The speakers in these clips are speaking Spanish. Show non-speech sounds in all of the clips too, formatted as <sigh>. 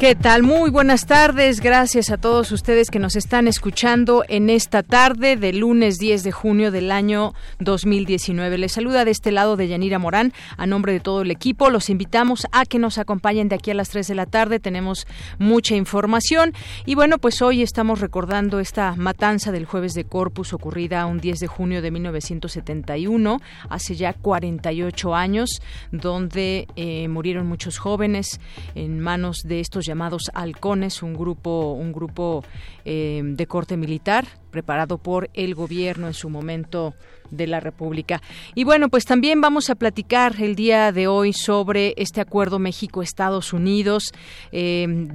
¿Qué tal? Muy buenas tardes. Gracias a todos ustedes que nos están escuchando en esta tarde de lunes 10 de junio del año 2019. Les saluda de este lado de Yanira Morán a nombre de todo el equipo. Los invitamos a que nos acompañen de aquí a las 3 de la tarde. Tenemos mucha información y bueno, pues hoy estamos recordando esta matanza del jueves de Corpus ocurrida un 10 de junio de 1971, hace ya 48 años, donde eh, murieron muchos jóvenes en manos de estos llamados halcones, un grupo, un grupo eh, de corte militar preparado por el gobierno en su momento de la República. Y bueno, pues también vamos a platicar el día de hoy sobre este acuerdo México-Estados Unidos. Eh,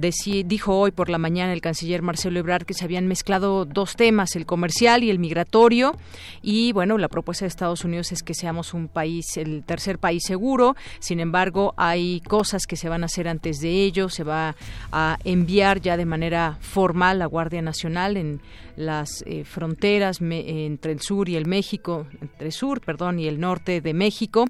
dijo hoy por la mañana el canciller Marcelo Ebrard que se habían mezclado dos temas, el comercial y el migratorio. Y bueno, la propuesta de Estados Unidos es que seamos un país, el tercer país seguro. Sin embargo, hay cosas que se van a hacer antes de ello. Se va a enviar ya de manera formal la Guardia Nacional en las eh, fronteras entre el sur y el México, entre sur, perdón, y el norte de México.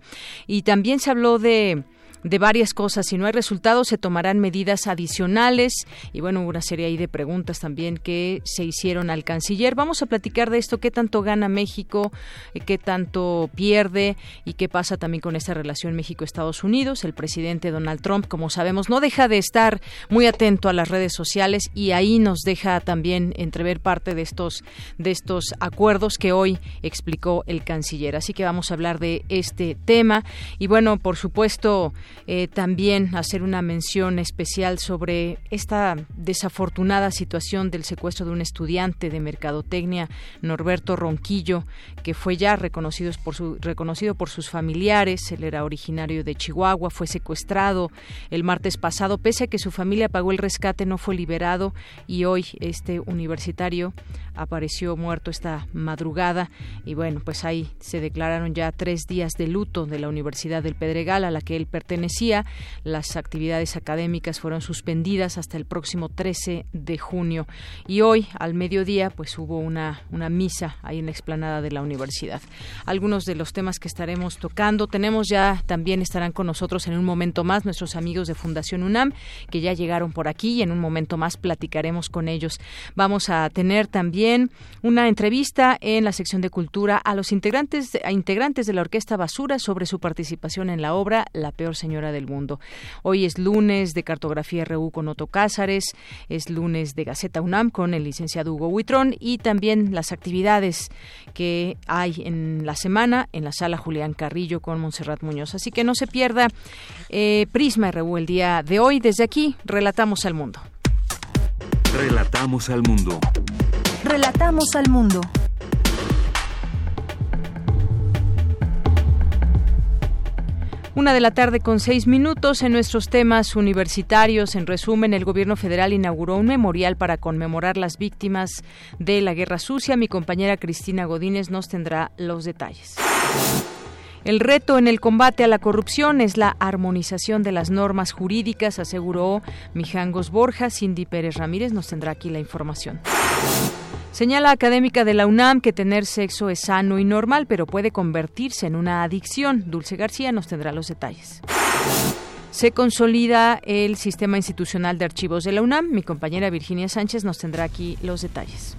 Y también se habló de de varias cosas. Si no hay resultados, se tomarán medidas adicionales. Y bueno, una serie ahí de preguntas también que se hicieron al canciller. Vamos a platicar de esto, qué tanto gana México, eh, qué tanto pierde y qué pasa también con esta relación México-Estados Unidos. El presidente Donald Trump, como sabemos, no deja de estar muy atento a las redes sociales y ahí nos deja también entrever parte de estos, de estos acuerdos que hoy explicó el canciller. Así que vamos a hablar de este tema. Y bueno, por supuesto, eh, también hacer una mención especial sobre esta desafortunada situación del secuestro de un estudiante de mercadotecnia, Norberto Ronquillo, que fue ya reconocido por, su, reconocido por sus familiares. Él era originario de Chihuahua, fue secuestrado el martes pasado, pese a que su familia pagó el rescate, no fue liberado y hoy este universitario apareció muerto esta madrugada. Y bueno, pues ahí se declararon ya tres días de luto de la Universidad del Pedregal a la que él pertenecía. Las actividades académicas fueron suspendidas hasta el próximo 13 de junio y hoy al mediodía pues hubo una, una misa ahí en la explanada de la universidad. Algunos de los temas que estaremos tocando, tenemos ya también estarán con nosotros en un momento más nuestros amigos de Fundación UNAM que ya llegaron por aquí y en un momento más platicaremos con ellos. Vamos a tener también una entrevista en la sección de cultura a los integrantes, a integrantes de la Orquesta Basura sobre su participación en la obra La peor señora del mundo. Hoy es lunes de Cartografía RU con Otto Cázares, es lunes de Gaceta UNAM con el licenciado Hugo Huitrón y también las actividades que hay en la semana en la sala Julián Carrillo con Montserrat Muñoz. Así que no se pierda eh, Prisma RU el día de hoy. Desde aquí, relatamos al mundo. Relatamos al mundo. Relatamos al mundo. Una de la tarde con seis minutos en nuestros temas universitarios. En resumen, el gobierno federal inauguró un memorial para conmemorar las víctimas de la guerra sucia. Mi compañera Cristina Godínez nos tendrá los detalles. El reto en el combate a la corrupción es la armonización de las normas jurídicas, aseguró Mijangos Borja. Cindy Pérez Ramírez nos tendrá aquí la información. Señala académica de la UNAM que tener sexo es sano y normal, pero puede convertirse en una adicción. Dulce García nos tendrá los detalles. Se consolida el sistema institucional de archivos de la UNAM. Mi compañera Virginia Sánchez nos tendrá aquí los detalles.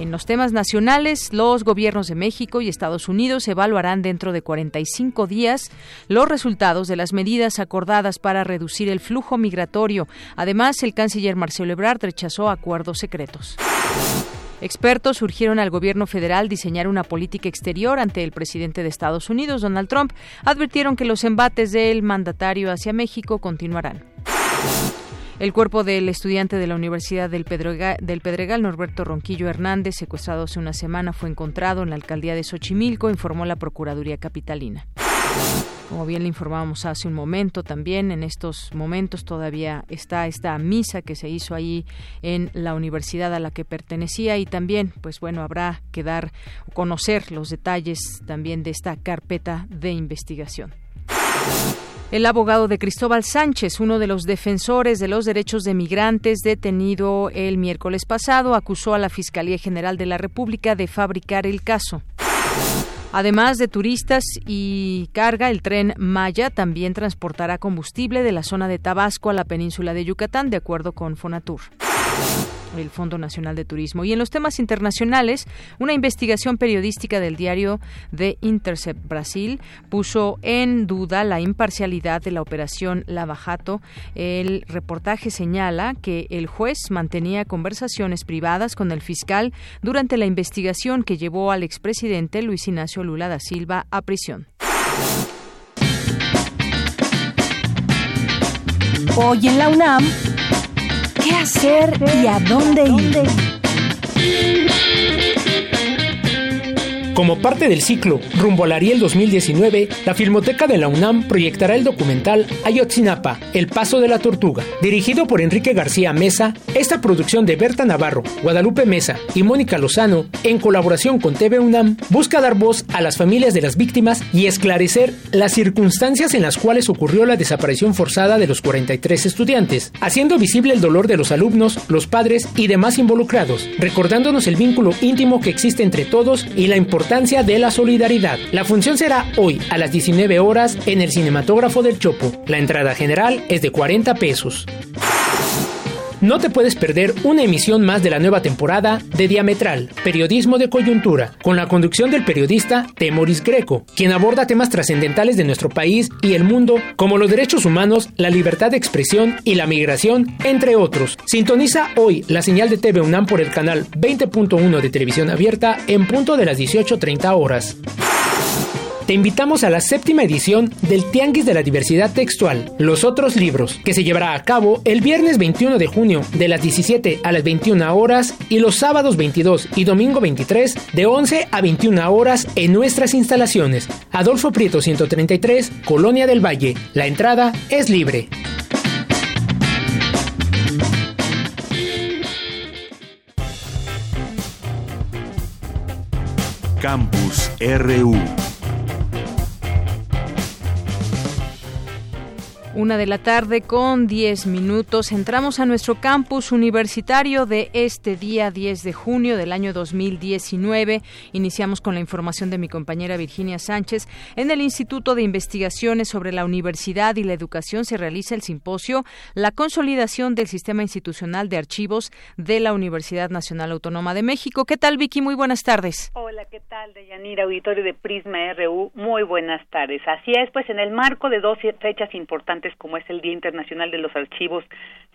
En los temas nacionales, los gobiernos de México y Estados Unidos evaluarán dentro de 45 días los resultados de las medidas acordadas para reducir el flujo migratorio. Además, el canciller Marcelo Ebrard rechazó acuerdos secretos. Expertos surgieron al gobierno federal diseñar una política exterior ante el presidente de Estados Unidos, Donald Trump. Advirtieron que los embates del mandatario hacia México continuarán. El cuerpo del estudiante de la Universidad del Pedregal, Norberto Ronquillo Hernández, secuestrado hace una semana, fue encontrado en la alcaldía de Xochimilco, informó la Procuraduría Capitalina. Como bien le informábamos hace un momento, también en estos momentos todavía está esta misa que se hizo ahí en la universidad a la que pertenecía y también, pues bueno, habrá que dar, conocer los detalles también de esta carpeta de investigación. El abogado de Cristóbal Sánchez, uno de los defensores de los derechos de migrantes detenido el miércoles pasado, acusó a la Fiscalía General de la República de fabricar el caso. Además de turistas y carga, el tren Maya también transportará combustible de la zona de Tabasco a la península de Yucatán, de acuerdo con Fonatur el Fondo Nacional de Turismo. Y en los temas internacionales, una investigación periodística del diario The Intercept Brasil puso en duda la imparcialidad de la operación Lava Jato. El reportaje señala que el juez mantenía conversaciones privadas con el fiscal durante la investigación que llevó al expresidente Luis Ignacio Lula da Silva a prisión. Hoy en la UNAM qué hacer y a dónde ir. Como parte del ciclo Rumbo al Ariel 2019, la Filmoteca de la UNAM proyectará el documental Ayotzinapa, El Paso de la Tortuga. Dirigido por Enrique García Mesa, esta producción de Berta Navarro, Guadalupe Mesa y Mónica Lozano, en colaboración con TV UNAM, busca dar voz a las familias de las víctimas y esclarecer las circunstancias en las cuales ocurrió la desaparición forzada de los 43 estudiantes, haciendo visible el dolor de los alumnos, los padres y demás involucrados, recordándonos el vínculo íntimo que existe entre todos y la importancia de la solidaridad. La función será hoy a las 19 horas en el cinematógrafo del Chopo. La entrada general es de 40 pesos. No te puedes perder una emisión más de la nueva temporada de Diametral, Periodismo de Coyuntura, con la conducción del periodista Temoris Greco, quien aborda temas trascendentales de nuestro país y el mundo, como los derechos humanos, la libertad de expresión y la migración, entre otros. Sintoniza hoy la señal de TV UNAM por el canal 20.1 de televisión abierta en punto de las 18.30 horas te invitamos a la séptima edición del Tianguis de la Diversidad Textual, Los Otros Libros, que se llevará a cabo el viernes 21 de junio de las 17 a las 21 horas y los sábados 22 y domingo 23 de 11 a 21 horas en nuestras instalaciones. Adolfo Prieto 133, Colonia del Valle. La entrada es libre. Campus RU Una de la tarde con 10 minutos. Entramos a nuestro campus universitario de este día 10 de junio del año 2019. Iniciamos con la información de mi compañera Virginia Sánchez. En el Instituto de Investigaciones sobre la Universidad y la Educación se realiza el simposio La consolidación del sistema institucional de archivos de la Universidad Nacional Autónoma de México. ¿Qué tal, Vicky? Muy buenas tardes. Hola, ¿qué tal, Deyanira, auditorio de Prisma RU? Muy buenas tardes. Así es, pues en el marco de dos fechas importantes como es el Día Internacional de los Archivos,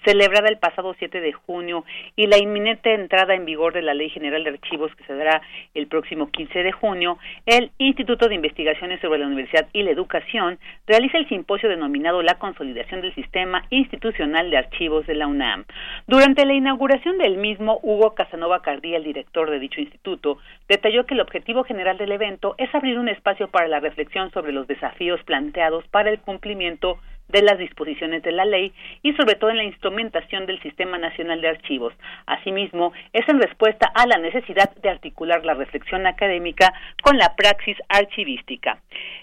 celebrada el pasado 7 de junio, y la inminente entrada en vigor de la Ley General de Archivos que se dará el próximo 15 de junio, el Instituto de Investigaciones sobre la Universidad y la Educación realiza el simposio denominado La Consolidación del Sistema Institucional de Archivos de la UNAM. Durante la inauguración del mismo, Hugo Casanova Cardía, el director de dicho instituto, detalló que el objetivo general del evento es abrir un espacio para la reflexión sobre los desafíos planteados para el cumplimiento de las disposiciones de la ley y sobre todo en la instrumentación del Sistema Nacional de Archivos. Asimismo, es en respuesta a la necesidad de articular la reflexión académica con la praxis archivística.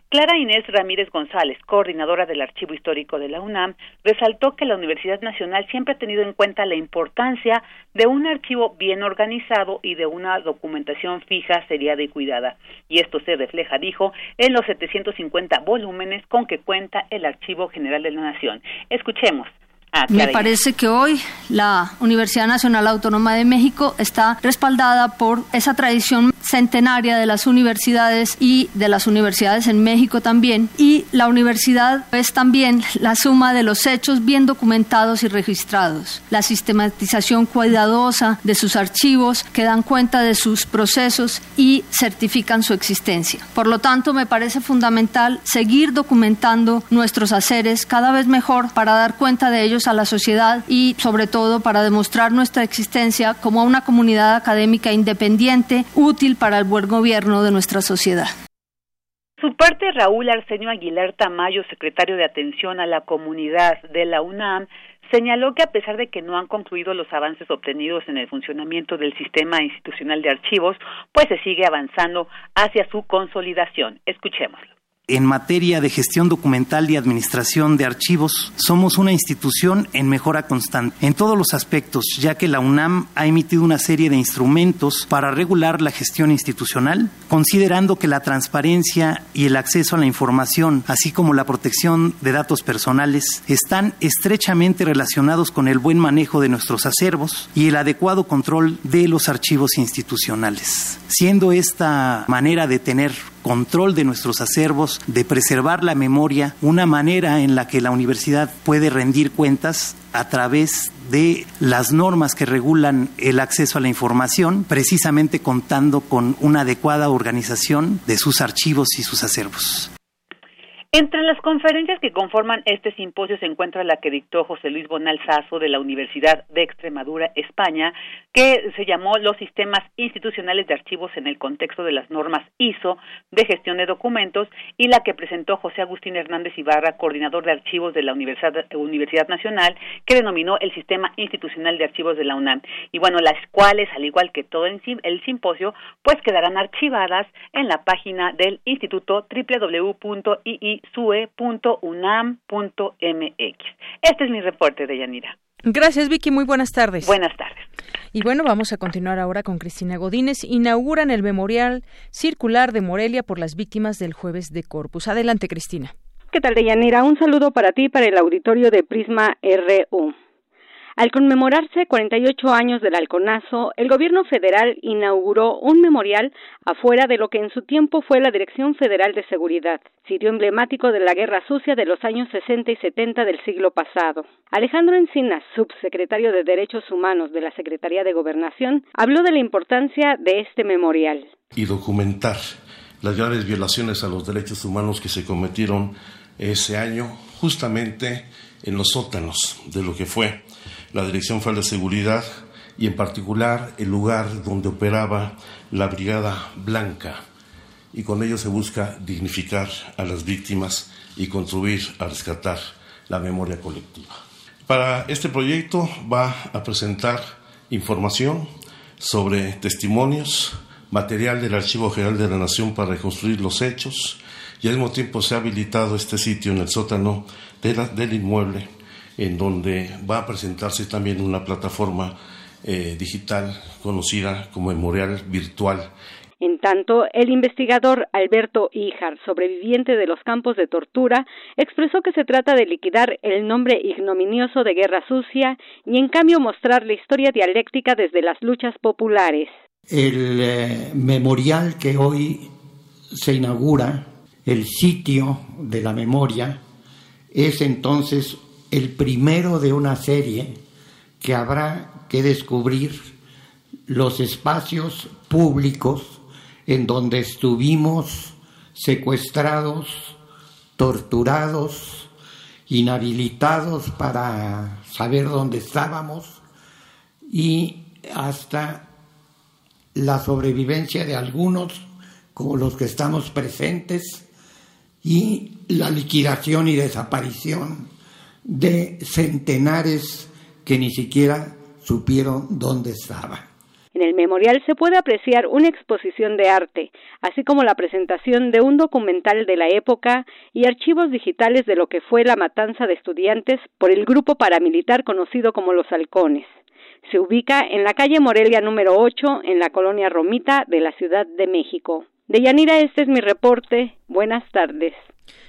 Clara Inés Ramírez González, coordinadora del Archivo Histórico de la UNAM, resaltó que la Universidad Nacional siempre ha tenido en cuenta la importancia de un archivo bien organizado y de una documentación fija, seriada y cuidada. Y esto se refleja, dijo, en los 750 volúmenes con que cuenta el Archivo General de la Nación. Escuchemos Ah, Me parece que hoy la Universidad Nacional Autónoma de México está respaldada por esa tradición centenaria de las universidades y de las universidades en México también. Y la universidad es también la suma de los hechos bien documentados y registrados, la sistematización cuidadosa de sus archivos que dan cuenta de sus procesos y certifican su existencia. Por lo tanto, me parece fundamental seguir documentando nuestros haceres cada vez mejor para dar cuenta de ellos a la sociedad y sobre todo para demostrar nuestra existencia como una comunidad académica independiente útil para el buen gobierno de nuestra sociedad. Su parte, Raúl Arsenio Aguilar Tamayo, secretario de Atención a la Comunidad de la UNAM, señaló que a pesar de que no han concluido los avances obtenidos en el funcionamiento del sistema institucional de archivos, pues se sigue avanzando hacia su consolidación. Escuchémoslo. En materia de gestión documental y administración de archivos, somos una institución en mejora constante en todos los aspectos, ya que la UNAM ha emitido una serie de instrumentos para regular la gestión institucional, considerando que la transparencia y el acceso a la información, así como la protección de datos personales, están estrechamente relacionados con el buen manejo de nuestros acervos y el adecuado control de los archivos institucionales. Siendo esta manera de tener control de nuestros acervos, de preservar la memoria, una manera en la que la universidad puede rendir cuentas a través de las normas que regulan el acceso a la información, precisamente contando con una adecuada organización de sus archivos y sus acervos. Entre las conferencias que conforman este simposio se encuentra la que dictó José Luis Bonal Sazo de la Universidad de Extremadura, España, que se llamó Los sistemas institucionales de archivos en el contexto de las normas ISO de gestión de documentos y la que presentó José Agustín Hernández Ibarra, coordinador de archivos de la Universidad, Universidad Nacional, que denominó el sistema institucional de archivos de la UNAM. Y bueno, las cuales, al igual que todo el simposio, pues quedarán archivadas en la página del Instituto www.ii sue.unam.mx. Este es mi reporte de Yanira. Gracias, Vicky. Muy buenas tardes. Buenas tardes. Y bueno, vamos a continuar ahora con Cristina Godínez. Inauguran el Memorial Circular de Morelia por las víctimas del jueves de Corpus. Adelante, Cristina. ¿Qué tal, Deyanira? Un saludo para ti y para el auditorio de Prisma RU. Al conmemorarse 48 años del halconazo, el gobierno federal inauguró un memorial afuera de lo que en su tiempo fue la Dirección Federal de Seguridad, sitio emblemático de la Guerra Sucia de los años 60 y 70 del siglo pasado. Alejandro Encinas, subsecretario de Derechos Humanos de la Secretaría de Gobernación, habló de la importancia de este memorial. Y documentar las graves violaciones a los derechos humanos que se cometieron ese año justamente en los sótanos de lo que fue la Dirección Federal de Seguridad y en particular el lugar donde operaba la Brigada Blanca. Y con ello se busca dignificar a las víctimas y contribuir a rescatar la memoria colectiva. Para este proyecto va a presentar información sobre testimonios, material del Archivo General de la Nación para reconstruir los hechos y al mismo tiempo se ha habilitado este sitio en el sótano del inmueble en donde va a presentarse también una plataforma eh, digital conocida como Memorial Virtual. En tanto, el investigador Alberto Ijar, sobreviviente de los campos de tortura, expresó que se trata de liquidar el nombre ignominioso de guerra sucia y en cambio mostrar la historia dialéctica desde las luchas populares. El eh, memorial que hoy se inaugura, el sitio de la memoria, es entonces el primero de una serie que habrá que descubrir los espacios públicos en donde estuvimos secuestrados, torturados, inhabilitados para saber dónde estábamos y hasta la sobrevivencia de algunos, como los que estamos presentes, y la liquidación y desaparición de centenares que ni siquiera supieron dónde estaba. En el memorial se puede apreciar una exposición de arte, así como la presentación de un documental de la época y archivos digitales de lo que fue la matanza de estudiantes por el grupo paramilitar conocido como los Halcones. Se ubica en la calle Morelia número 8, en la colonia Romita de la Ciudad de México. De Yanira, este es mi reporte. Buenas tardes.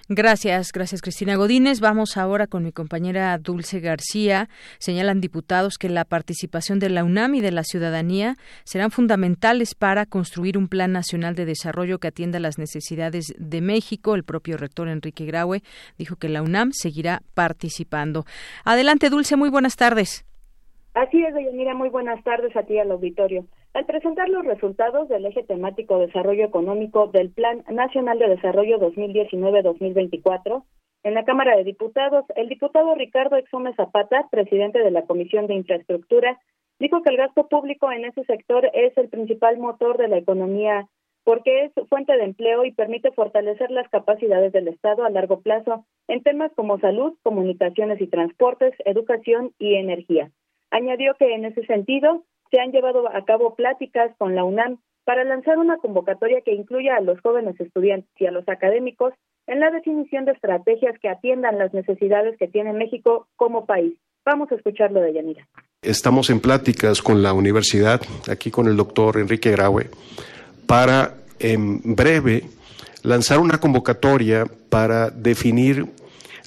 Gracias, gracias Cristina Godínez. Vamos ahora con mi compañera Dulce García. Señalan diputados que la participación de la UNAM y de la ciudadanía serán fundamentales para construir un plan nacional de desarrollo que atienda las necesidades de México. El propio rector Enrique Graue dijo que la UNAM seguirá participando. Adelante, Dulce, muy buenas tardes. Así es, Deyanira, muy buenas tardes a ti al auditorio. Al presentar los resultados del eje temático Desarrollo Económico del Plan Nacional de Desarrollo 2019-2024, En la Cámara de Diputados, el diputado Ricardo Exume Zapata, presidente de la Comisión de Infraestructura, dijo que el gasto público en ese sector es el principal motor de la economía porque es fuente de empleo y permite fortalecer las capacidades del Estado a largo plazo en temas como salud, comunicaciones y transportes, educación y energía. Añadió que en ese sentido se han llevado a cabo pláticas con la UNAM para lanzar una convocatoria que incluya a los jóvenes estudiantes y a los académicos en la definición de estrategias que atiendan las necesidades que tiene México como país. Vamos a escucharlo de Yanira. Estamos en pláticas con la universidad, aquí con el doctor Enrique Graue, para en breve lanzar una convocatoria para definir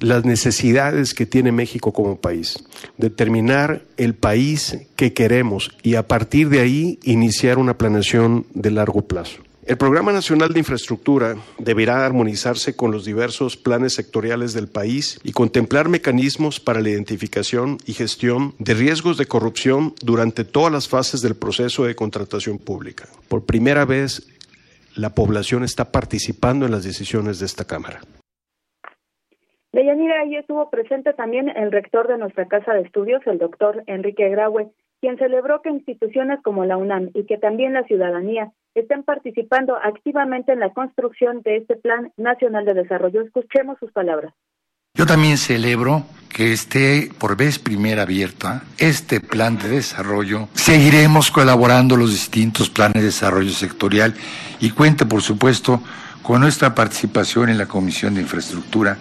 las necesidades que tiene México como país, determinar el país que queremos y a partir de ahí iniciar una planeación de largo plazo. El Programa Nacional de Infraestructura deberá armonizarse con los diversos planes sectoriales del país y contemplar mecanismos para la identificación y gestión de riesgos de corrupción durante todas las fases del proceso de contratación pública. Por primera vez, la población está participando en las decisiones de esta Cámara. Deyanira, ahí estuvo presente también el rector de nuestra Casa de Estudios, el doctor Enrique Graue, quien celebró que instituciones como la UNAM y que también la ciudadanía estén participando activamente en la construcción de este Plan Nacional de Desarrollo. Escuchemos sus palabras. Yo también celebro que esté por vez primera abierta este plan de desarrollo. Seguiremos colaborando los distintos planes de desarrollo sectorial y cuente, por supuesto, con nuestra participación en la Comisión de Infraestructura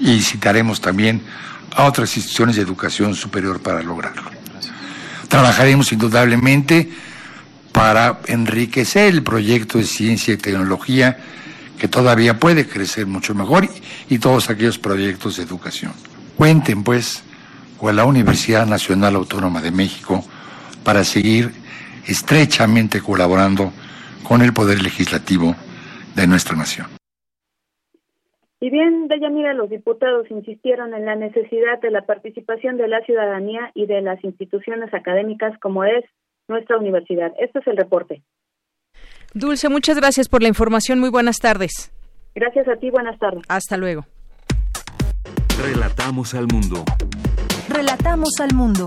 y citaremos también a otras instituciones de educación superior para lograrlo. Trabajaremos indudablemente para enriquecer el proyecto de ciencia y tecnología que todavía puede crecer mucho mejor y, todos aquellos proyectos de educación. Cuenten pues con la Universidad Nacional Autónoma de México para seguir estrechamente colaborando con el Poder Legislativo de nuestra nación. Y bien, Deyanira, los diputados insistieron en la necesidad de la participación de la ciudadanía y de las instituciones académicas como es nuestra universidad. Este es el reporte. Dulce, muchas gracias por la información. Muy buenas tardes. Gracias a ti, buenas tardes. Hasta luego. Relatamos al mundo. Relatamos al mundo.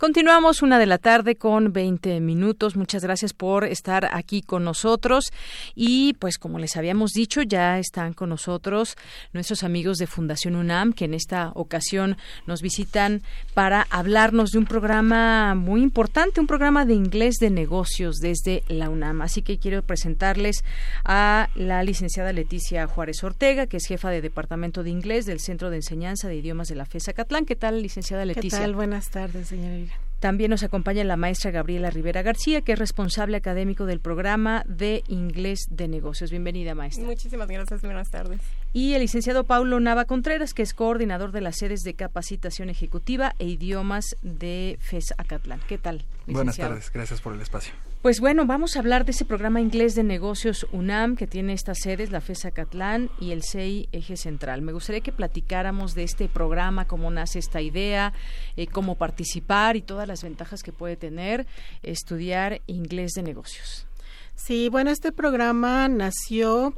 Continuamos una de la tarde con 20 minutos. Muchas gracias por estar aquí con nosotros. Y pues como les habíamos dicho, ya están con nosotros nuestros amigos de Fundación UNAM, que en esta ocasión nos visitan para hablarnos de un programa muy importante, un programa de inglés de negocios desde la UNAM. Así que quiero presentarles a la licenciada Leticia Juárez Ortega, que es jefa de Departamento de Inglés del Centro de Enseñanza de Idiomas de la FESA Catlán. ¿Qué tal, licenciada Leticia? ¿Qué tal? Buenas tardes, señora también nos acompaña la maestra Gabriela Rivera García, que es responsable académico del programa de inglés de negocios. Bienvenida, maestra. Muchísimas gracias, buenas tardes. Y el licenciado Paulo Nava Contreras, que es coordinador de las sedes de capacitación ejecutiva e idiomas de FES Acatlán. ¿Qué tal? Buenas tardes, gracias por el espacio. Pues bueno, vamos a hablar de ese programa inglés de negocios UNAM que tiene estas sedes, la FESA Catlán y el CEI Eje Central. Me gustaría que platicáramos de este programa, cómo nace esta idea, eh, cómo participar y todas las ventajas que puede tener estudiar inglés de negocios. Sí, bueno, este programa nació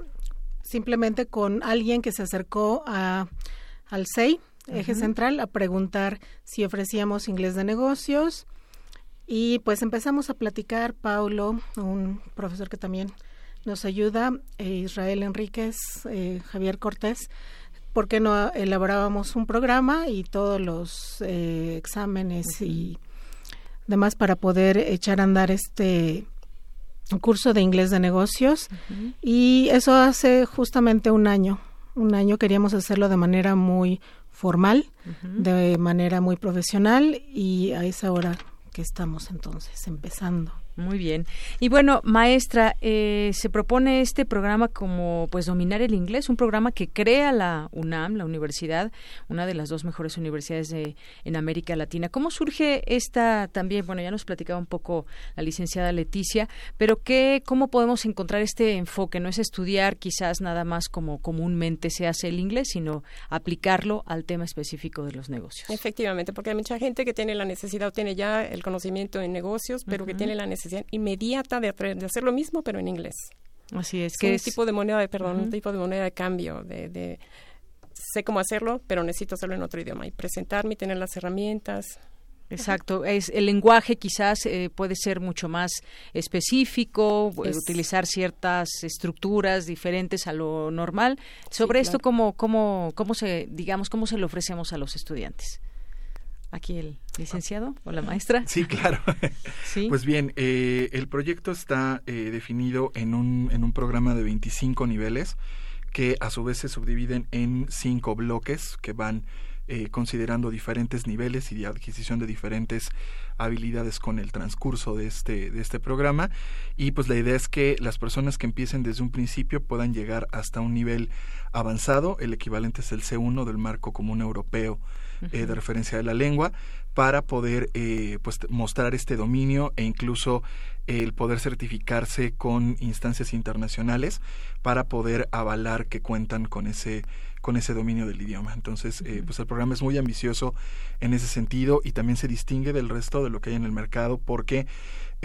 simplemente con alguien que se acercó a, al CEI, Eje Central, a preguntar si ofrecíamos inglés de negocios. Y pues empezamos a platicar, Paulo, un profesor que también nos ayuda, e Israel Enríquez, eh, Javier Cortés, porque no elaborábamos un programa y todos los eh, exámenes y demás para poder echar a andar este curso de inglés de negocios y eso hace justamente un año un año queríamos hacerlo de manera muy formal de manera muy profesional y a esa hora que estamos entonces empezando. Muy bien. Y bueno, maestra, eh, se propone este programa como pues dominar el inglés, un programa que crea la UNAM, la universidad, una de las dos mejores universidades de, en América Latina. ¿Cómo surge esta también? Bueno, ya nos platicaba un poco la licenciada Leticia, pero ¿qué, ¿cómo podemos encontrar este enfoque? No es estudiar quizás nada más como comúnmente se hace el inglés, sino aplicarlo al tema específico de los negocios. Efectivamente, porque hay mucha gente que tiene la necesidad o tiene ya el conocimiento en negocios, pero que tiene la necesidad inmediata de, de hacer lo mismo, pero en inglés. Así es, es que un tipo de moneda, de, perdón, un tipo de moneda de cambio, de, de, sé cómo hacerlo, pero necesito hacerlo en otro idioma y presentarme y tener las herramientas. Exacto, es el lenguaje quizás eh, puede ser mucho más específico, eh, utilizar ciertas estructuras diferentes a lo normal. Sobre esto cómo cómo cómo se digamos cómo se lo ofrecemos a los estudiantes aquí el licenciado o la maestra. Sí, claro. <laughs> Pues bien, eh, el proyecto está eh, definido en un, en un programa de 25 niveles que a su vez se subdividen en cinco bloques que van eh, considerando diferentes niveles y de adquisición de diferentes habilidades con el transcurso de este, de este programa. Y pues la idea es que las personas que empiecen desde un principio puedan llegar hasta un nivel avanzado, el equivalente es el C1 del marco común europeo eh, de referencia de la lengua para poder eh, pues mostrar este dominio e incluso el poder certificarse con instancias internacionales para poder avalar que cuentan con ese con ese dominio del idioma. Entonces, eh, pues el programa es muy ambicioso en ese sentido y también se distingue del resto de lo que hay en el mercado porque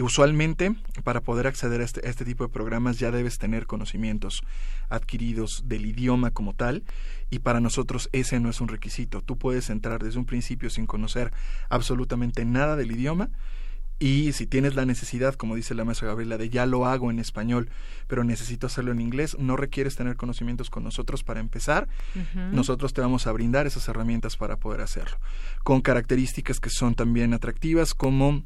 usualmente para poder acceder a este, a este tipo de programas ya debes tener conocimientos adquiridos del idioma como tal y para nosotros ese no es un requisito. Tú puedes entrar desde un principio sin conocer absolutamente nada del idioma y si tienes la necesidad, como dice la maestra Gabriela, de ya lo hago en español, pero necesito hacerlo en inglés, no requieres tener conocimientos con nosotros para empezar. Nosotros te vamos a brindar esas herramientas para poder hacerlo, con características que son también atractivas como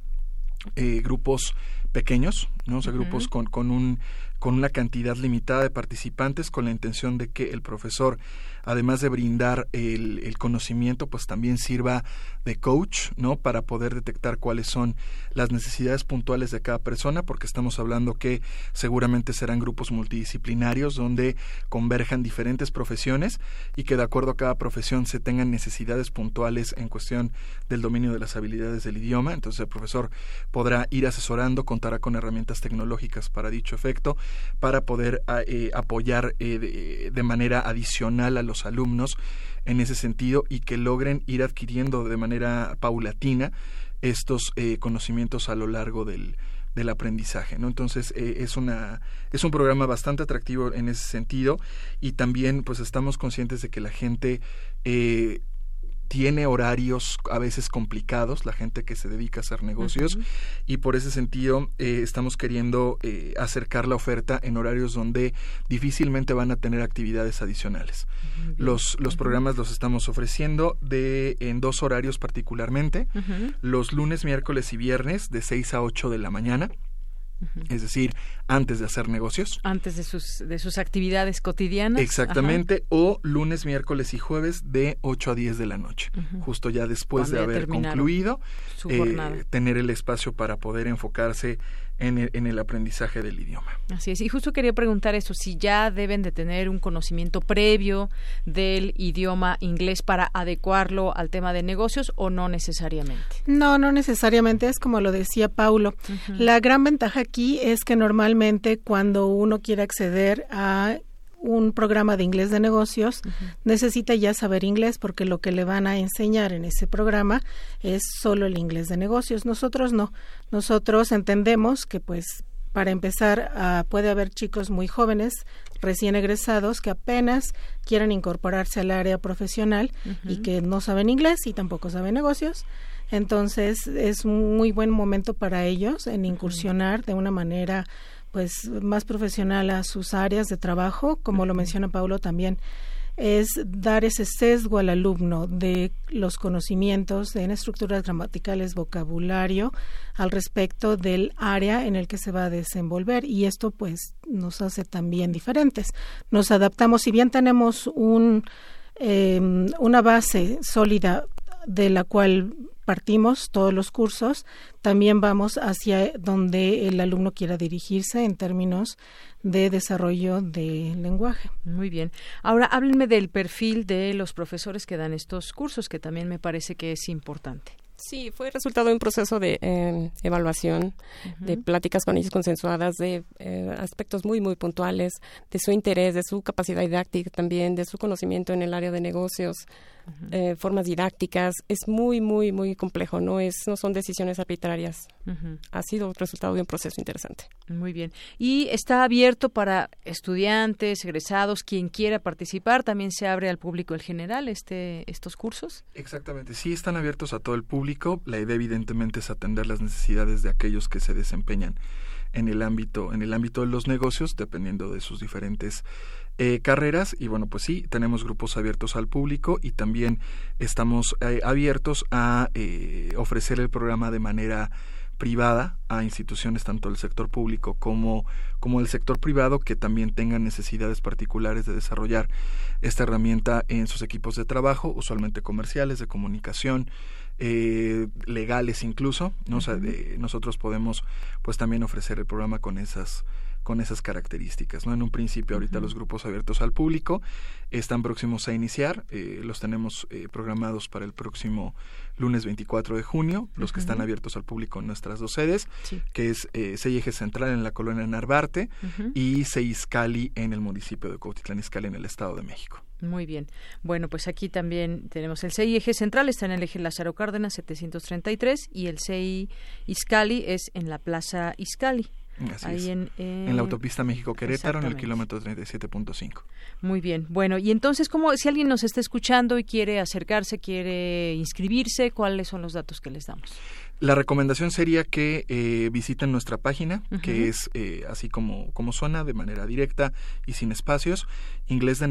eh, grupos pequeños, ¿no? O sea, grupos con, con, un, con una cantidad limitada de participantes con la intención de que el profesor además de brindar el, conocimiento, pues también sirva de coach, ¿no? Para poder detectar cuáles son las necesidades puntuales de cada persona, porque estamos hablando que seguramente serán grupos multidisciplinarios donde converjan diferentes profesiones y que de acuerdo a cada profesión se tengan necesidades puntuales en cuestión del dominio de las habilidades del idioma. Entonces el profesor podrá ir asesorando, contará con herramientas tecnológicas para dicho efecto, para poder eh, apoyar eh, de, de manera adicional a los alumnos en ese sentido y que logren ir adquiriendo de manera paulatina estos eh, conocimientos a lo largo del, del aprendizaje, ¿no? Entonces eh, es una es un programa bastante atractivo en ese sentido y también pues estamos conscientes de que la gente eh, tiene horarios a veces complicados, la gente que se dedica a hacer negocios, y por ese sentido eh, estamos queriendo eh, acercar la oferta en horarios donde difícilmente van a tener actividades adicionales. Los, los programas los estamos ofreciendo de, en dos horarios particularmente, los lunes, miércoles y viernes de 6 a 8 de la mañana es decir, antes de hacer negocios. Antes de sus, de sus actividades cotidianas. Exactamente, o lunes, miércoles y jueves de 8 a 10 de la noche, justo ya después de haber concluido, eh, tener el espacio para poder enfocarse en el, aprendizaje del idioma. Así es, y justo quería preguntar eso, si ya deben de tener un conocimiento previo del idioma inglés para adecuarlo al tema de negocios o no necesariamente. No, no necesariamente, es como lo decía Paulo. La gran ventaja aquí es que normalmente cuando uno quiere acceder a un programa de inglés de negocios, necesita ya saber inglés porque lo que le van a enseñar en ese programa es solo el inglés de negocios. Nosotros no. Nosotros entendemos que pues para empezar uh, puede haber chicos muy jóvenes recién egresados que apenas quieran incorporarse al área profesional y que no saben inglés y tampoco saben negocios. Entonces es un muy buen momento para ellos en incursionar de una manera pues más profesional a sus áreas de trabajo, como lo menciona Paulo también, es dar ese sesgo al alumno de los conocimientos en estructuras gramaticales, vocabulario, al respecto del área en el que se va a desenvolver y esto pues nos hace también diferentes. Nos adaptamos, si bien tenemos un, eh, una base sólida de la cual partimos todos los cursos, también vamos hacia donde el alumno quiera dirigirse en términos de desarrollo de lenguaje. Muy bien. Ahora háblenme del perfil de los profesores que dan estos cursos, que también me parece que es importante. Sí, fue resultado de un proceso de em, evaluación, de pláticas con ellos consensuadas, de eh, aspectos muy, muy puntuales, de su interés, de su capacidad didáctica también, de su conocimiento en el área de negocios, eh, formas didácticas. Es muy, muy, muy complejo, no, es, no son decisiones arbitrarias. Ha sido resultado de un proceso interesante. Muy bien. Y está abierto para estudiantes, egresados, quien quiera participar. También se abre al público en general este, estos cursos. Exactamente, sí están abiertos a todo el público. La idea evidentemente es atender las necesidades de aquellos que se desempeñan en el ámbito en el ámbito de los negocios dependiendo de sus diferentes eh, carreras y bueno pues sí tenemos grupos abiertos al público y también estamos eh, abiertos a eh, ofrecer el programa de manera privada a instituciones tanto del sector público como, como del sector privado que también tengan necesidades particulares de desarrollar esta herramienta en sus equipos de trabajo, usualmente comerciales, de comunicación, eh, legales incluso. ¿no? nosotros podemos pues también ofrecer el programa con esas con esas características. ¿no? En un principio, ahorita los grupos abiertos al público están próximos a iniciar, eh, los tenemos eh, programados para el próximo lunes 24 de junio, los que están abiertos al público en nuestras dos sedes, que es eh, Eje Central en la colonia Narvarte y Seiscali en el municipio de Cuautitlán Izcalli en el Estado de México. Muy bien. Bueno, pues aquí también tenemos el CI Eje Central, está en el eje Lázaro Cárdenas 733 y el CI Izcali es en la Plaza Izcali en, la autopista México-Querétaro, en el kilómetro 37.5. Muy bien. Bueno, y entonces, ¿cómo, si alguien nos está escuchando y quiere acercarse, quiere inscribirse, ¿cuáles son los datos que les damos? La recomendación sería que eh, visiten nuestra página, que es eh, así como, como suena, de manera directa y sin espacios, inglés de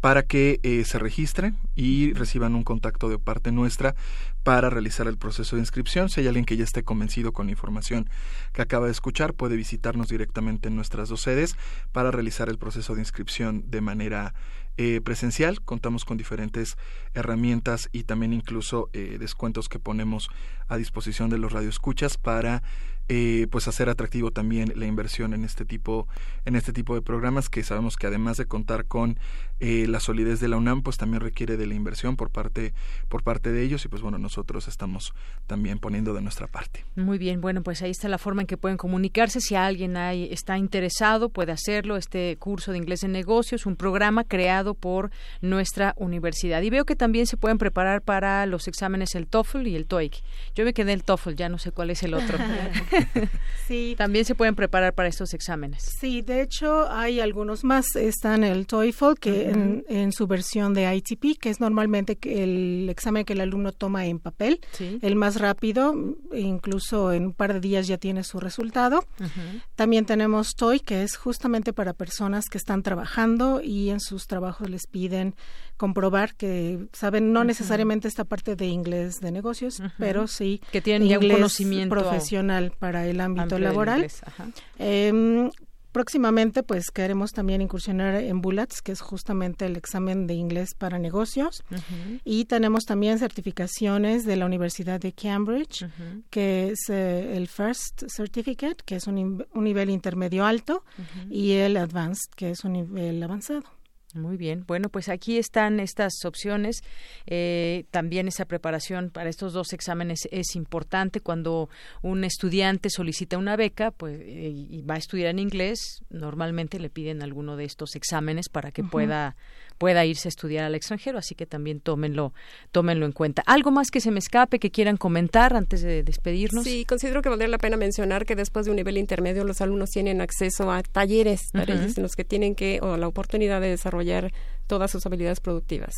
para que eh, se registren y reciban un contacto de parte nuestra para realizar el proceso de inscripción. Si hay alguien que ya esté convencido con la información que acaba de escuchar, puede visitarnos directamente en nuestras dos sedes para realizar el proceso de inscripción de manera eh, presencial. Contamos con diferentes herramientas y también incluso eh, descuentos que ponemos a disposición de los radioescuchas para eh, pues hacer atractivo también la inversión en este tipo en este tipo de programas que sabemos que además de contar con eh, la solidez de la UNAM pues también requiere de la inversión por parte por parte de ellos y pues bueno nosotros estamos también poniendo de nuestra parte. Muy bien bueno pues ahí está la forma en que pueden comunicarse. Si alguien hay, está interesado puede hacerlo. Este curso de inglés en negocios un programa creado por nuestra universidad. Y veo que también se pueden preparar para los exámenes el TOEFL y el TOEIC. Yo me quedé el TOEFL ya no sé cuál es el otro. <laughs> <laughs> Sí. También se pueden preparar para estos exámenes. Sí, de hecho hay algunos más. Están el TOEFL, que en, su versión de ITP, que es normalmente el examen que el alumno toma en papel, el más rápido, incluso en un par de días ya tiene su resultado. También tenemos TOEIC, que es justamente para personas que están trabajando y en sus trabajos les piden comprobar que saben no necesariamente esta parte de inglés de negocios, pero sí que tienen ya un conocimiento profesional para el ámbito laboral. Próximamente, pues queremos también incursionar en Bullets, que es justamente el examen de inglés para negocios. Y tenemos también certificaciones de la Universidad de Cambridge, que es eh, el First Certificate, que es un, un nivel intermedio alto, y el Advanced, que es un nivel avanzado. Muy bien. Bueno, pues aquí están estas opciones. Eh, también esa preparación para estos dos exámenes es importante. Cuando un estudiante solicita una beca pues, eh, y va a estudiar en inglés, normalmente le piden alguno de estos exámenes para que pueda pueda irse a estudiar al extranjero, así que también tómenlo, tómenlo en cuenta. ¿Algo más que se me escape que quieran comentar antes de despedirnos? Sí, considero que valdría la pena mencionar que después de un nivel intermedio los alumnos tienen acceso a talleres, en los que tienen que, o la oportunidad de desarrollar todas sus habilidades productivas.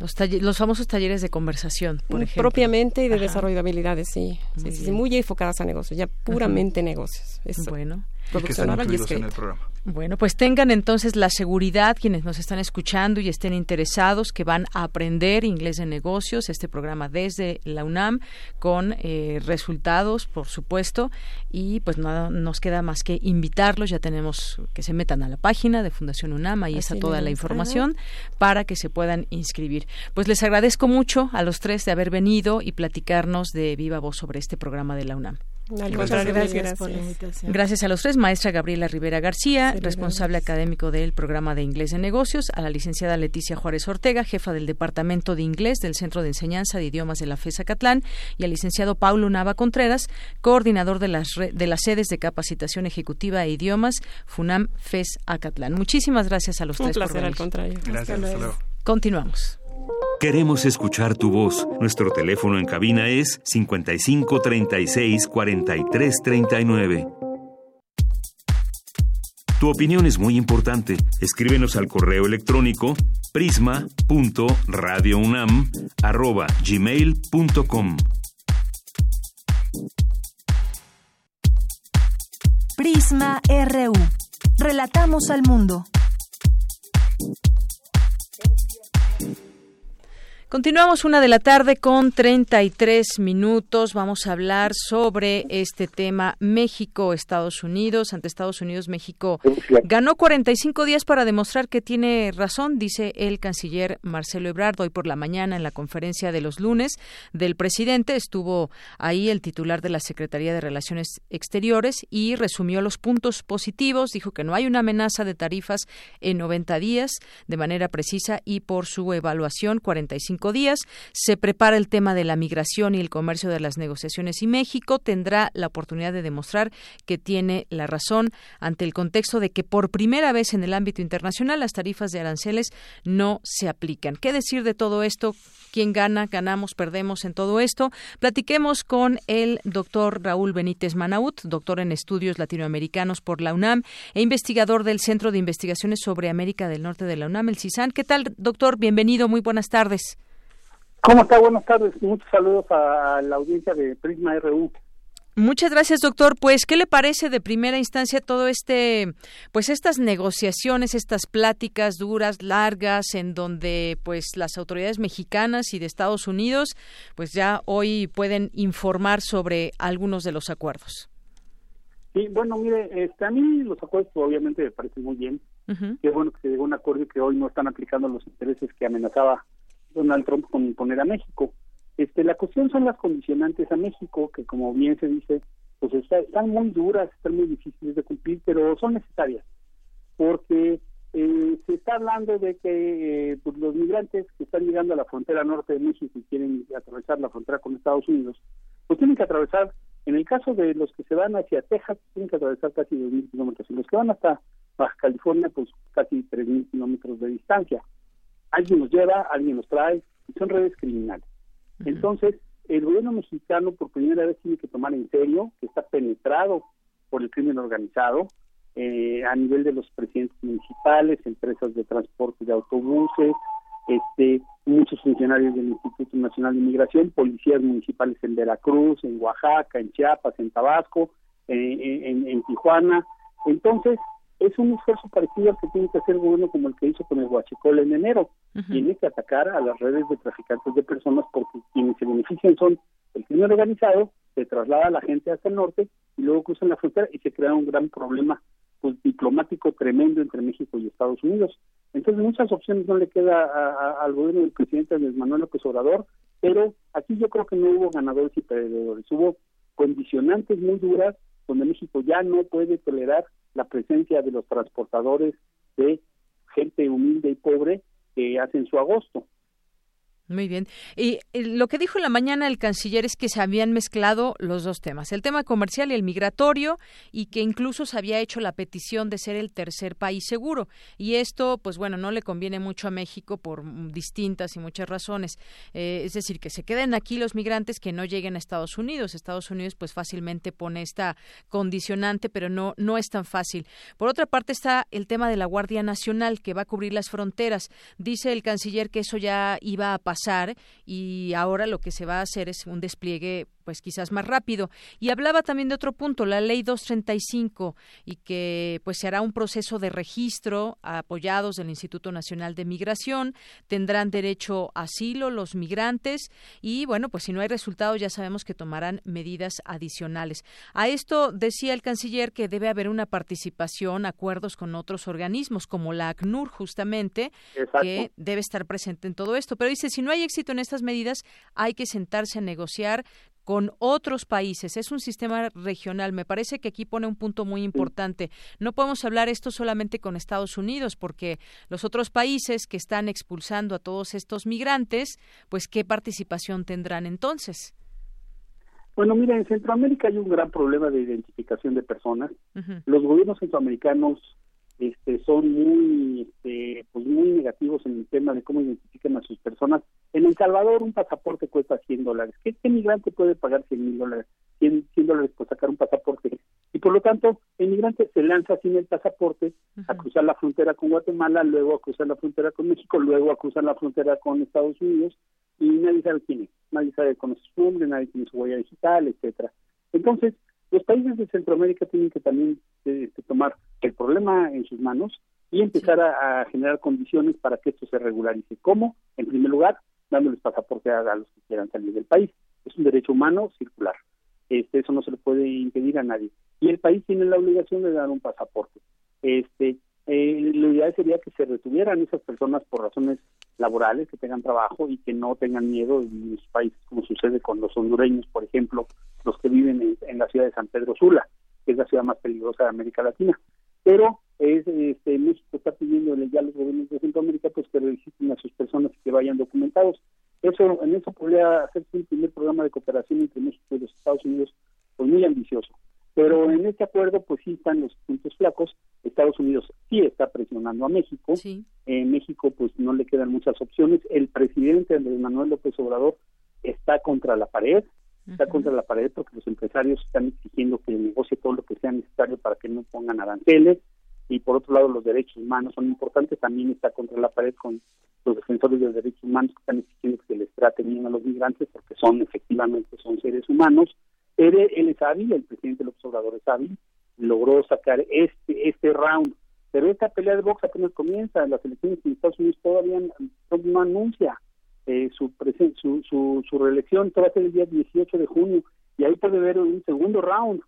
Los, los famosos talleres de conversación, por mm, ejemplo. Propiamente y de desarrollo de habilidades, sí. sí, sí, muy enfocadas a negocios, ya puramente negocios. Bueno. Producción oral y escrita. En el programa. Bueno, pues tengan entonces la seguridad quienes nos están escuchando y estén interesados que van a aprender inglés de negocios, este programa desde la UNAM con eh, resultados, por supuesto, y pues nada nos queda más que invitarlos, ya tenemos que se metan a la página de Fundación UNAM, ahí está toda la información para que se puedan inscribir. Pues les agradezco mucho a los tres de haber venido y platicarnos de viva voz sobre este programa de la UNAM gracias, por la invitación. Gracias a los tres, maestra Gabriela Rivera García, responsable académico del programa de Inglés de Negocios, a la licenciada Leticia Juárez Ortega, jefa del Departamento de Inglés del Centro de Enseñanza de Idiomas de la FESA Catlán, y al licenciado Paulo Nava Contreras, coordinador de las, de las sedes de capacitación ejecutiva e idiomas FUNAM FES Acatlán. Muchísimas gracias a los Un tres. Placer, al contrario. Gracias. Continuamos. Queremos escuchar tu voz. Nuestro teléfono en cabina es 55 36 43 39. Tu opinión es muy importante. Escríbenos al correo electrónico prisma.radiounam@gmail.com. Prisma RU. Relatamos al mundo. Continuamos una de la tarde con 33 minutos. Vamos a hablar sobre este tema México-Estados Unidos. Ante Estados Unidos, México ganó 45 días para demostrar que tiene razón, dice el canciller Marcelo Ebrard. Hoy por la mañana, en la conferencia de los lunes del presidente, estuvo ahí el titular de la Secretaría de Relaciones Exteriores y resumió los puntos positivos. Dijo que no hay una amenaza de tarifas en 90 días de manera precisa y por su evaluación, 45 días. Se prepara el tema de la migración y el comercio de las negociaciones y México tendrá la oportunidad de demostrar que tiene la razón ante el contexto de que por primera vez en el ámbito internacional las tarifas de aranceles no se aplican. ¿Qué decir de todo esto? ¿Quién gana? ¿Ganamos? ¿Perdemos en todo esto? Platiquemos con el doctor Raúl Benítez Manaut, doctor en estudios latinoamericanos por la UNAM e investigador del Centro de Investigaciones sobre América del Norte de la UNAM, el CISAN. ¿Qué tal, doctor? Bienvenido, muy buenas tardes. ¿Cómo está? Buenas tardes. Muchos saludos a la audiencia de Prisma RU. Muchas gracias, doctor. Pues, ¿qué le parece de primera instancia todo este, pues estas negociaciones, estas pláticas duras, largas, en donde, pues, las autoridades mexicanas y de Estados Unidos, pues, ya hoy pueden informar sobre algunos de los acuerdos? Sí, bueno, mire, este, a mí los acuerdos obviamente me parecen muy bien. Qué bueno que se llegó a un acuerdo y que hoy no están aplicando los intereses que amenazaba Donald Trump con imponer a México. Este, la cuestión son las condicionantes a México, que como bien se dice, pues están muy duras, están muy difíciles de cumplir, pero son necesarias, porque eh, se está hablando de que eh, pues los migrantes que están llegando a la frontera norte de México y quieren atravesar la frontera con Estados Unidos, pues tienen que atravesar, en el caso de los que se van hacia Texas, tienen que atravesar casi 2.000 kilómetros, y los que van hasta California, pues casi 3.000 kilómetros de distancia alguien los lleva, alguien los trae, son redes criminales. Entonces, el gobierno mexicano por primera vez tiene que tomar en serio que está penetrado por el crimen organizado eh, a nivel de los presidentes municipales, empresas de transporte de autobuses, este, muchos funcionarios del Instituto Nacional de Inmigración, policías municipales en Veracruz, en Oaxaca, en Chiapas, en Tabasco, eh, en, en Tijuana. Entonces, es un esfuerzo parecido al que tiene que hacer el gobierno como el que hizo con el Huachicol en enero. Tiene que atacar a las redes de traficantes de personas porque quienes se benefician son el crimen organizado, se traslada a la gente hacia el norte y luego cruzan la frontera y se crea un gran problema pues, diplomático tremendo entre México y Estados Unidos. Entonces muchas opciones no le queda al gobierno del presidente Andrés Manuel López Obrador, pero aquí yo creo que no hubo ganadores y perdedores, hubo condicionantes muy duras donde México ya no puede tolerar la presencia de los transportadores de gente humilde y pobre que hacen su agosto. Muy bien. Y lo que dijo en la mañana el canciller es que se habían mezclado los dos temas, el tema comercial y el migratorio, y que incluso se había hecho la petición de ser el tercer país seguro. Y esto, pues bueno, no le conviene mucho a México por distintas y muchas razones. Eh, es decir, que se queden aquí los migrantes que no lleguen a Estados Unidos. Estados Unidos, pues fácilmente pone esta condicionante, pero no, no es tan fácil. Por otra parte está el tema de la Guardia Nacional que va a cubrir las fronteras. Dice el canciller que eso ya iba a pasar y ahora lo que se va a hacer es un despliegue pues quizás más rápido. Y hablaba también de otro punto, la ley 235 y que pues se hará un proceso de registro apoyados del Instituto Nacional de Migración, tendrán derecho a asilo los migrantes y bueno, pues si no hay resultados ya sabemos que tomarán medidas adicionales. A esto decía el canciller que debe haber una participación, acuerdos con otros organismos como la ACNUR justamente, que debe estar presente en todo esto, pero dice si no hay éxito en estas medidas hay que sentarse a negociar con otros países. Es un sistema regional. Me parece que aquí pone un punto muy importante. No podemos hablar esto solamente con Estados Unidos, porque los otros países que están expulsando a todos estos migrantes, pues qué participación tendrán entonces. Bueno, mira, en Centroamérica hay un gran problema de identificación de personas. Los gobiernos centroamericanos este, son muy, este, pues muy negativos en el tema de cómo identifican a sus personas. En El Salvador un pasaporte cuesta 100 dólares. ¿Qué, migrante puede pagar 100 mil dólares? 100, dólares por sacar un pasaporte. Y por lo tanto, el migrante se lanza sin el pasaporte a cruzar la frontera con Guatemala, luego a cruzar la frontera con México, luego a cruzar la frontera con Estados Unidos y nadie sabe quién es. Nadie sabe conocer su nombre, nadie tiene su huella digital, etcétera. Entonces, los países de Centroamérica tienen que también eh, tomar el problema en sus manos y empezar a, generar condiciones para que esto se regularice. ¿Cómo? En primer lugar, dándoles pasaporte a, los que quieran salir del país. Es un derecho humano circular. Este, eso no se le puede impedir a nadie. Y el país tiene la obligación de dar un pasaporte. Este, eh, lo ideal sería que se retuvieran esas personas por razones laborales, que tengan trabajo y que no tengan miedo en sus países, como sucede con los hondureños, por ejemplo, los que viven en, la ciudad de San Pedro Sula, que es la ciudad más peligrosa de América Latina. Pero es, este, México está pidiéndole ya a los gobiernos de Centroamérica pues que registren a sus personas y que vayan documentados. Eso, en eso podría hacerse un primer programa de cooperación entre México y los Estados Unidos, pues muy ambicioso. Pero en este acuerdo, pues sí están los puntos flacos. Estados Unidos sí está presionando a México. En México, pues no le quedan muchas opciones. El presidente Andrés Manuel López Obrador está contra la pared está contra la pared porque los empresarios están exigiendo que negocie todo lo que sea necesario para que no pongan aranceles y por otro lado los derechos humanos son importantes, también está contra la pared con los defensores de los derechos humanos que están exigiendo que se les trate bien a los migrantes porque son efectivamente son seres humanos. Él, él es hábil, el presidente López Obrador es hábil, logró sacar este este round, pero esta pelea de box apenas comienza, las elecciones en Estados Unidos todavía no anuncia eh, su, su, su, su reelección, esto va a ser el día 18 de junio, y ahí puede haber un segundo round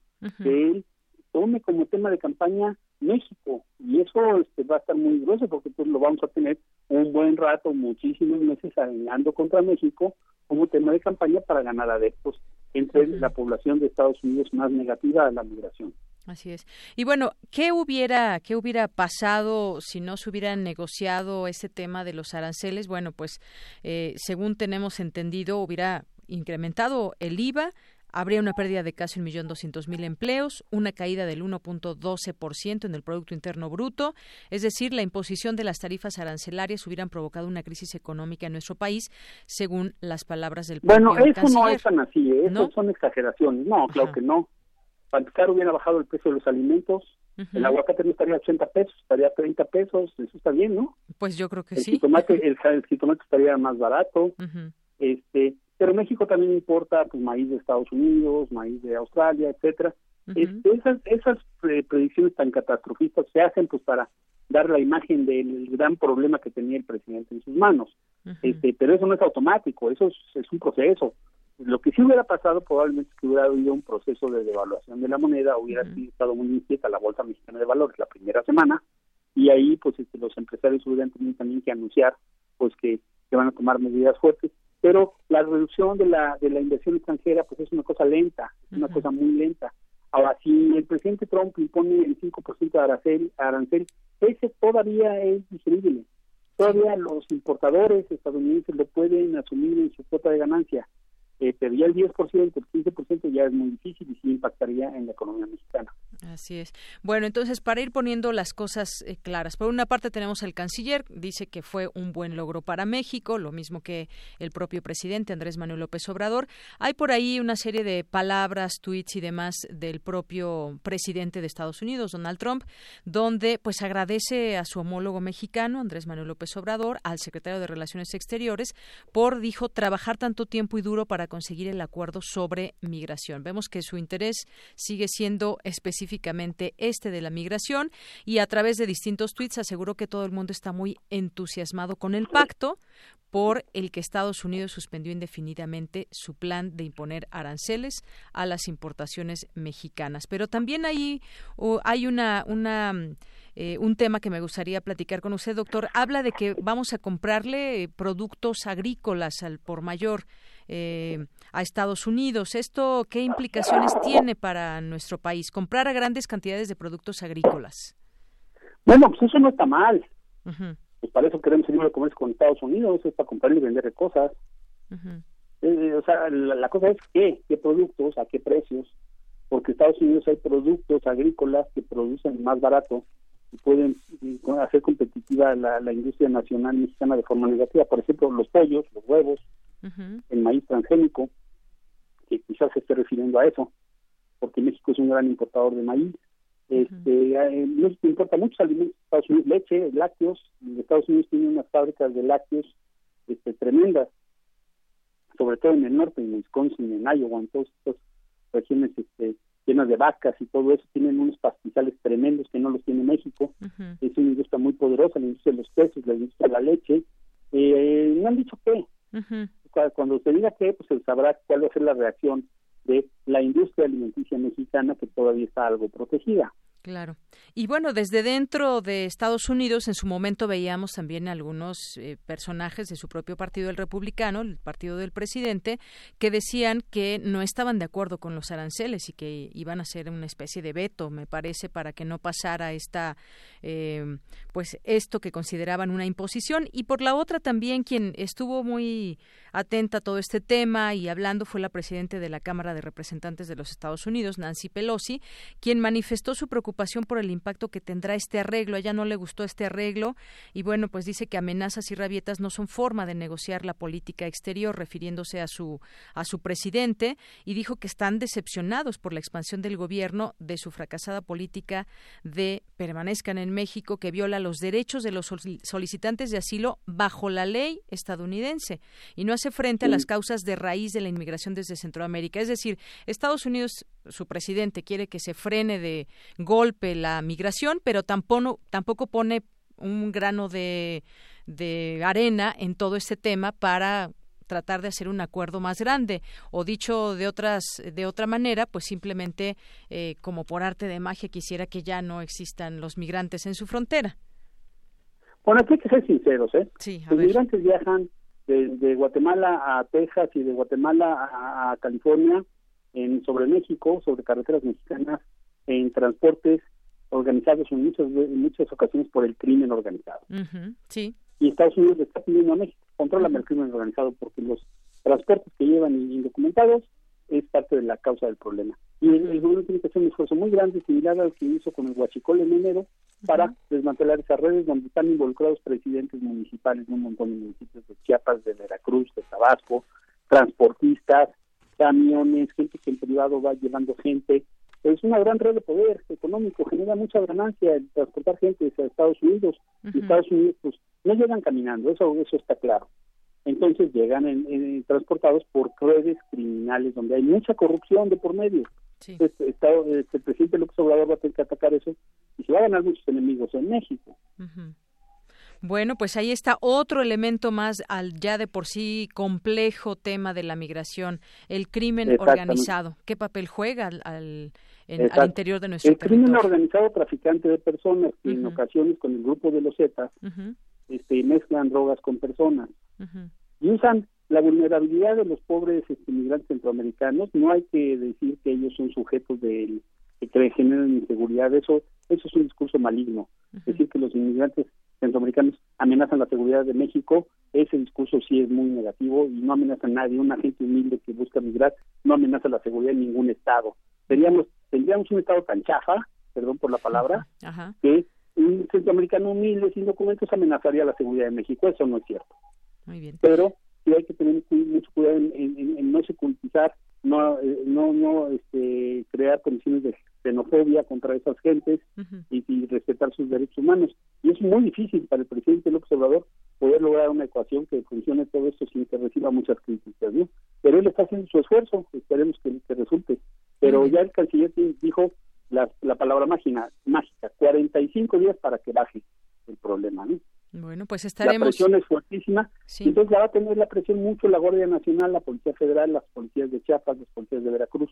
que él tome como tema de campaña México, y eso este, va a estar muy grueso porque pues lo vamos a tener un buen rato, muchísimos meses alineando contra México como tema de campaña para ganar adeptos entre la población de Estados Unidos más negativa a la migración. Así es. Y bueno, ¿qué hubiera, qué hubiera pasado si no se hubiera negociado ese tema de los aranceles? Bueno, pues eh, según tenemos entendido, hubiera incrementado el IVA, habría una pérdida de casi un millón doscientos mil empleos, una caída del 1.12% en el Producto Interno Bruto, es decir, la imposición de las tarifas arancelarias hubieran provocado una crisis económica en nuestro país, según las palabras del Bueno, eso no es tan así, ¿eh? eso son exageraciones. No, claro que no. Empezar, hubiera bajado el precio de los alimentos, el aguacate no estaría a 80 pesos, estaría a 30 pesos, eso está bien, ¿no? Pues yo creo que el sí. Jitomate, el, el, jitomate estaría más barato. Este, pero México también importa pues, maíz de Estados Unidos, maíz de Australia, etcétera. Este, esas esas predicciones tan catastrofistas se hacen pues para dar la imagen del gran problema que tenía el presidente en sus manos. este, pero eso no es automático, eso es, un proceso. Lo que sí hubiera pasado probablemente es que hubiera habido un proceso de devaluación de la moneda, hubiera estado muy inquieta la Bolsa Mexicana de Valores la primera semana, y ahí pues este, los empresarios hubieran tenido también que anunciar pues que, que van a tomar medidas fuertes pero la reducción de la, de la inversión extranjera pues es una cosa lenta, es una cosa muy lenta. Ahora, si el presidente Trump impone el 5% de arancel, arancel, ese todavía es digerible. Todavía los importadores estadounidenses lo pueden asumir en su cuota de ganancia. Eh, pero ya el 10%, el 15% ya es muy difícil y sí impactaría en la economía mexicana. Así es. Bueno, entonces, para ir poniendo las cosas eh, claras, por una parte tenemos al canciller, dice que fue un buen logro para México, lo mismo que el propio presidente Andrés Manuel López Obrador. Hay por ahí una serie de palabras, tweets y demás del propio presidente de Estados Unidos, Donald Trump, donde pues agradece a su homólogo mexicano, Andrés Manuel López Obrador, al secretario de Relaciones Exteriores, por, dijo, trabajar tanto tiempo y duro para conseguir el acuerdo sobre migración. Vemos que su interés sigue siendo específico este de la migración y a través de distintos tweets aseguró que todo el mundo está muy entusiasmado con el pacto por el que Estados Unidos suspendió indefinidamente su plan de imponer aranceles a las importaciones mexicanas. Pero también hay, hay una, una eh, un tema que me gustaría platicar con usted, doctor. Habla de que vamos a comprarle productos agrícolas al por mayor eh, a Estados Unidos. ¿Esto qué implicaciones tiene para nuestro país? Comprar a grandes cantidades de productos agrícolas. Bueno, pues eso no está mal. Pues para eso queremos ir a comercio con Estados Unidos, es para comprar y vender cosas. Eh, o sea, la, cosa es qué, qué productos, a qué precios, porque Estados Unidos hay productos agrícolas que producen más barato y pueden eh, hacer competitiva la, la industria nacional mexicana de forma negativa. Por ejemplo, los pollos, los huevos, el maíz transgénico, que quizás se esté refiriendo a eso, porque México es un gran importador de maíz. Este, eh, México importa muchos alimentos, Estados Unidos, leche, lácteos, Estados Unidos tiene unas fábricas de lácteos este, tremendas, sobre todo en el norte, en Wisconsin, en Iowa, en todas estas regiones este, llenas de vacas y todo eso, tienen unos pastizales tremendos que no los tiene México. Es una industria muy poderosa, la industria de los peces, la industria de la leche. Eh, no han dicho qué, cuando se diga que, pues se sabrá cuál va a ser la reacción de la industria alimenticia mexicana que todavía está algo protegida. Claro. Y bueno, desde dentro de Estados Unidos, en su momento veíamos también algunos eh, personajes de su propio partido, el republicano, el partido del presidente, que decían que no estaban de acuerdo con los aranceles y que iban a hacer una especie de veto, me parece, para que no pasara esta, eh, pues esto que consideraban una imposición. Y por la otra también quien estuvo muy atenta a todo este tema y hablando fue la presidenta de la Cámara de Representantes de los Estados Unidos, Nancy Pelosi, quien manifestó su preocupación por el impacto que tendrá este arreglo. Ella no le gustó este arreglo y bueno, pues dice que amenazas y rabietas no son forma de negociar la política exterior, refiriéndose a su a su presidente y dijo que están decepcionados por la expansión del gobierno de su fracasada política de permanezcan en México que viola los derechos de los solicitantes de asilo bajo la ley estadounidense y no hace frente a las causas de raíz de la inmigración desde Centroamérica. Es decir, Estados Unidos, su presidente, quiere que se frene de golpe la migración, pero tampoco, tampoco pone un grano de, de arena en todo este tema para tratar de hacer un acuerdo más grande o dicho de otras de otra manera pues simplemente eh, como por arte de magia quisiera que ya no existan los migrantes en su frontera bueno aquí hay que ser sinceros eh los migrantes viajan de, Guatemala a Texas y de Guatemala a, California en sobre México, sobre carreteras mexicanas, en transportes organizados en muchas, en muchas ocasiones por el crimen organizado. Sí. Y Estados Unidos le está pidiendo a México, controlame el crimen organizado porque los transportes que llevan indocumentados es parte de la causa del problema. Y el, gobierno tiene que hacer un esfuerzo muy grande, similar al que hizo con el Huachicol en enero, para desmantelar esas redes donde están involucrados presidentes municipales de un montón de municipios de Chiapas, de Veracruz, de Tabasco, transportistas, camiones, gente que en privado va llevando gente. Es una gran red de poder económico, genera mucha ganancia el transportar gente hacia Estados Unidos. Y Estados Unidos, pues, no llegan caminando, eso, eso está claro entonces llegan en, transportados por redes criminales donde hay mucha corrupción de por medio. Este, este, el presidente López Obrador va a tener que atacar eso y se va a ganar muchos enemigos en México. Bueno, pues ahí está otro elemento más al ya de por sí complejo tema de la migración, el crimen organizado. ¿Qué papel juega al, interior de nuestro El crimen organizado traficante de personas que en ocasiones con el grupo de los Zetas este, mezclan drogas con personas y usan la vulnerabilidad de los pobres este, inmigrantes centroamericanos. No hay que decir que ellos son sujetos de que generan inseguridad. Eso, eso es un discurso maligno. Decir que los inmigrantes centroamericanos amenazan la seguridad de México, ese discurso sí es muy negativo y no amenaza a nadie. Una gente humilde que busca migrar no amenaza la seguridad en ningún estado. Tendríamos, tendríamos un estado tan chafa perdón por la palabra, que un centroamericano humilde sin documentos amenazaría la seguridad de México. Eso no es cierto. Muy bien. Pero sí hay que tener mucho cuidado en, no secundizar, no, eh, no, no este, crear condiciones de xenofobia contra esas gentes y, respetar sus derechos humanos. Y es muy difícil para el presidente López Obrador poder lograr una ecuación que funcione todo esto sin que reciba muchas críticas, ¿no? Pero él está haciendo su esfuerzo, esperemos que, que resulte. Pero ya el canciller dijo la, la palabra mágica, mágica, 45 días para que baje el problema, ¿no? Bueno, pues estaremos. La presión es fuertísima. Entonces ya va a tener la presión mucho la Guardia Nacional, la Policía Federal, las policías de Chiapas, las policías de Veracruz.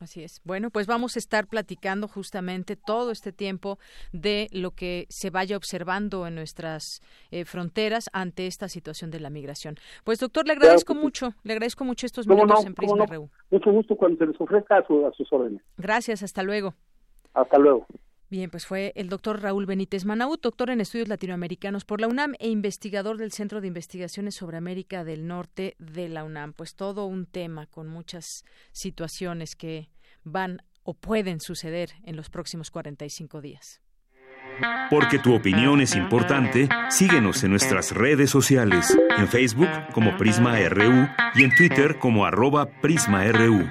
Así es. Bueno, pues vamos a estar platicando justamente todo este tiempo de lo que se vaya observando en nuestras eh, fronteras ante esta situación de la migración. Pues doctor, le agradezco mucho, le agradezco mucho estos minutos en Prisma no? Mucho gusto cuando se les ofrezca a, a sus órdenes. Gracias, hasta luego. Hasta luego. Bien, pues fue el doctor Raúl Benítez Manaut, doctor en estudios latinoamericanos por la UNAM e investigador del Centro de Investigaciones sobre América del Norte de la UNAM. Pues todo un tema con muchas situaciones que van o pueden suceder en los próximos 45 días. Porque tu opinión es importante, síguenos en nuestras redes sociales, en Facebook como Prisma RU y en Twitter como arroba PrismaRU.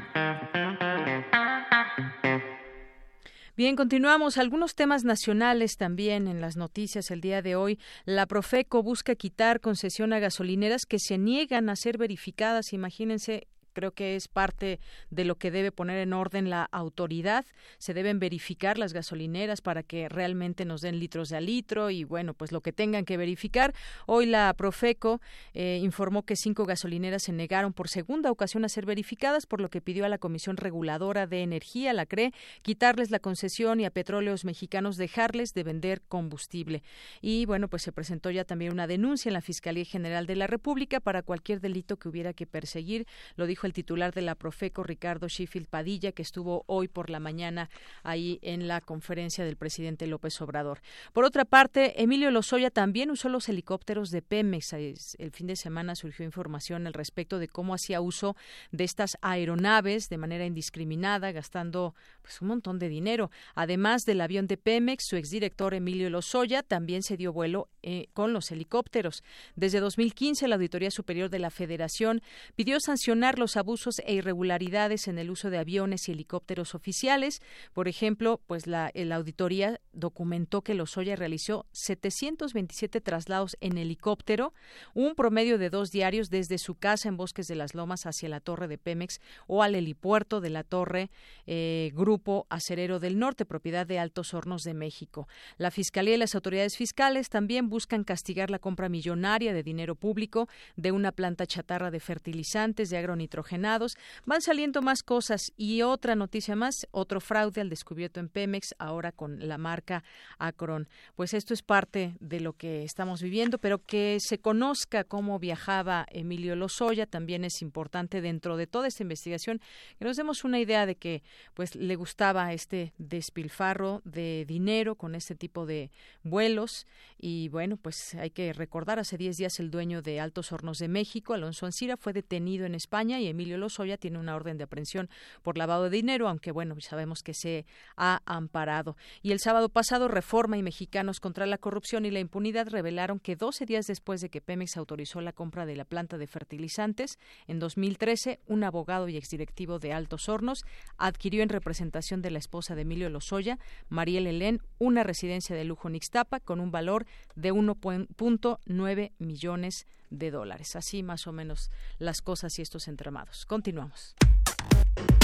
Bien, continuamos. Algunos temas nacionales también en las noticias el día de hoy. La Profeco busca quitar concesión a gasolineras que se niegan a ser verificadas. Imagínense creo que es parte de lo que debe poner en orden la autoridad. Se deben verificar las gasolineras para que realmente nos den litros de a litro y bueno, pues lo que tengan que verificar. Hoy la Profeco eh, informó que cinco gasolineras se negaron por segunda ocasión a ser verificadas, por lo que pidió a la Comisión Reguladora de Energía, la CRE, quitarles la concesión y a petróleos mexicanos dejarles de vender combustible. Y bueno, pues se presentó ya también una denuncia en la Fiscalía General de la República para cualquier delito que hubiera que perseguir. Lo dijo el titular de la Profeco, Ricardo Sheffield Padilla, que estuvo hoy por la mañana ahí en la conferencia del presidente López Obrador. Por otra parte, Emilio Lozoya también usó los helicópteros de Pemex. El fin de semana surgió información al respecto de cómo hacía uso de estas aeronaves de manera indiscriminada, gastando pues un montón de dinero. Además del avión de Pemex, su exdirector Emilio Lozoya también se dio vuelo eh, con los helicópteros. Desde 2015, la Auditoría Superior de la Federación pidió sancionar los abusos e irregularidades en el uso de aviones y helicópteros oficiales. Por ejemplo, pues la, auditoría documentó que Lozoya realizó 727 traslados en helicóptero, un promedio de dos diarios desde su casa en Bosques de las Lomas hacia la torre de Pemex o al helipuerto de la torre eh, Grupo Acerero del Norte, propiedad de Altos Hornos de México. La Fiscalía y las autoridades fiscales también buscan castigar la compra millonaria de dinero público de una planta chatarra de fertilizantes de agronitrogenados. Van saliendo más cosas. Y otra noticia más, otro fraude al descubierto en Pemex, ahora con la marca Acron. Pues esto es parte de lo que estamos viviendo, pero que se conozca cómo viajaba Emilio Lozoya también es importante dentro de toda esta investigación, que nos demos una idea de que pues le gustaba este despilfarro de dinero con este tipo de vuelos. Y bueno, pues hay que recordar hace 10 días el dueño de Altos Hornos de México, Alonso Ancira, fue detenido en España y Emilio Lozoya tiene una orden de aprehensión por lavado de dinero, aunque bueno, sabemos que se ha amparado. Y el sábado pasado, Reforma y Mexicanos contra la Corrupción y la Impunidad revelaron que 12 días después de que Pemex autorizó la compra de la planta de fertilizantes, en 2013, un abogado y exdirectivo de Altos Hornos adquirió en representación de la esposa de Emilio Lozoya, Mariel Elén, una residencia de lujo en con un valor de 1.9 millones de dólares. Así más o menos las cosas y estos entramados. Continuamos.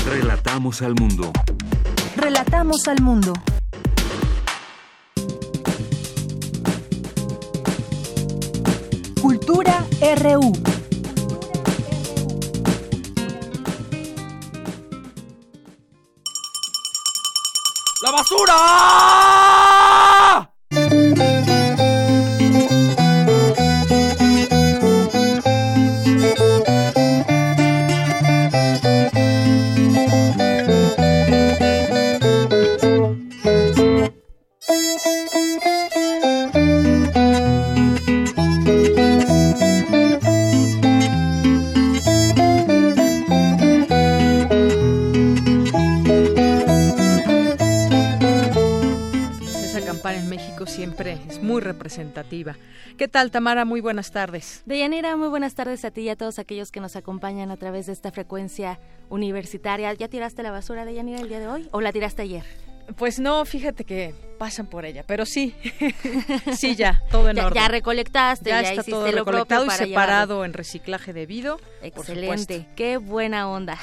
Relatamos al mundo. Relatamos al mundo. Cultura RU. ¡La basura! ¿Qué tal, Tamara? Muy buenas tardes. Deyanira, muy buenas tardes a ti y a todos aquellos que nos acompañan a través de esta frecuencia universitaria. ¿Ya tiraste la basura, Deyanira, el día de hoy o la tiraste ayer? Pues no, fíjate que pasan por ella, pero sí, <laughs> sí ya, todo en orden. Ya recolectaste, ya, está todo recolectado y separado en reciclaje debido. Excelente, qué buena onda.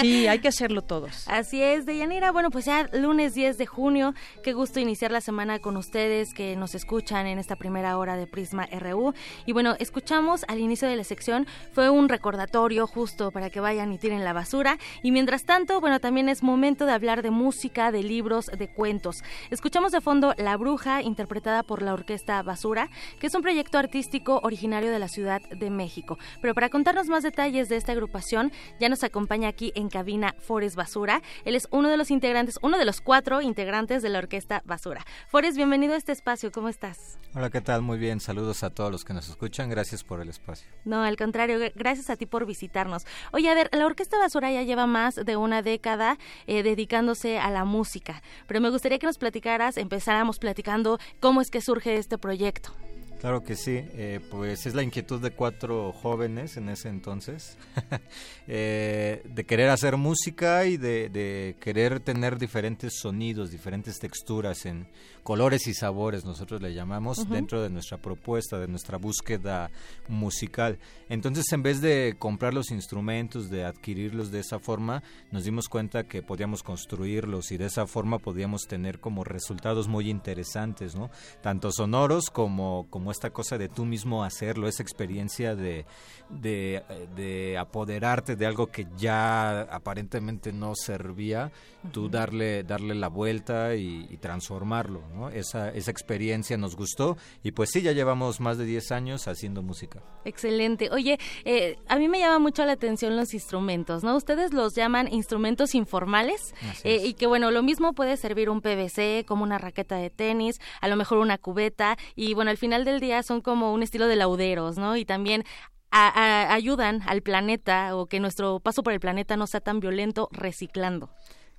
sí, <laughs> hay que hacerlo todos. Así es, Deyanira. Bueno, pues ya lunes 10 de junio, qué gusto iniciar la semana con ustedes que nos escuchan en esta primera hora de Prisma RU. Y bueno, escuchamos al inicio de la sección, fue un recordatorio justo para que vayan y tiren la basura. Y mientras tanto, bueno, también es momento de hablar de música, de libros, de cuentos. Escuchamos de fondo La Bruja, interpretada por la Orquesta Basura, que es un proyecto artístico originario de la Ciudad de México. Pero para contarnos más detalles de esta agrupación, ya nos acompaña aquí en cabina Forest Basura. Él es uno de los integrantes, uno de los cuatro integrantes de la Orquesta Basura. Forest, bienvenido a este espacio, ¿cómo estás? Hola, ¿qué tal? Muy bien, saludos a todos los que nos escuchan, gracias por el espacio. No, al contrario, gracias a ti por visitarnos. Oye, a ver, la Orquesta Basura ya lleva más de una década eh, dedicándose a la música, pero me gustaría que nos platicaras empezáramos platicando cómo es que surge este proyecto. Claro que sí, eh, pues es la inquietud de cuatro jóvenes en ese entonces, <laughs> eh, de querer hacer música y de, querer tener diferentes sonidos, diferentes texturas en colores y sabores, nosotros le llamamos, dentro de nuestra propuesta, de nuestra búsqueda musical. Entonces, en vez de comprar los instrumentos, de adquirirlos de esa forma, nos dimos cuenta que podíamos construirlos y de esa forma podíamos tener como resultados muy interesantes, ¿no? Tanto sonoros como, como esta cosa de tú mismo hacerlo, esa experiencia de, de, apoderarte de algo que ya aparentemente no servía, tú darle, darle la vuelta y, transformarlo, ¿no? Esa, esa experiencia nos gustó y pues sí, ya llevamos más de 10 años haciendo música. Excelente. Oye, eh, a mí me llama mucho la atención los instrumentos, ¿no? Ustedes los llaman instrumentos informales eh, y que bueno, lo mismo puede servir un PVC como una raqueta de tenis, a lo mejor una cubeta y bueno, al final del día son como un estilo de lauderos, ¿no? Y también ayudan al planeta o que nuestro paso por el planeta no sea tan violento reciclando.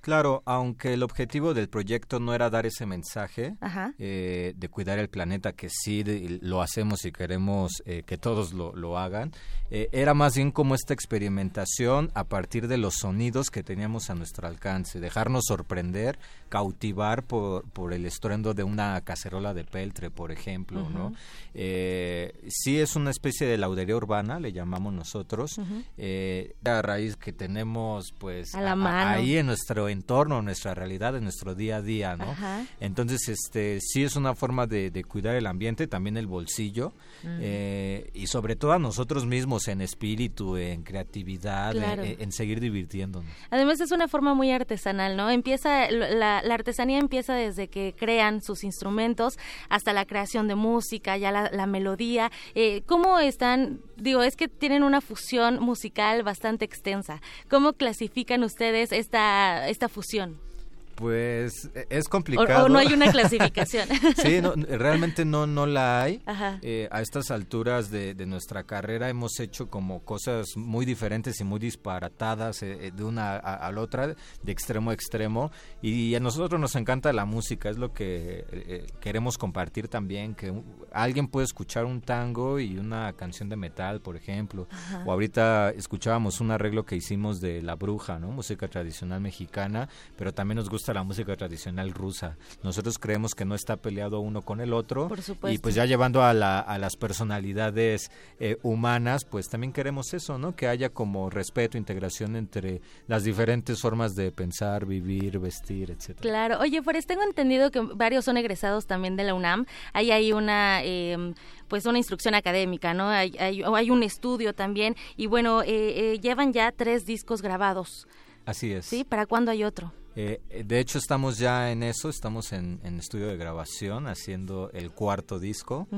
Claro, aunque el objetivo del proyecto no era dar ese mensaje eh, de cuidar el planeta, que sí lo hacemos y queremos eh, que todos lo, lo hagan, eh, era más bien como esta experimentación a partir de los sonidos que teníamos a nuestro alcance, dejarnos sorprender, cautivar por, por el estruendo de una cacerola de peltre, por ejemplo, ¿no? sí es una especie de laudería urbana, le llamamos nosotros, a raíz que tenemos pues ahí en nuestro entorno, nuestra realidad, en nuestro día a día, ¿no? Entonces, este, sí es una forma de, cuidar el ambiente, también el bolsillo, eh, y sobre todo a nosotros mismos en espíritu, en creatividad, en, seguir divirtiéndonos. Además es una forma muy artesanal, ¿no? Empieza, la, artesanía empieza desde que crean sus instrumentos hasta la creación de música, ya la, melodía. Eh, ¿Cómo están? Digo, es que tienen una fusión musical bastante extensa. ¿Cómo clasifican ustedes esta esta fusión? Pues e, es complicado. O, no hay una <laughs> clasificación. sí, realmente no, no la hay. Eh, a estas alturas de, nuestra carrera hemos hecho como cosas muy diferentes y muy disparatadas eh, eh, de una a, la otra, de extremo a extremo. Y a nosotros nos encanta la música, es lo que queremos compartir también, que alguien puede escuchar un tango y una canción de metal, por ejemplo. O ahorita escuchábamos un arreglo que hicimos de La Bruja, ¿no? Música tradicional mexicana, pero también nos gusta la música tradicional rusa. Nosotros creemos que no está peleado uno con el otro. Y pues ya llevando a, la, a las personalidades eh, humanas, pues también queremos eso, ¿no? Que haya como respeto, integración entre las diferentes formas de pensar, vivir, vestir, etcétera. Claro. Oye, pues tengo entendido que varios son egresados también de la UNAM. Hay ahí una... Eh, pues una instrucción académica, ¿no? Hay, hay, hay un estudio también y bueno, eh, llevan ya tres discos grabados. Así es. ¿Sí? ¿Para cuándo hay otro? Eh, de hecho, estamos ya en eso, estamos en, estudio de grabación haciendo el cuarto disco.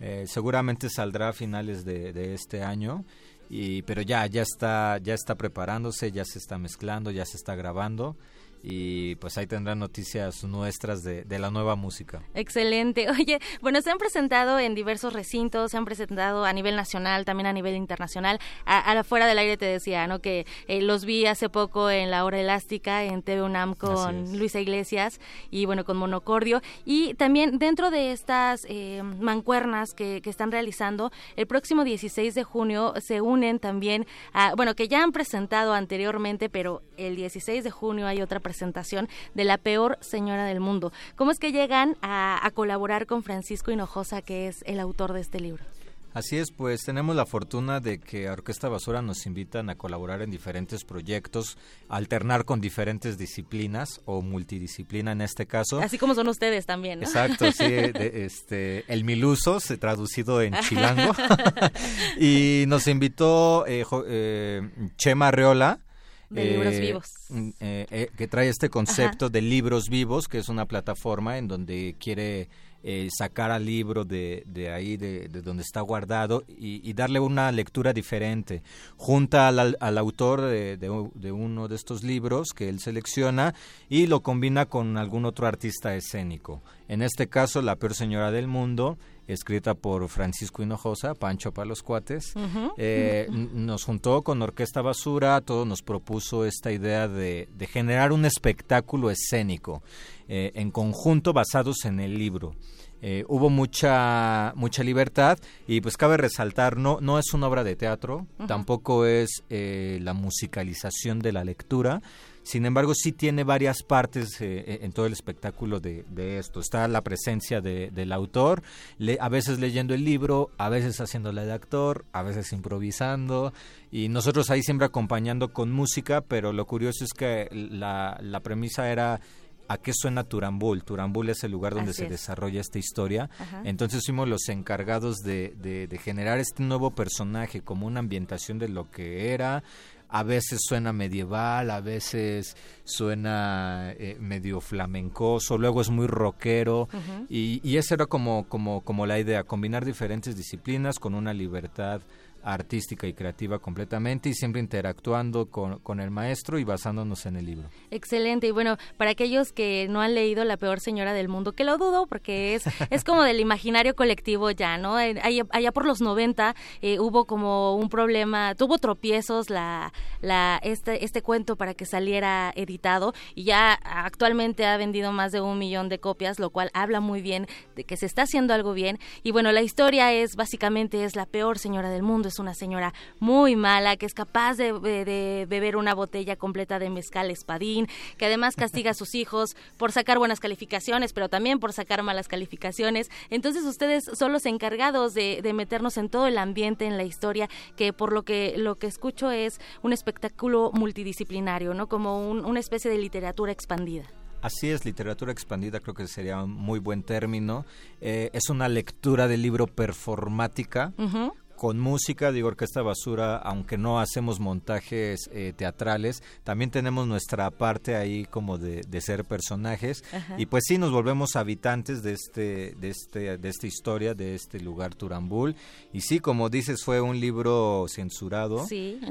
Eh, seguramente saldrá a finales de, este año, y, pero ya, ya, está, ya está preparándose, ya se está mezclando, ya se está grabando. Y pues ahí tendrán noticias nuestras de, la nueva música. Excelente. <laughs> Oye, bueno, se han presentado en diversos recintos, se han presentado a nivel nacional, también a nivel internacional. A, la fuera del aire te decía, ¿no? Que eh, los vi hace poco en La Hora Elástica, en TV UNAM con Luisa Iglesias y bueno, con Monocordio. Y también dentro de estas eh, mancuernas que, que están realizando, el próximo 16 de junio se unen también a, bueno, que ya han presentado anteriormente, pero el 16 de junio hay otra presentación de La Peor Señora del Mundo. ¿Cómo es que llegan a, colaborar con Francisco Hinojosa, que es el autor de este libro? Así es, pues tenemos la fortuna de que Orquesta Basura nos invitan a colaborar en diferentes proyectos, alternar con diferentes disciplinas o multidisciplina en este caso. Así como son ustedes también, ¿no? Exacto, sí, <laughs> este, el Miluso, traducido en <laughs> chilango. <laughs> y nos invitó eh, eh, Chema Arreola, de libros eh, vivos. Mm, eh, eh, que trae este concepto de libros vivos, que es una plataforma en donde quiere sacar al libro de, de ahí, de, donde está guardado, y, darle una lectura diferente. Junta al, al autor de, de, uno de estos libros que él selecciona y lo combina con algún otro artista escénico. En este caso, La Peor Señora del Mundo escrita por Francisco Hinojosa, Pancho para los cuates. Eh, nos juntó con Orquesta Basura, todo nos propuso esta idea de, generar un espectáculo escénico eh, en conjunto basados en el libro. Eh, hubo mucha mucha libertad y pues cabe resaltar no no es una obra de teatro tampoco es la musicalización de la lectura sin embargo, sí tiene varias partes eh, eh, en todo el espectáculo de, esto. Está la presencia del autor, a veces leyendo el libro, a veces haciéndole de actor, a veces improvisando, y nosotros ahí siempre acompañando con música, pero lo curioso es que la, premisa era a qué suena Turambul. Turambul es el lugar donde se desarrolla esta historia. Entonces fuimos los encargados de, de, generar este nuevo personaje como una ambientación de lo que era, a veces suena medieval, a veces suena eh, medio flamencoso, luego es muy rockero. Y, y esa era como, como, como la idea, combinar diferentes disciplinas con una libertad artística y creativa completamente y siempre interactuando con, con, el maestro y basándonos en el libro. Excelente. Y bueno, para aquellos que no han leído La peor señora del mundo, que lo dudo porque es, <laughs> es como del imaginario colectivo ya, ¿no? Allá, allá por los 90 eh, hubo como un problema, tuvo tropiezos la, la, este, este cuento para que saliera editado y ya actualmente ha vendido más de un millón de copias, lo cual habla muy bien de que se está haciendo algo bien. Y bueno, la historia es básicamente es la peor señora del mundo es una señora muy mala, que es capaz de, beber una botella completa de mezcal espadín, que además castiga a sus hijos por sacar buenas calificaciones, pero también por sacar malas calificaciones. Entonces ustedes son los encargados de, meternos en todo el ambiente, en la historia, que por lo que, lo que escucho es un espectáculo multidisciplinario, ¿no? Como una especie de literatura expandida. Así es, literatura expandida creo que sería un muy buen término. Eh, es una lectura del libro performática, con música, digo Orquesta Basura, aunque no hacemos montajes eh, teatrales, también tenemos nuestra parte ahí como de, ser personajes. Y pues sí nos volvemos habitantes de este, de este, de esta historia, de este lugar Turambul. Y sí, como dices, fue un libro censurado,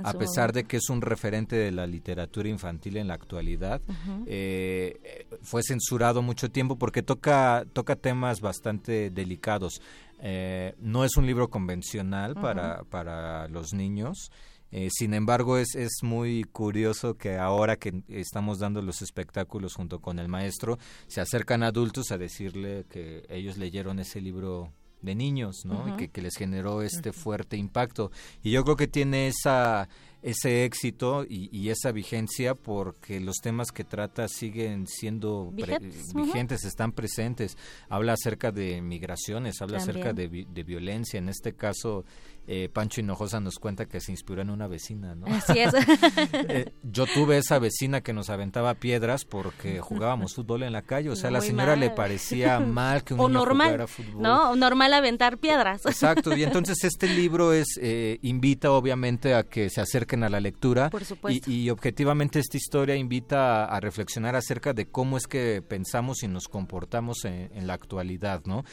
a pesar de que es un referente de la literatura infantil en la actualidad, eh, fue censurado mucho tiempo porque toca, toca temas bastante delicados. Eh, no es un libro convencional para, para los niños. Eh, sin embargo, es, es muy curioso que ahora que estamos dando los espectáculos junto con el maestro, se acercan adultos a decirle que ellos leyeron ese libro de niños, ¿no? y que, que, les generó este fuerte impacto. Y yo creo que tiene esa ese éxito y, esa vigencia porque los temas que trata siguen siendo vigentes, están presentes. Habla acerca de migraciones, habla acerca de, de, violencia. En este caso, eh, Pancho Hinojosa nos cuenta que se inspiró en una vecina, ¿no? Así es. <laughs> Eh, yo tuve esa vecina que nos aventaba piedras porque jugábamos fútbol en la calle. O sea, a la señora le parecía mal que un o normal, jugara fútbol. No, normal aventar piedras. Exacto. Y <laughs> entonces este libro es eh, invita obviamente a que se acerquen a la lectura. Por supuesto. Y, objetivamente esta historia invita a, reflexionar acerca de cómo es que pensamos y nos comportamos en, la actualidad, ¿no?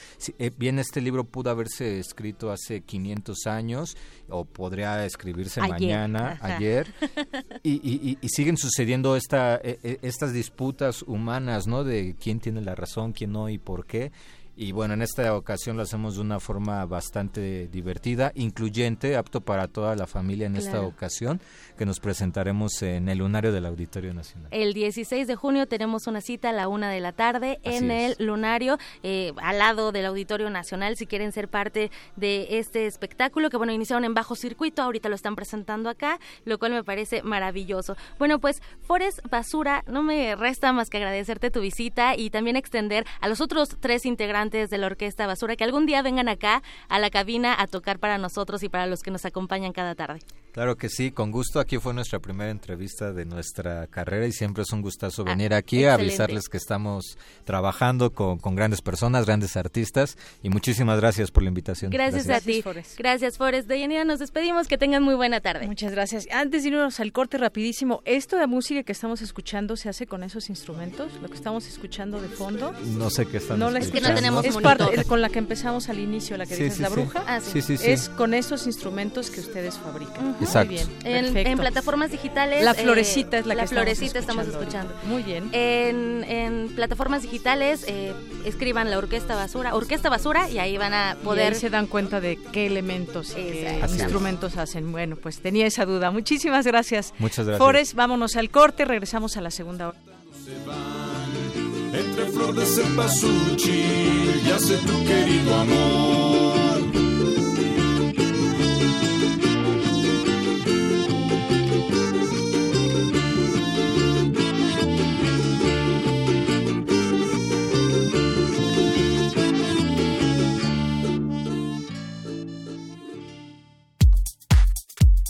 bien este libro pudo haberse escrito hace 500 años años o podría escribirse mañana, ayer, <laughs> y, siguen sucediendo esta, e, e, estas disputas humanas, ¿no? De quién tiene la razón, quién no y por qué. Y bueno, en esta ocasión lo hacemos de una forma bastante divertida, incluyente, apto para toda la familia en esta ocasión, que nos presentaremos en el Lunario del Auditorio Nacional. El 16 de junio tenemos una cita a la una de la tarde en el Lunario, eh, al lado del Auditorio Nacional, si quieren ser parte de este espectáculo, que bueno, iniciaron en bajo circuito, ahorita lo están presentando acá, lo cual me parece maravilloso. Bueno, pues Forest Basura, no me resta más que agradecerte tu visita y también extender a los otros tres integrantes de la Orquesta Basura que algún día vengan acá a la cabina a tocar para nosotros y para los que nos acompañan cada tarde. Claro que sí, con gusto. Aquí fue nuestra primera entrevista de nuestra carrera y siempre es un gustazo ah, venir aquí a avisarles que estamos trabajando con, grandes personas, grandes artistas y muchísimas gracias por la invitación. Gracias, a ti. Gracias, Forrest. De Yanira nos despedimos. Que tengan muy buena tarde. Muchas gracias. Antes de irnos al corte rapidísimo, ¿esto de música que estamos escuchando se hace con esos instrumentos? ¿Lo que estamos escuchando de fondo? No sé qué estamos no, Es que no tenemos es parte, con la que empezamos al inicio, la que dices la bruja. Ah, sí. Es con esos instrumentos que ustedes fabrican. Muy bien. En, plataformas digitales. La florecita es la, que La florecita estamos escuchando. Muy bien. En, plataformas digitales eh, escriban la Orquesta Basura, Orquesta Basura y ahí van a poder. Y se dan cuenta de qué elementos y qué instrumentos hacen. Bueno, pues tenía esa duda. Muchísimas gracias. Muchas gracias. Forest, vámonos al corte, regresamos a la segunda hora. Entre flores de ya sé tu querido amor.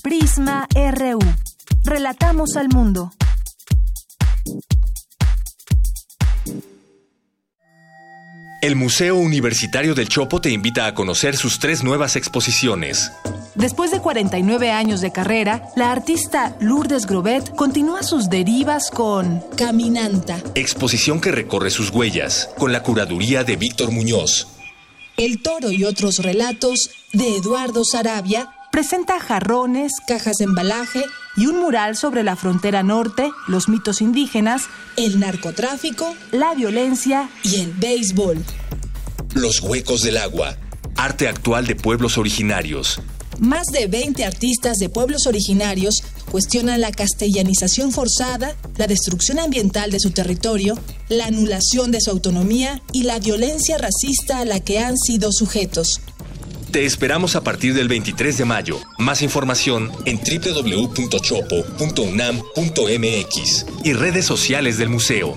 Prisma RU. Relatamos al mundo. El Museo Universitario del Chopo te invita a conocer sus tres nuevas exposiciones. Después de 49 años de carrera, la artista Lourdes Grobet continúa sus derivas con Caminanta. Exposición que recorre sus huellas, con la curaduría de Víctor Muñoz. El toro y otros relatos de Eduardo Sarabia presenta jarrones, cajas de embalaje y un mural sobre la frontera norte, los mitos indígenas, el narcotráfico, la violencia y el béisbol. Los huecos del agua, arte actual de pueblos originarios. Más de 20 artistas de pueblos originarios cuestionan la castellanización forzada, la destrucción ambiental de su territorio, la anulación de su autonomía y la violencia racista a la que han sido sujetos. Te esperamos a partir del 23 de mayo. Más información en www.chopo.unam.mx y redes sociales del museo.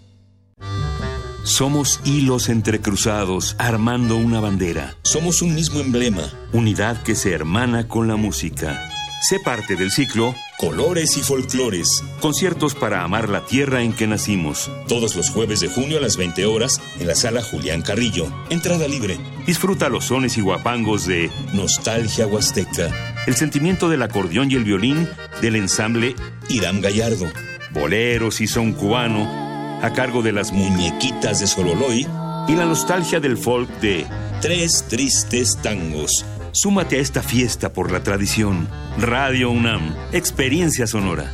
Somos hilos entrecruzados armando una bandera. Somos un mismo emblema. Unidad que se hermana con la música. Sé parte del ciclo Colores y Folclores. Conciertos para amar la tierra en que nacimos. Todos los jueves de junio a las 20 horas en la sala Julián Carrillo. Entrada libre. Disfruta los sones y guapangos de Nostalgia Huasteca. El sentimiento del acordeón y el violín del ensamble Irán Gallardo. Boleros y son cubano a cargo de las muñequitas de Sololoy y la nostalgia del folk de Tres Tristes Tangos. Súmate a esta fiesta por la tradición. Radio UNAM, Experiencia Sonora.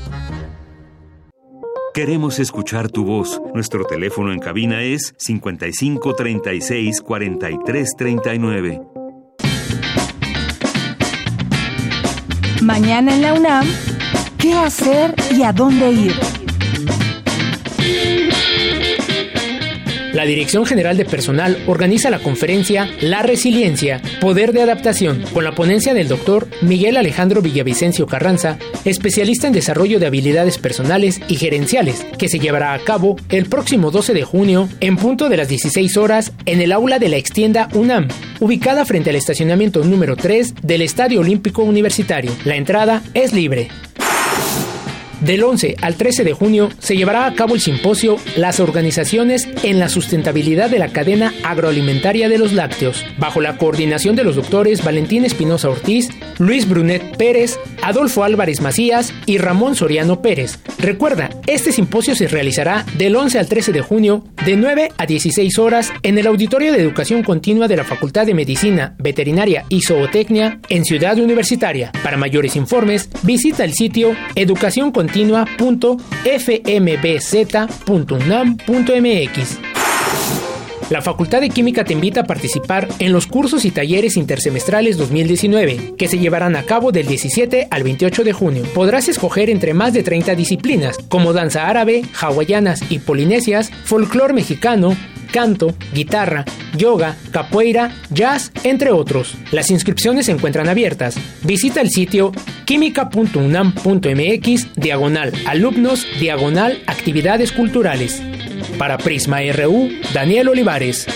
Queremos escuchar tu voz. Nuestro teléfono en cabina es 55 36 43 39. Mañana en la UNAM, ¿qué hacer y a dónde ir? La Dirección General de Personal organiza la conferencia La Resiliencia, Poder de Adaptación, con la ponencia del doctor Miguel Alejandro Villavicencio Carranza, especialista en desarrollo de habilidades personales y gerenciales, que se llevará a cabo el próximo 12 de junio en punto de las 16 horas en el aula de la extienda UNAM, ubicada frente al estacionamiento número 3 del Estadio Olímpico Universitario. La entrada es libre. Del 11 al 13 de junio se llevará a cabo el simposio Las organizaciones en la sustentabilidad de la cadena agroalimentaria de los lácteos, bajo la coordinación de los doctores Valentín Espinosa Ortiz, Luis Brunet Pérez, Adolfo Álvarez Macías y Ramón Soriano Pérez. Recuerda, este simposio se realizará del 11 al 13 de junio de 9 a 16 horas en el Auditorio de Educación Continua de la Facultad de Medicina, Veterinaria y Zootecnia en Ciudad Universitaria. Para mayores informes, visita el sitio Educación Continua continua.fmbz.unam.mx. La Facultad de Química te invita a participar en los cursos y talleres intersemestrales 2019, que se llevarán a cabo del 17 al 28 de junio. Podrás escoger entre más de 30 disciplinas, como danza árabe, hawaianas y polinesias, folclor mexicano, canto, guitarra, yoga, capoeira, jazz, entre otros. Las inscripciones se encuentran abiertas. Visita el sitio química.unam.mx diagonal alumnos diagonal actividades culturales. Para Prisma RU, Daniel Olivares.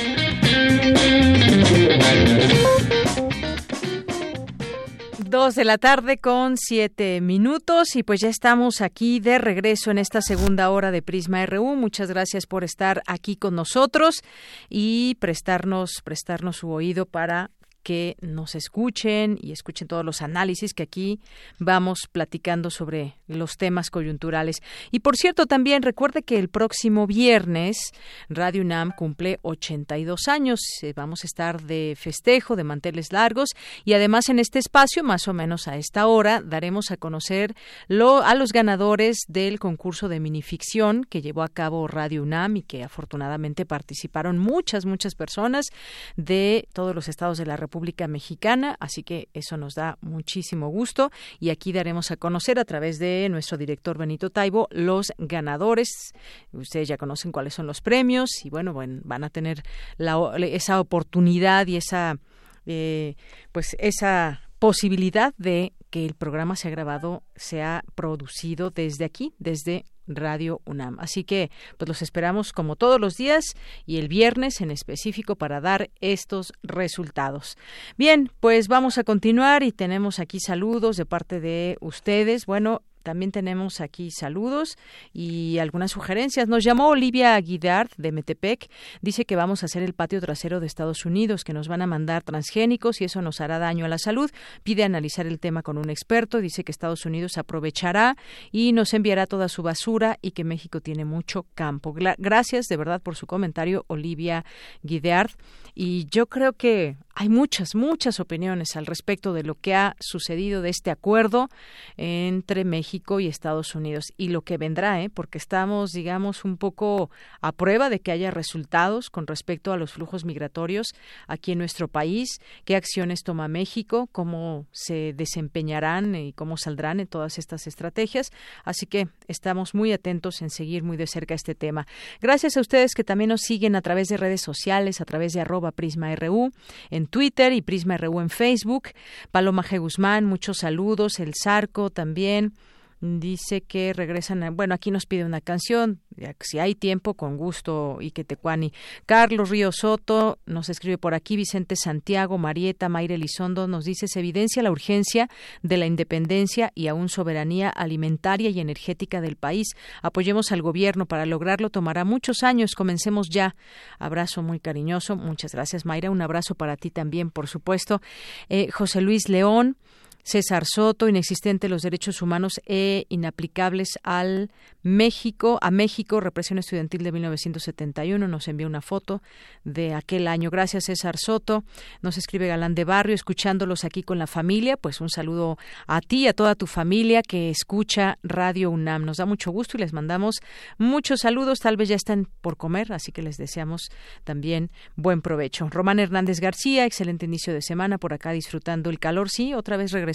Dos de la tarde con siete minutos y pues ya estamos aquí de regreso en esta segunda hora de Prisma RU. Muchas gracias por estar aquí con nosotros y prestarnos, prestarnos su oído para que nos escuchen y escuchen todos los análisis que aquí vamos platicando sobre los temas coyunturales. Y por cierto, también recuerde que el próximo viernes Radio UNAM cumple 82 años. Eh, vamos a estar de festejo, de manteles largos y además en este espacio, más o menos a esta hora, daremos a conocer lo, a los ganadores del concurso de minificción que llevó a cabo Radio UNAM y que afortunadamente participaron muchas, muchas personas de todos los estados de la República República Mexicana, así que eso nos da muchísimo gusto y aquí daremos a conocer a través de nuestro director Benito Taibo los ganadores. Ustedes ya conocen cuáles son los premios y bueno, van a tener esa oportunidad y esa eh, pues esa posibilidad de que el programa se ha grabado, se ha producido desde aquí, desde Radio UNAM. Así que, pues los esperamos como todos los días y el viernes en específico para dar estos resultados. Bien, pues vamos a continuar y tenemos aquí saludos de parte de ustedes. Bueno, también tenemos aquí saludos y algunas sugerencias. Nos llamó Olivia Guidard de Metepec. Dice que vamos a hacer el patio trasero de Estados Unidos, que nos van a mandar transgénicos y eso nos hará daño a la salud. Pide analizar el tema con un experto. Dice que Estados Unidos aprovechará y nos enviará toda su basura y que México tiene mucho campo. Gracias de verdad por su comentario, Olivia Guidard. Y yo creo que hay muchas, muchas opiniones al respecto de lo que ha sucedido de este acuerdo entre México y Estados Unidos y lo que vendrá, ¿eh? porque estamos, digamos, un poco a prueba de que haya resultados con respecto a los flujos migratorios aquí en nuestro país, qué acciones toma México, cómo se desempeñarán y cómo saldrán en todas estas estrategias. Así que estamos muy atentos en seguir muy de cerca este tema. Gracias a ustedes que también nos siguen a través de redes sociales, a través de arroba Prisma RU, en Twitter y Prisma RU en Facebook. Paloma G. Guzmán, muchos saludos. El Zarco también. Dice que regresan, bueno, aquí nos pide una canción, si hay tiempo, con gusto, y que Tecuani. Carlos Río Soto nos escribe por aquí, Vicente Santiago, Marieta, Mayre Elizondo, nos dice, se evidencia la urgencia de la independencia y aún soberanía alimentaria y energética del país. Apoyemos al gobierno para lograrlo, tomará muchos años, comencemos ya. Abrazo muy cariñoso, muchas gracias Mayra, un abrazo para ti también, por supuesto. Eh, José Luis León, César Soto, inexistente los derechos humanos e inaplicables al México, a México, represión estudiantil de 1971, nos envía una foto de aquel año. Gracias César Soto, nos escribe Galán de Barrio, escuchándolos aquí con la familia, pues un saludo a ti y a toda tu familia que escucha Radio UNAM. Nos da mucho gusto y les mandamos muchos saludos, tal vez ya están por comer, así que les deseamos también buen provecho. Román Hernández García, excelente inicio de semana por acá disfrutando el calor, sí, otra vez regresamos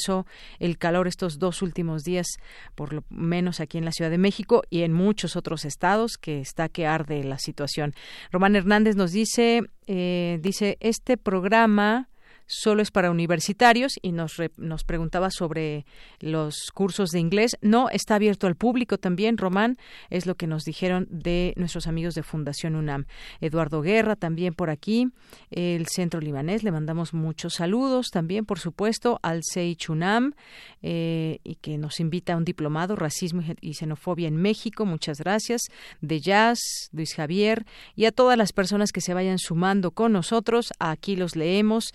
el calor estos dos últimos días, por lo menos aquí en la Ciudad de México y en muchos otros estados, que está que arde la situación. Román Hernández nos dice, eh, dice, este programa solo es para universitarios y nos, nos preguntaba sobre los cursos de inglés. No, está abierto al público también, Román, es lo que nos dijeron de nuestros amigos de Fundación UNAM. Eduardo Guerra también por aquí, el Centro Libanés, le mandamos muchos saludos también, por supuesto, al Seich UNAM eh, y que nos invita a un diplomado, Racismo y Xenofobia en México, muchas gracias, de Jazz, Luis Javier y a todas las personas que se vayan sumando con nosotros, aquí los leemos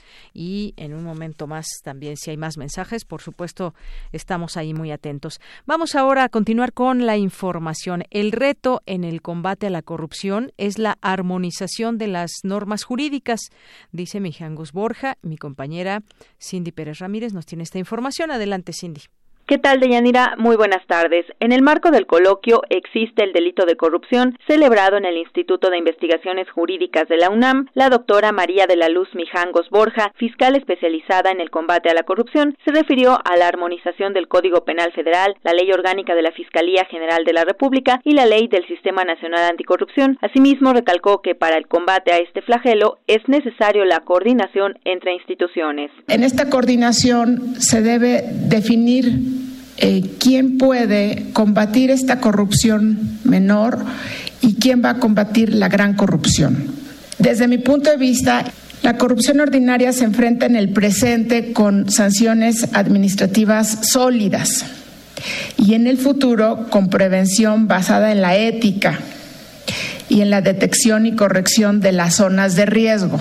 en un momento más también si hay más mensajes, por supuesto, estamos ahí muy atentos. Vamos ahora a continuar con la información. El reto en el combate a la corrupción es la armonización de las normas jurídicas, dice Mijangos Borja, mi compañera Cindy Pérez Ramírez nos tiene esta información. Adelante, Cindy. ¿Qué tal, Deyanira? Muy buenas tardes. En el marco del coloquio Existe el delito de corrupción, celebrado en el Instituto de Investigaciones Jurídicas de la UNAM, la doctora María de la Luz Mijangos Borja, fiscal especializada en el combate a la corrupción, se refirió a la armonización del Código Penal Federal, la Ley Orgánica de la Fiscalía General de la República y la Ley del Sistema Nacional Anticorrupción. Asimismo, recalcó que para el combate a este flagelo es necesario la coordinación entre instituciones. En esta coordinación se debe definir eh, quién puede combatir esta corrupción menor y quién va a combatir la gran corrupción. Desde mi punto de vista, la corrupción ordinaria se enfrenta en el presente con sanciones administrativas sólidas y en el futuro con prevención basada en la ética y en la detección y corrección de las zonas de riesgo.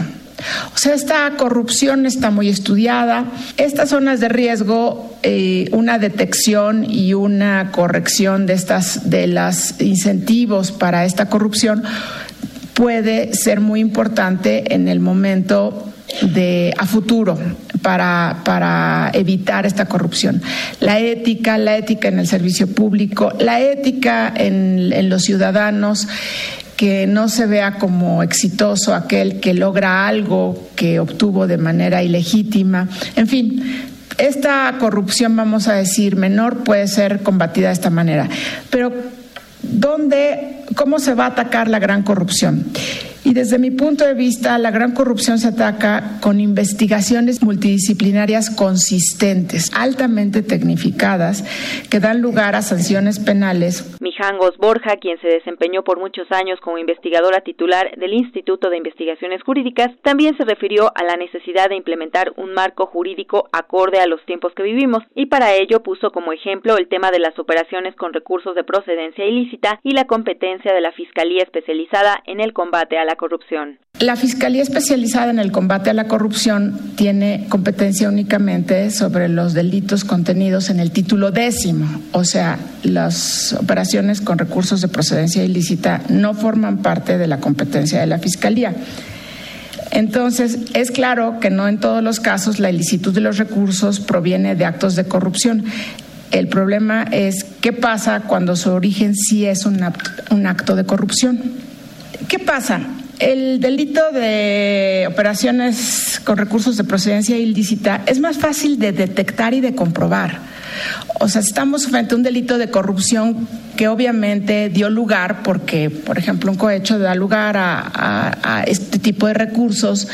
O sea, esta corrupción está muy estudiada. Estas zonas de riesgo, eh, una detección y una corrección de estas de los incentivos para esta corrupción puede ser muy importante en el momento de a futuro para, para evitar esta corrupción. La ética, la ética en el servicio público, la ética en, en los ciudadanos, que no se vea como exitoso aquel que logra algo que obtuvo de manera ilegítima. En fin, esta corrupción, vamos a decir, menor puede ser combatida de esta manera. Pero, ¿dónde, cómo se va a atacar la gran corrupción? Y desde mi punto de vista, la gran corrupción se ataca con investigaciones multidisciplinarias consistentes, altamente tecnificadas, que dan lugar a sanciones penales. Mijangos Borja, quien se desempeñó por muchos años como investigadora titular del Instituto de Investigaciones Jurídicas, también se refirió a la necesidad de implementar un marco jurídico acorde a los tiempos que vivimos y para ello puso como ejemplo el tema de las operaciones con recursos de procedencia ilícita y la competencia de la Fiscalía especializada en el combate a la corrupción. La Fiscalía especializada en el combate a la corrupción tiene competencia únicamente sobre los delitos contenidos en el título décimo, o sea, las operaciones con recursos de procedencia ilícita no forman parte de la competencia de la Fiscalía. Entonces, es claro que no en todos los casos la ilicitud de los recursos proviene de actos de corrupción. El problema es qué pasa cuando su origen sí es un un acto de corrupción. ¿Qué pasa? El delito de operaciones con recursos de procedencia ilícita es más fácil de detectar y de comprobar. O sea, estamos frente a un delito de corrupción que obviamente dio lugar, porque, por ejemplo, un cohecho da lugar a, este tipo de recursos,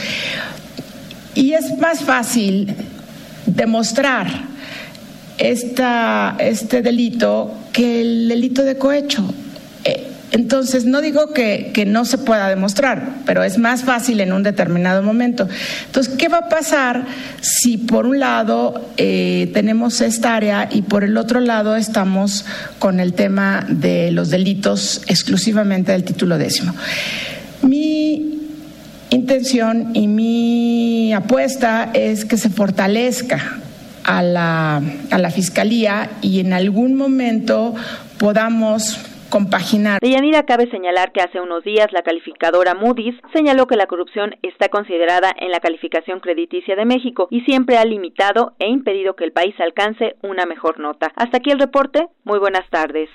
y es más fácil demostrar esta, este delito que el delito de cohecho. Entonces, no digo que, no se pueda demostrar, pero es más fácil en un determinado momento. Entonces, ¿qué va a pasar si por un lado eh, tenemos esta área y por el otro lado estamos con el tema de los delitos exclusivamente del título décimo? Mi intención y mi apuesta es que se fortalezca a la, a la Fiscalía y en algún momento podamos compaginar. De Yanira cabe señalar que hace unos días la calificadora Moody's señaló que la corrupción está considerada en la calificación crediticia de México y siempre ha limitado e impedido que el país alcance una mejor nota. Hasta aquí el reporte. Muy buenas tardes.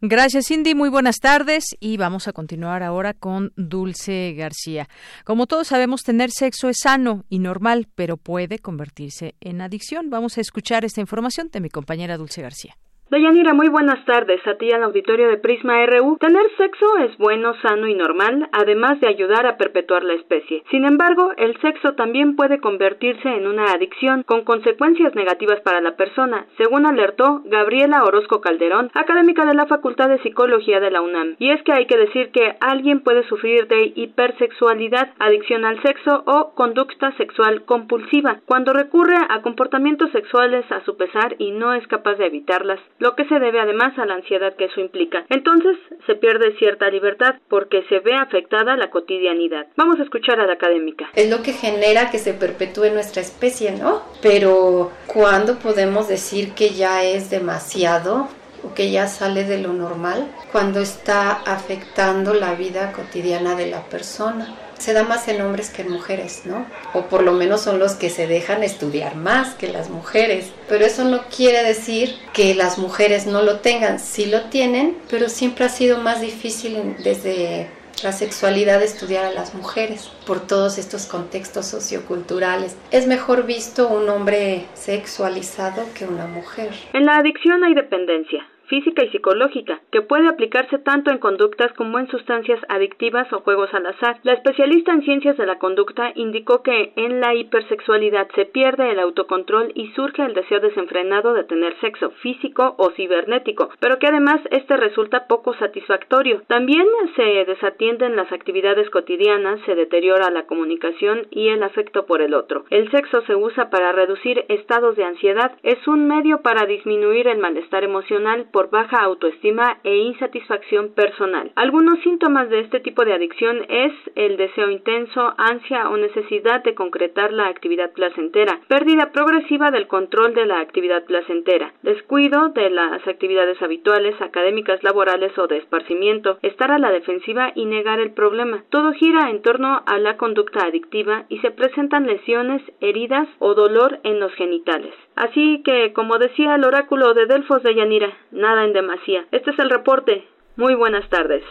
Gracias, Cindy. Muy buenas tardes y vamos a continuar ahora con Dulce García. Como todos sabemos, tener sexo es sano y normal, pero puede convertirse en adicción. Vamos a escuchar esta información de mi compañera Dulce García. Dayanira, muy buenas tardes a ti al auditorio de Prisma RU. Tener sexo es bueno, sano y normal, además de ayudar a perpetuar la especie. Sin embargo, el sexo también puede convertirse en una adicción con consecuencias negativas para la persona, según alertó Gabriela Orozco Calderón, académica de la Facultad de Psicología de la UNAM. Y es que hay que decir que alguien puede sufrir de hipersexualidad, adicción al sexo o conducta sexual compulsiva, cuando recurre a comportamientos sexuales a su pesar y no es capaz de evitarlas lo que se debe además a la ansiedad que eso implica. Entonces se pierde cierta libertad porque se ve afectada la cotidianidad. Vamos a escuchar a la académica. Es lo que genera que se perpetúe nuestra especie, ¿no? Pero ¿cuándo podemos decir que ya es demasiado? o que ya sale de lo normal cuando está afectando la vida cotidiana de la persona se da más en hombres que en mujeres, ¿no? O por lo menos son los que se dejan estudiar más que las mujeres. Pero eso no quiere decir que las mujeres no lo tengan, sí lo tienen, pero siempre ha sido más difícil desde la sexualidad estudiar a las mujeres por todos estos contextos socioculturales. Es mejor visto un hombre sexualizado que una mujer. En la adicción hay dependencia física y psicológica, que puede aplicarse tanto en conductas como en sustancias adictivas o juegos al azar. La especialista en ciencias de la conducta indicó que en la hipersexualidad se pierde el autocontrol y surge el deseo desenfrenado de tener sexo físico o cibernético, pero que además este resulta poco satisfactorio. También se desatienden las actividades cotidianas, se deteriora la comunicación y el afecto por el otro. El sexo se usa para reducir estados de ansiedad, es un medio para disminuir el malestar emocional por baja autoestima e insatisfacción personal. Algunos síntomas de este tipo de adicción es el deseo intenso, ansia o necesidad de concretar la actividad placentera, pérdida progresiva del control de la actividad placentera, descuido de las actividades habituales, académicas, laborales o de esparcimiento, estar a la defensiva y negar el problema. Todo gira en torno a la conducta adictiva y se presentan lesiones, heridas o dolor en los genitales. Así que, como decía el oráculo de Delfos de Yanira, nada en demasía. Este es el reporte. Muy buenas tardes.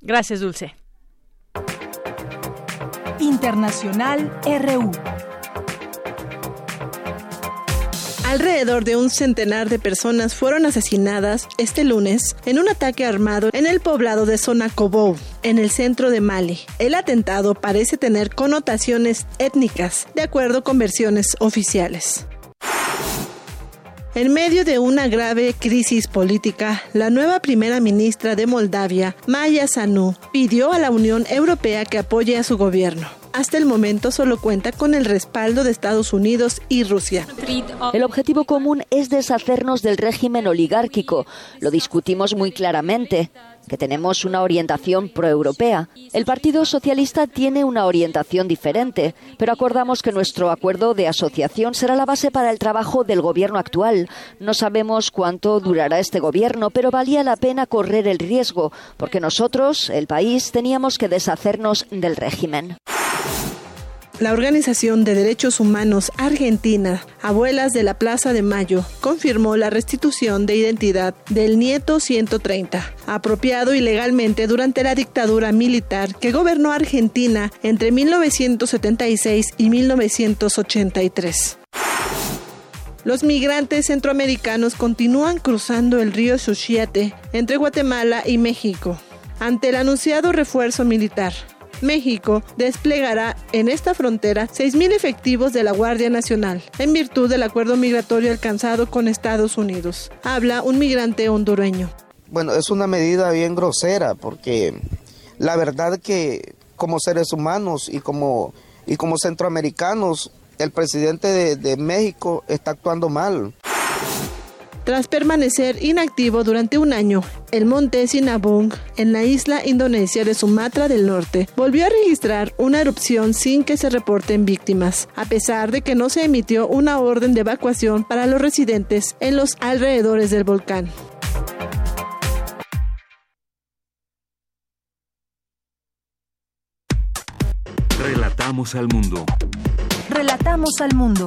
Gracias, Dulce. Internacional RU. Alrededor de un centenar de personas fueron asesinadas este lunes en un ataque armado en el poblado de Sonacobou, en el centro de Mali. El atentado parece tener connotaciones étnicas, de acuerdo con versiones oficiales. En medio de una grave crisis política, la nueva primera ministra de Moldavia, Maya Sandu, pidió a la Unión Europea que apoye a su gobierno. Hasta el momento solo cuenta con el respaldo de Estados Unidos y Rusia. El objetivo común es deshacernos del régimen oligárquico. Lo discutimos muy claramente que tenemos una orientación proeuropea. El Partido Socialista tiene una orientación diferente, pero acordamos que nuestro acuerdo de asociación será la base para el trabajo del gobierno actual. No sabemos cuánto durará este gobierno, pero valía la pena correr el riesgo, porque nosotros, el país, teníamos que deshacernos del régimen. La Organización de Derechos Humanos Argentina, Abuelas de la Plaza de Mayo, confirmó la restitución de identidad del nieto 130, apropiado ilegalmente durante la dictadura militar que gobernó Argentina entre 1976 y 1983. Los migrantes centroamericanos continúan cruzando el río Suchiate entre Guatemala y México ante el anunciado refuerzo militar. México desplegará en esta frontera 6.000 efectivos de la Guardia Nacional, en virtud del acuerdo migratorio alcanzado con Estados Unidos. Habla un migrante hondureño. Bueno, es una medida bien grosera porque la verdad que como seres humanos y como, y como centroamericanos, el presidente de, de México está actuando mal. Tras permanecer inactivo durante un año, el monte Sinabung, en la isla indonesia de Sumatra del Norte, volvió a registrar una erupción sin que se reporten víctimas, a pesar de que no se emitió una orden de evacuación para los residentes en los alrededores del volcán. Relatamos al mundo. Relatamos al mundo.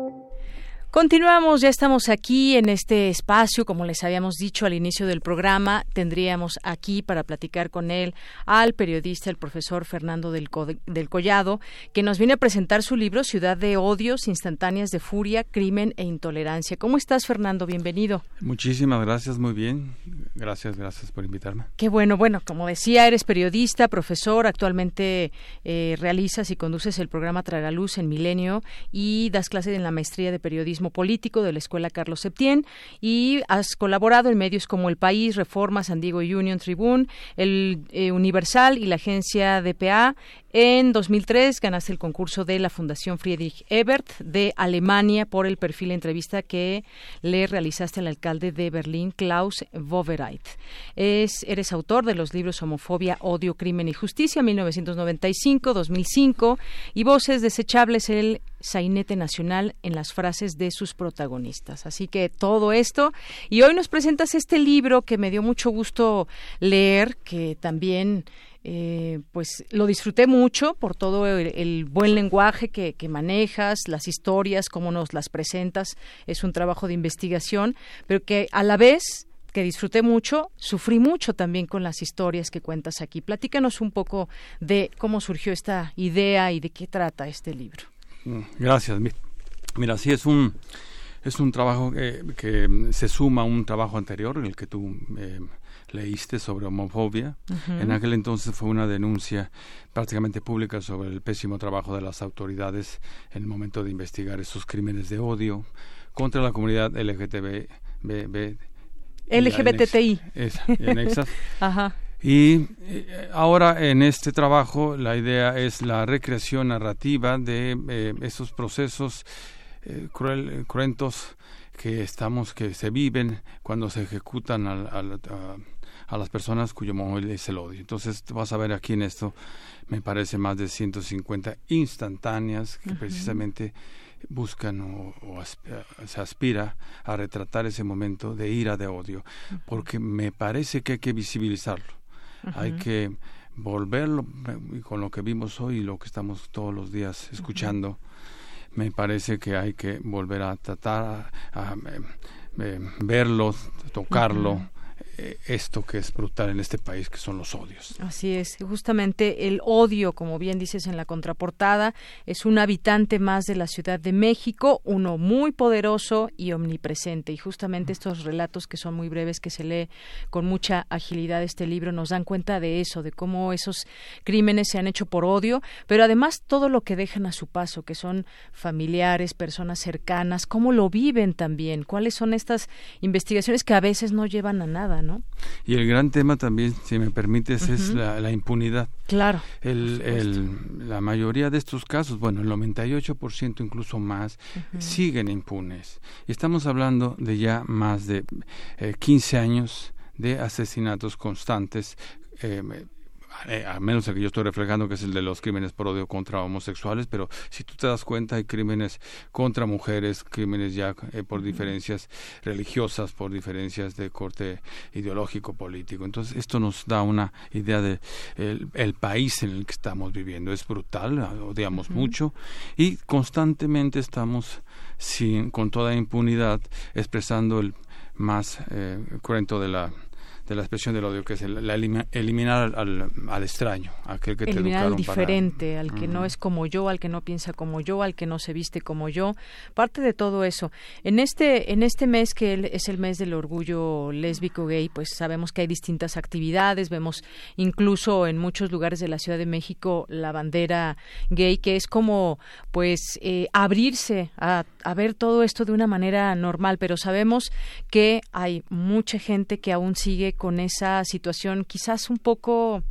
Continuamos, ya estamos aquí en este espacio, como les habíamos dicho al inicio del programa, tendríamos aquí para platicar con él al periodista, el profesor Fernando del, del Collado, que nos viene a presentar su libro Ciudad de Odios, Instantáneas de Furia, Crimen e Intolerancia. ¿Cómo estás, Fernando? Bienvenido. Muchísimas gracias, muy bien. Gracias, gracias por invitarme. Qué bueno, bueno, como decía, eres periodista, profesor, actualmente eh, realizas y conduces el programa Tragaluz en Milenio y das clases en la maestría de periodismo político de la Escuela Carlos Septién y has colaborado en medios como El País, Reforma, San Diego Union Tribune, El eh, Universal y la agencia DPA. En 2003 ganaste el concurso de la Fundación Friedrich Ebert de Alemania por el perfil de entrevista que le realizaste al alcalde de Berlín, Klaus Wowereit. Es, eres autor de los libros Homofobia, Odio, Crimen y Justicia, 1995-2005, y Voces Desechables, el sainete nacional en las frases de sus protagonistas. Así que todo esto. Y hoy nos presentas este libro que me dio mucho gusto leer, que también eh, pues lo disfruté mucho por todo el, buen lenguaje que, manejas, las historias, cómo nos las presentas. Es un trabajo de investigación, pero que a la vez que disfruté mucho, sufrí mucho también con las historias que cuentas aquí. Platícanos un poco de cómo surgió esta idea y de qué trata este libro. Gracias. Mira, sí es un es un trabajo que, se suma a un trabajo anterior el que tú eh, leíste sobre homofobia. En aquel entonces fue una denuncia prácticamente pública sobre el pésimo trabajo de las autoridades en el momento de investigar esos crímenes de odio contra la comunidad LGTB. LGBTI. <laughs> Ajá. Y eh, ahora en este trabajo la idea es la recreación narrativa de eh, esos procesos eh, cruel, cruentos que estamos que se viven cuando se ejecutan al, a las personas cuyo móvil es el odio. Entonces vas a ver aquí en esto, me parece más de 150 instantáneas que precisamente buscan o, se aspira a retratar ese momento de ira, de odio, porque me parece que hay que visibilizarlo, hay que volverlo, con lo que vimos hoy y lo que estamos todos los días escuchando, me parece que hay que volver a tratar, a, eh, eh, verlo, tocarlo. Esto que es brutal en este país, que son los odios. Así es, justamente el odio, como bien dices en la contraportada, es un habitante más de la Ciudad de México, uno muy poderoso y omnipresente. Y justamente estos relatos que son muy breves, que se lee con mucha agilidad este libro, nos dan cuenta de eso, de cómo esos crímenes se han hecho por odio, pero además todo lo que dejan a su paso, que son familiares, personas cercanas, cómo lo viven también, cuáles son estas investigaciones que a veces no llevan a nada, ¿no? Y el gran tema también, si me permites, es la, impunidad. Claro. El, la mayoría de estos casos, bueno, el 98% incluso más, siguen impunes. Estamos hablando de ya más de 15 eh, años de asesinatos constantes. Eh, eh, a menos el que yo estoy reflejando, que es el de los crímenes por odio contra homosexuales, pero si tú te das cuenta, hay crímenes contra mujeres, crímenes ya eh, por diferencias religiosas, por diferencias de corte ideológico, político. Entonces, esto nos da una idea de el, país en el que estamos viviendo. Es brutal, odiamos mucho y constantemente estamos sin, con toda impunidad expresando el más eh, cruento de la de la expresión del odio, que es el, eliminar al, extraño, aquel que eliminar al diferente, al que no es como yo, al que no piensa como yo, al que no se viste como yo, parte de todo eso. En este en este mes que es el mes del orgullo lésbico gay, pues sabemos que hay distintas actividades, vemos incluso en muchos lugares de la Ciudad de México la bandera gay, que es como pues eh, abrirse a, a ver todo esto de una manera normal, pero sabemos que hay mucha gente que aún sigue con esa situación quizás un poco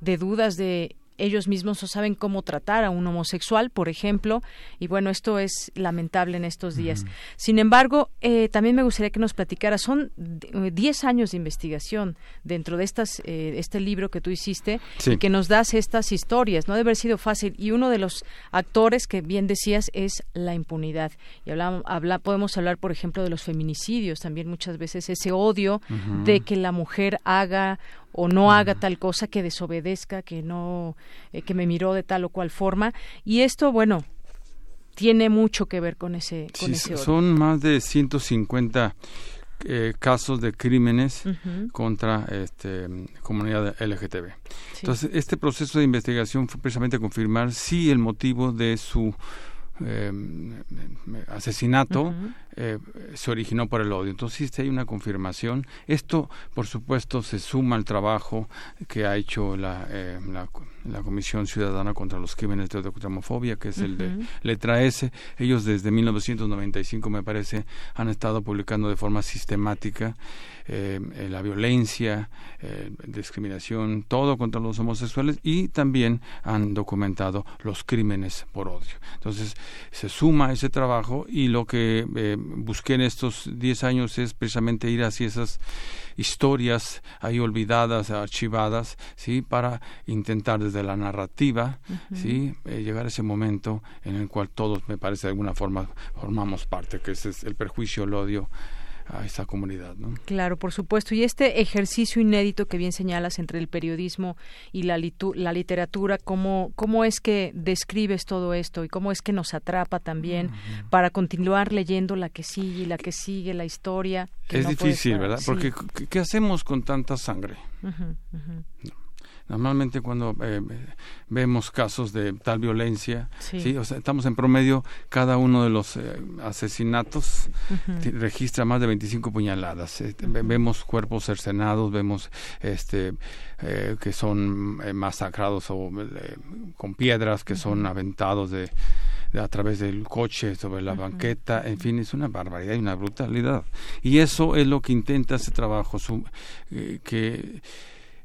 de dudas de ellos mismos no saben cómo tratar a un homosexual, por ejemplo, y bueno, esto es lamentable en estos días. Sin embargo, eh, también me gustaría que nos platicara, son 10 años de investigación dentro de estas, eh, este libro que tú hiciste, y que nos das estas historias, no debe haber sido fácil, y uno de los actores que bien decías es la impunidad, y hablamos, habla, podemos hablar, por ejemplo, de los feminicidios, también muchas veces ese odio de que la mujer haga o no haga tal cosa que desobedezca, que no eh, que me miró de tal o cual forma. Y esto bueno tiene mucho que ver con ese con ese son más de 150 eh, casos de crímenes contra este, comunidad LGTB. Entonces, este proceso de investigación fue precisamente confirmar si el motivo de su eh, asesinato eh, se originó por el odio. Entonces hay una confirmación. Esto, por supuesto, se suma al trabajo que ha hecho la, eh, la, Comisión Ciudadana contra los Crímenes de Homofobia, que es el de letra S. Ellos desde 1995, me parece, han estado publicando de forma sistemática eh, la violencia, discriminación, todo contra los homosexuales y también han documentado los crímenes por odio. Entonces se suma ese trabajo y lo que busqué en estos 10 años es precisamente ir hacia esas historias ahí olvidadas, archivadas, ¿sí? Para intentar desde la narrativa, ¿sí? Eh, llegar a ese momento en el cual todos, me parece, de alguna forma formamos parte, que ese es el perjuicio, el odio, a comunidad. ¿no? Claro, por supuesto. Y este ejercicio inédito que bien señalas entre el periodismo y la, la literatura, ¿cómo, ¿cómo es que describes todo esto y cómo es que nos atrapa también para continuar leyendo la que sigue y la que sigue, la historia? es difícil, ¿verdad? Porque ¿qué hacemos con tanta sangre? Normalmente cuando eh, vemos casos de tal violencia, sí. O sea, estamos en promedio, cada uno de los eh, asesinatos registra más de 25 puñaladas. Eh, vemos cuerpos cercenados, vemos este que son masacrados o con piedras que son aventados de, a través del coche sobre la banqueta, en fin, es una barbaridad y una brutalidad. Y eso es lo que intenta ese trabajo, que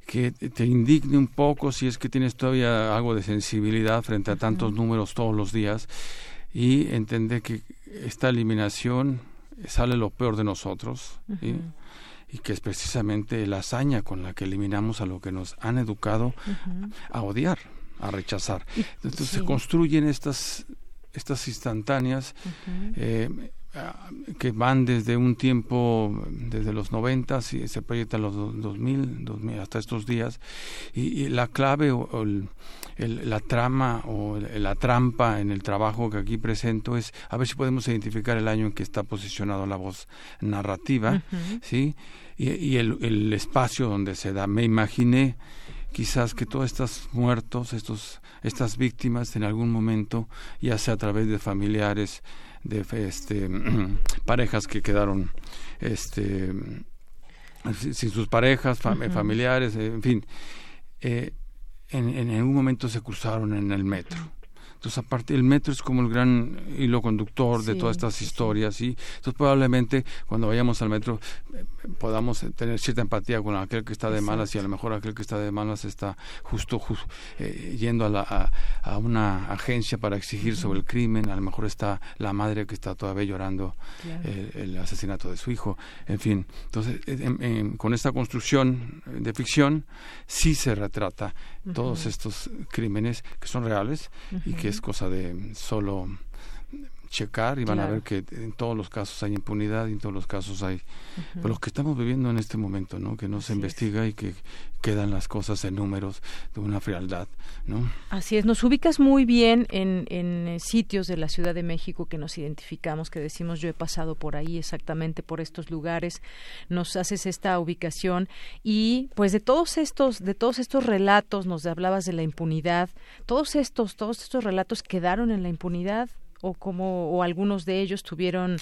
que te indigne un poco si es que tienes todavía algo de sensibilidad frente a tantos números todos los días y entender que esta eliminación sale lo peor de nosotros y que es precisamente la hazaña con la que eliminamos a lo que nos han educado a odiar, a rechazar. Entonces se construyen estas estas instantáneas que van desde un tiempo, desde los 90 y se proyectan los 2000, 2000 hasta estos días, y, la clave o, la trama o la trampa en el trabajo que aquí presento es a ver si podemos identificar el año en que está posicionado la voz narrativa, ¿sí? Y, el, el espacio donde se da. Me imaginé quizás que todos estos muertos, estos, estas víctimas en algún momento, ya sea a través de familiares, de este, <clears throat> parejas que quedaron este, sin sus parejas, familiares, en fin, eh, en, en, algún momento se cruzaron en el metro. Entonces, aparte, el metro es como el gran hilo conductor de todas estas historias, y entonces probablemente cuando vayamos al metro eh, podamos tener cierta empatía con aquel que está de malas y a lo mejor aquel que está de malas está justo, eh, yendo a, la, a, una agencia para exigir sobre el crimen, a lo mejor está la madre que está todavía llorando el, asesinato de su hijo, en fin. Entonces, con esta construcción de ficción sí se retrata todos estos crímenes que son reales y que es cosa de solo checar y van a ver que en todos los casos hay impunidad y en todos los casos hay uh lo que estamos viviendo en este momento no que no se investiga y que quedan las cosas en números de una frialdad no así es. Nos ubicas muy bien en, en eh, sitios de la Ciudad de México que nos identificamos que decimos yo he pasado por ahí exactamente por estos lugares nos haces esta ubicación y pues de todos estos de todos estos relatos nos hablabas de la impunidad todos estos todos estos relatos quedaron en la impunidad o como o algunos de ellos tuvieron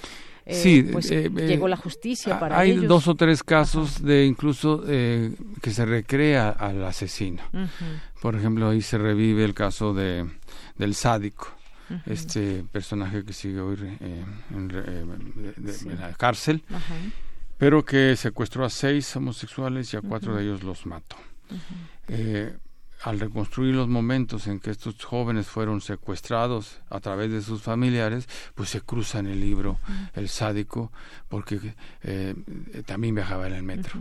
eh, sí, pues eh, eh, llegó la justicia para hay dos o tres casos de incluso que se recrea al asesino. Por ejemplo ahí se revive el caso de del sádico este personaje que sigue hoy en, la cárcel pero que secuestró a seis homosexuales y a cuatro de ellos los mató al reconstruir los momentos en que estos jóvenes fueron secuestrados a través de sus familiares, pues se cruza en el libro El sádico, porque eh, también viajaba en el metro.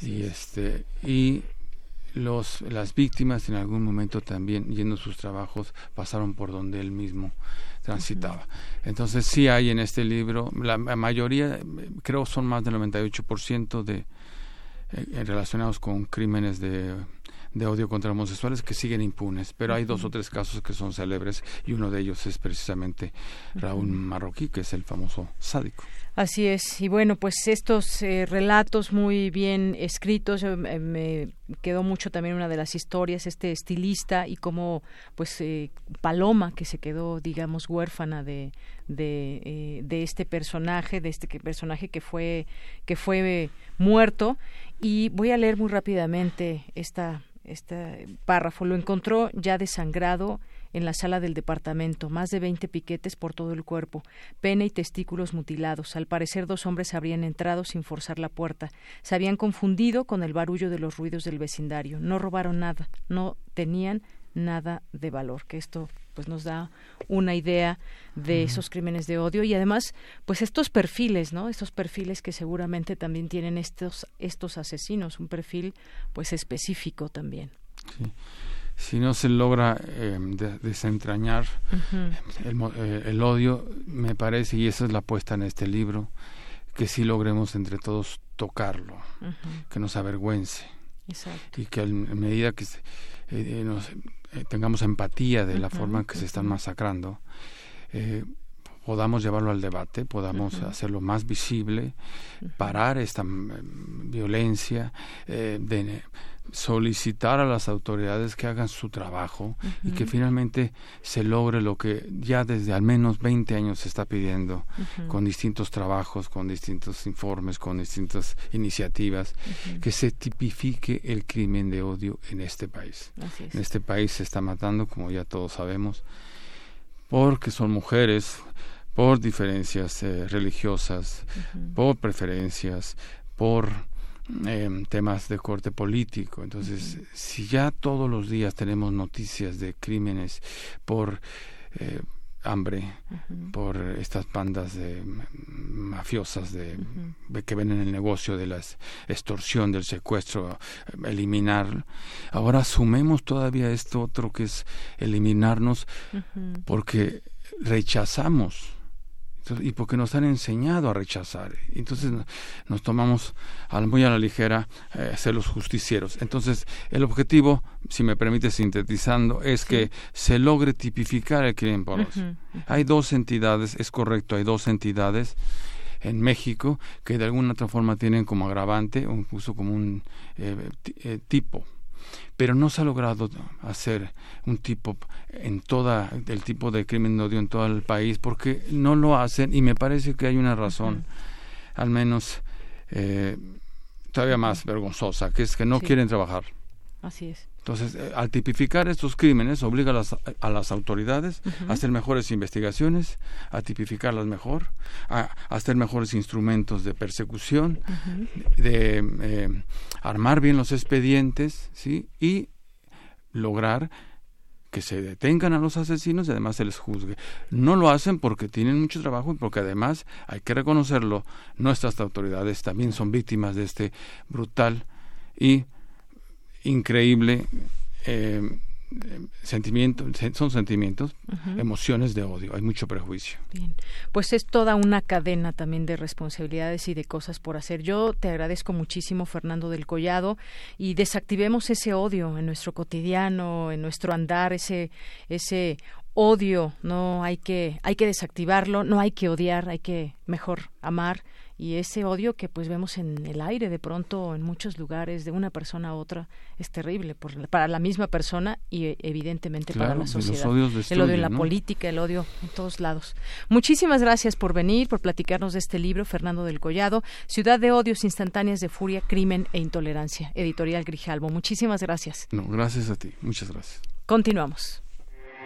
Y este y los las víctimas en algún momento también yendo a sus trabajos pasaron por donde él mismo transitaba. Entonces sí hay en este libro, la, mayoría, creo son más del 98% de eh, relacionados con crímenes de de odio contra homosexuales que siguen impunes, pero hay dos o tres casos que son célebres y uno de ellos es precisamente Raúl Marroquí, que es el famoso sádico. Así es, y bueno, pues estos eh, relatos muy bien escritos, eh, me quedó mucho también una de las historias, este estilista y como pues eh, Paloma, que se quedó, digamos, huérfana de, de, de este personaje, de este personaje que fue, que fue muerto. Y voy a leer muy rápidamente esta este párrafo. Lo encontró ya desangrado en la sala del departamento, más de veinte piquetes por todo el cuerpo, pene y testículos mutilados. Al parecer dos hombres habrían entrado sin forzar la puerta. Se habían confundido con el barullo de los ruidos del vecindario. No robaron nada, no tenían nada de valor. Que esto pues nos da una idea de esos crímenes de odio y además pues estos perfiles no estos perfiles que seguramente también tienen estos estos asesinos un perfil pues específico también. Si no se logra eh, desentrañar eh, el, odio me parece y esa es la apuesta en este libro que sí logremos entre todos tocarlo que nos avergüence. Y que en medida que eh, nos eh, tengamos empatía de la forma en que se están masacrando, eh, podamos llevarlo al debate, podamos hacerlo más visible, parar esta mm, violencia, eh, de, solicitar a las autoridades que hagan su trabajo y que finalmente se logre lo que ya desde al menos 20 años se está pidiendo con distintos trabajos, con distintos informes, con distintas iniciativas, que se tipifique el crimen de odio en este país. En este país se está matando, como ya todos sabemos, porque son mujeres, por diferencias eh, religiosas, por preferencias, por eh, temas de corte político. Entonces, si ya todos los días tenemos noticias de crímenes por eh, hambre, por estas bandas de mafiosas de, que ven en el negocio de la extorsión, del secuestro, eliminar. Ahora sumemos todavía esto otro que es eliminarnos porque rechazamos y porque nos han enseñado a rechazar. Entonces nos tomamos muy a la ligera eh, ser los justicieros. Entonces el objetivo, si me permite sintetizando, es que se logre tipificar el crimen por Hay dos entidades, es correcto, hay dos entidades en México que de alguna otra forma tienen como agravante o incluso como un eh, eh, tipo pero no se ha logrado hacer un tipo en toda el tipo de crimen de odio en todo el país porque no lo hacen y me parece que hay una razón al menos eh, todavía más vergonzosa que es que no quieren trabajar. Así es entonces, eh, al tipificar estos crímenes, obliga a las, a las autoridades a hacer mejores investigaciones, a tipificarlas mejor, a, hacer mejores instrumentos de persecución, de eh, armar bien los expedientes, ¿sí? Y lograr que se detengan a los asesinos y además se les juzgue. No lo hacen porque tienen mucho trabajo y porque además, hay que reconocerlo, nuestras autoridades también son víctimas de este brutal y increíble eh, sentimiento, son sentimientos, emociones de odio, hay mucho prejuicio. Bien, pues es toda una cadena también de responsabilidades y de cosas por hacer. Yo te agradezco muchísimo, Fernando del Collado, y desactivemos ese odio en nuestro cotidiano, en nuestro andar, ese, ese odio, no hay que, hay que desactivarlo, no hay que odiar, hay que mejor amar y ese odio que pues vemos en el aire de pronto en muchos lugares de una persona a otra es terrible para la misma persona y evidentemente para la sociedad. el odio en la política, el odio en todos lados. Muchísimas gracias por venir, por platicarnos de este libro, Fernando del Collado, Ciudad de odios instantáneas de furia, crimen e intolerancia, editorial Grijalbo. Muchísimas gracias. No, gracias a ti. Muchas gracias. Continuamos.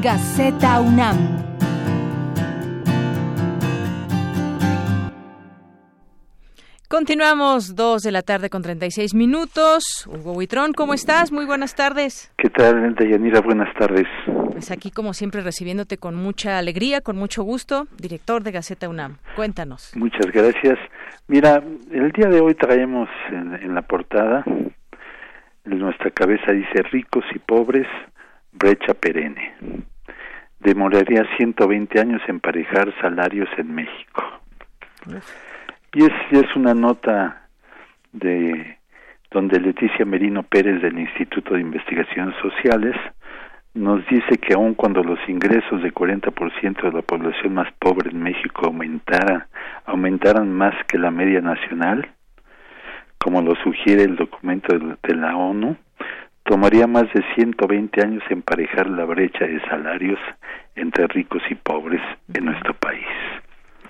Gaceta UNAM. Continuamos, dos de la tarde con 36 minutos. Hugo Huitrón, ¿cómo estás? Muy buenas tardes. ¿Qué tal, Yanira? Buenas tardes. Pues aquí, como siempre, recibiéndote con mucha alegría, con mucho gusto, director de Gaceta UNAM. Cuéntanos. Muchas gracias. Mira, el día de hoy traemos en, la portada, en nuestra cabeza dice ricos y pobres, brecha perenne. Demoraría 120 años emparejar salarios en México. Y es, una nota de donde Leticia Merino Pérez del Instituto de Investigaciones Sociales nos dice que aun cuando los ingresos de 40% de la población más pobre en México aumentara, aumentaran más que la media nacional, como lo sugiere el documento de la ONU, tomaría más de 120 años emparejar la brecha de salarios entre ricos y pobres en nuestro país.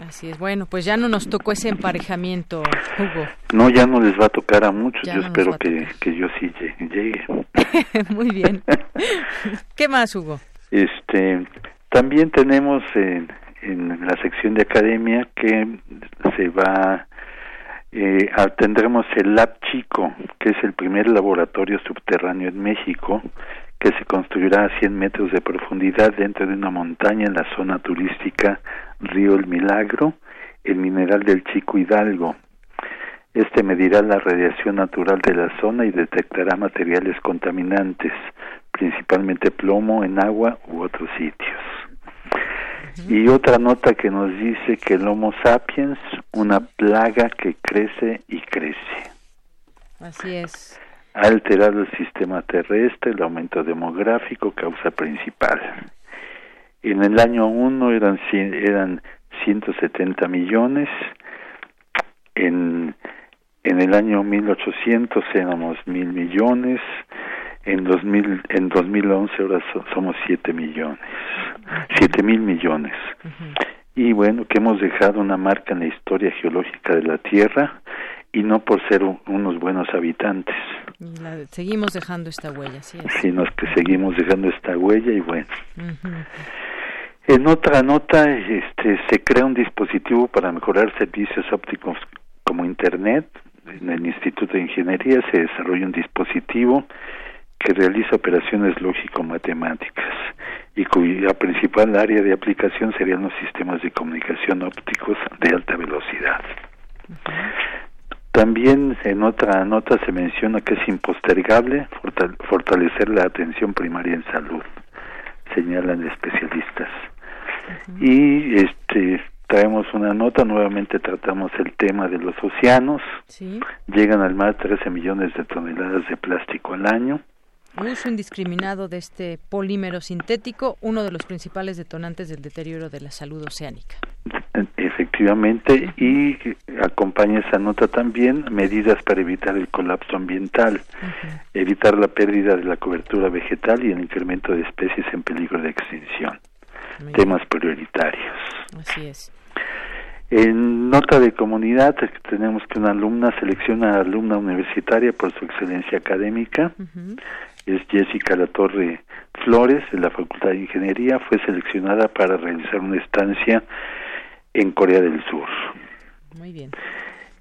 Así es, bueno, pues ya no nos tocó ese emparejamiento, Hugo. No, ya no les va a tocar a muchos, yo espero que, que, yo sí llegue. <laughs> Muy bien. <laughs> ¿Qué más, Hugo? Este, también tenemos en, en la sección de academia que se va eh, tendremos el Lab Chico, que es el primer laboratorio subterráneo en México, que se construirá a 100 metros de profundidad dentro de una montaña en la zona turística Río El Milagro, el mineral del Chico Hidalgo. Este medirá la radiación natural de la zona y detectará materiales contaminantes, principalmente plomo en agua u otros sitios. Y otra nota que nos dice que el Homo sapiens, una plaga que crece y crece. Así es. Ha alterado el sistema terrestre, el aumento demográfico, causa principal. En el año 1 eran, eran 170 millones, en, en el año 1800 éramos mil millones, en 2000 en 2011 ahora somos 7 millones, 7 mil millones. Y bueno, que hemos dejado una marca en la historia geológica de la Tierra y no por ser unos buenos habitantes. seguimos dejando esta huella, sí. Sino que seguimos dejando esta huella y bueno. En otra nota, este, se crea un dispositivo para mejorar servicios ópticos como Internet. En el Instituto de Ingeniería se desarrolla un dispositivo que realiza operaciones lógico-matemáticas y cuya principal área de aplicación serían los sistemas de comunicación ópticos de alta velocidad. También en otra nota se menciona que es impostergable fortalecer la atención primaria en salud, señalan especialistas. Y este traemos una nota, nuevamente tratamos el tema de los océanos. Llegan al mar 13 millones de toneladas de plástico al año uso indiscriminado de este polímero sintético, uno de los principales detonantes del deterioro de la salud oceánica. Efectivamente, y acompaña esa nota también medidas para evitar el colapso ambiental, evitar la pérdida de la cobertura vegetal y el incremento de especies en peligro de extinción. Temas prioritarios. Así es. En nota de comunidad tenemos que una alumna selecciona a alumna universitaria por su excelencia académica es Jessica La Torre Flores de la Facultad de Ingeniería, fue seleccionada para realizar una estancia en Corea del Sur. Muy bien.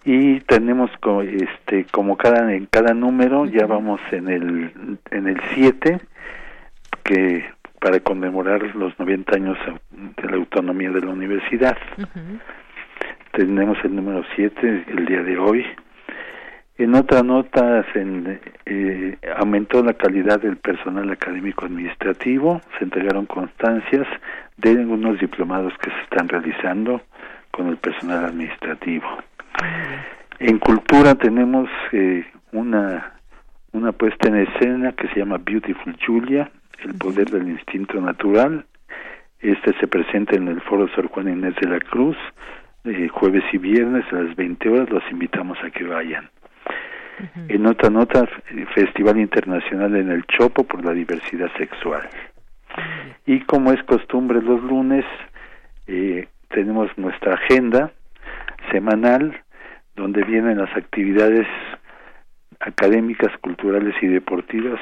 Y tenemos como, este, como cada, en cada número, ya vamos en el en el 7, que para conmemorar los 90 años de la autonomía de la universidad. Tenemos el número 7 el día de hoy, en otra nota se eh, aumentó la calidad del personal académico administrativo, se entregaron constancias de unos diplomados que se están realizando con el personal administrativo. En cultura tenemos eh, una, una puesta en escena que se llama Beautiful Julia, el poder del instinto natural. Este se presenta en el Foro Sor Juan Inés de la Cruz, eh, jueves y viernes a las 20 horas. Los invitamos a que vayan. En otra nota, Festival Internacional en el Chopo por la Diversidad Sexual. Y como es costumbre los lunes, eh, tenemos nuestra agenda semanal donde vienen las actividades académicas, culturales y deportivas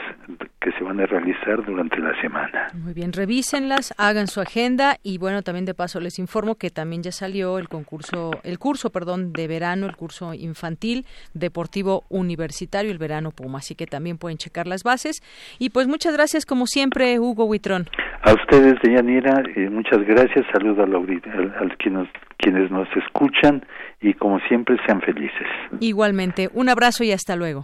que se van a realizar durante la semana. Muy bien, revísenlas, hagan su agenda y bueno, también de paso les informo que también ya salió el concurso, el curso, perdón, de verano, el curso infantil deportivo universitario, el verano Puma, así que también pueden checar las bases y pues muchas gracias como siempre, Hugo Huitrón. A ustedes, Deyanira, eh, muchas gracias, saludo a, a, a quienes, quienes nos escuchan y como siempre sean felices. Igualmente, un abrazo y hasta luego.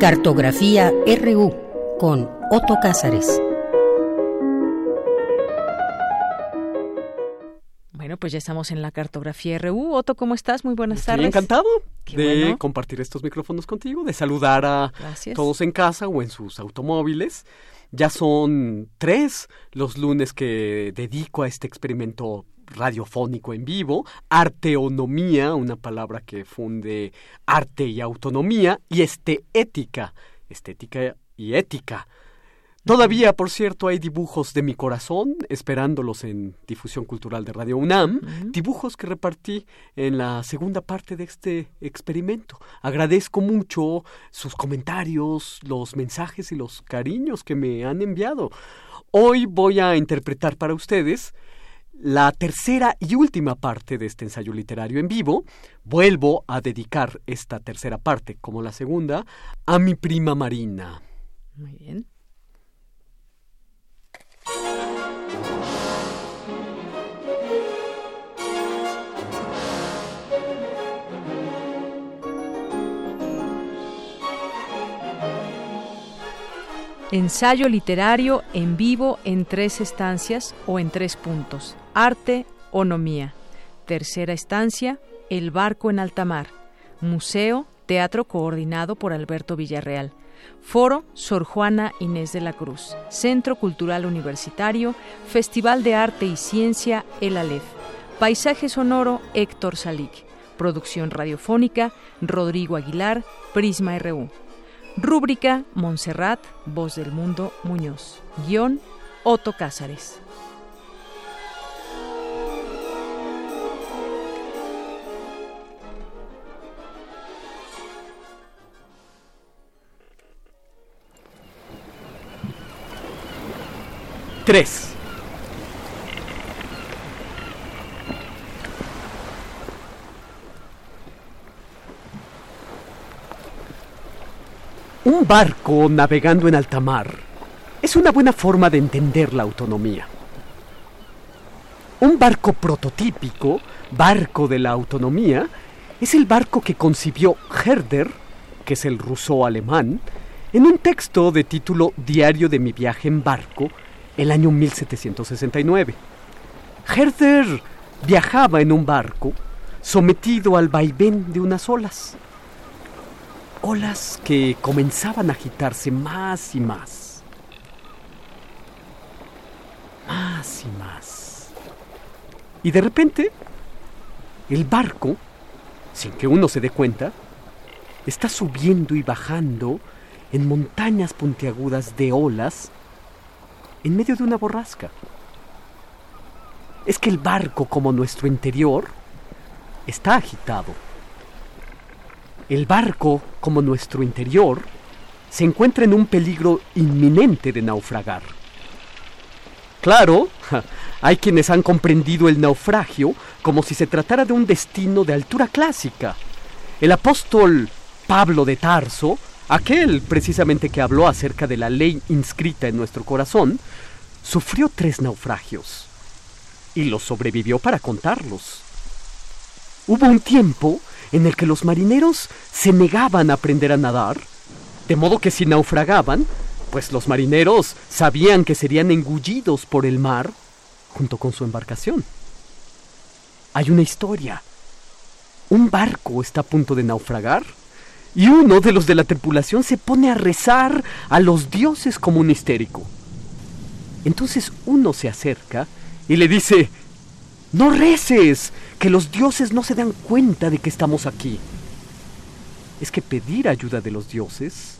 Cartografía RU con Otto Cázares. Bueno, pues ya estamos en la cartografía RU. Otto, ¿cómo estás? Muy buenas Estoy tardes. encantado de compartir estos micrófonos contigo, de saludar a Gracias. todos en casa o en sus automóviles. Ya son tres los lunes que dedico a este experimento radiofónico en vivo, arteonomía, una palabra que funde arte y autonomía, y estética, estética y ética. Todavía, por cierto, hay dibujos de mi corazón esperándolos en Difusión Cultural de Radio UNAM, dibujos que repartí en la segunda parte de este experimento. Agradezco mucho sus comentarios, los mensajes y los cariños que me han enviado. Hoy voy a interpretar para ustedes la tercera y última parte de este ensayo literario en vivo. Vuelvo a dedicar esta tercera parte, como la segunda, a mi prima Marina. Muy bien. Ensayo literario en vivo en tres estancias o en tres puntos. Arte, onomía. Tercera estancia, El barco en alta mar. Museo, teatro coordinado por Alberto Villarreal. Foro, Sor Juana Inés de la Cruz. Centro Cultural Universitario, Festival de Arte y Ciencia, El Aleph. Paisaje sonoro, Héctor Salic. Producción radiofónica, Rodrigo Aguilar, Prisma RU. Rúbrica Montserrat, Voz del Mundo Muñoz. Guión Otto Cázares. Tres. Un barco navegando en alta mar es una buena forma de entender la autonomía. Un barco prototípico, barco de la autonomía, es el barco que concibió Herder, que es el ruso alemán, en un texto de título Diario de mi viaje en barco, el año 1769. Herder viajaba en un barco sometido al vaivén de unas olas olas que comenzaban a agitarse más y más. Más y más. Y de repente, el barco, sin que uno se dé cuenta, está subiendo y bajando en montañas puntiagudas de olas en medio de una borrasca. Es que el barco, como nuestro interior, está agitado el barco, como nuestro interior, se encuentra en un peligro inminente de naufragar. Claro, <laughs> hay quienes han comprendido el naufragio como si se tratara de un destino de altura clásica. El apóstol Pablo de Tarso, aquel precisamente que habló acerca de la ley inscrita en nuestro corazón, sufrió tres naufragios y los sobrevivió para contarlos. Hubo un tiempo en el que los marineros se negaban a aprender a nadar, de modo que si naufragaban, pues los marineros sabían que serían engullidos por el mar junto con su embarcación. Hay una historia. Un barco está a punto de naufragar y uno de los de la tripulación se pone a rezar a los dioses como un histérico. Entonces uno se acerca y le dice, no reces, que los dioses no se dan cuenta de que estamos aquí. Es que pedir ayuda de los dioses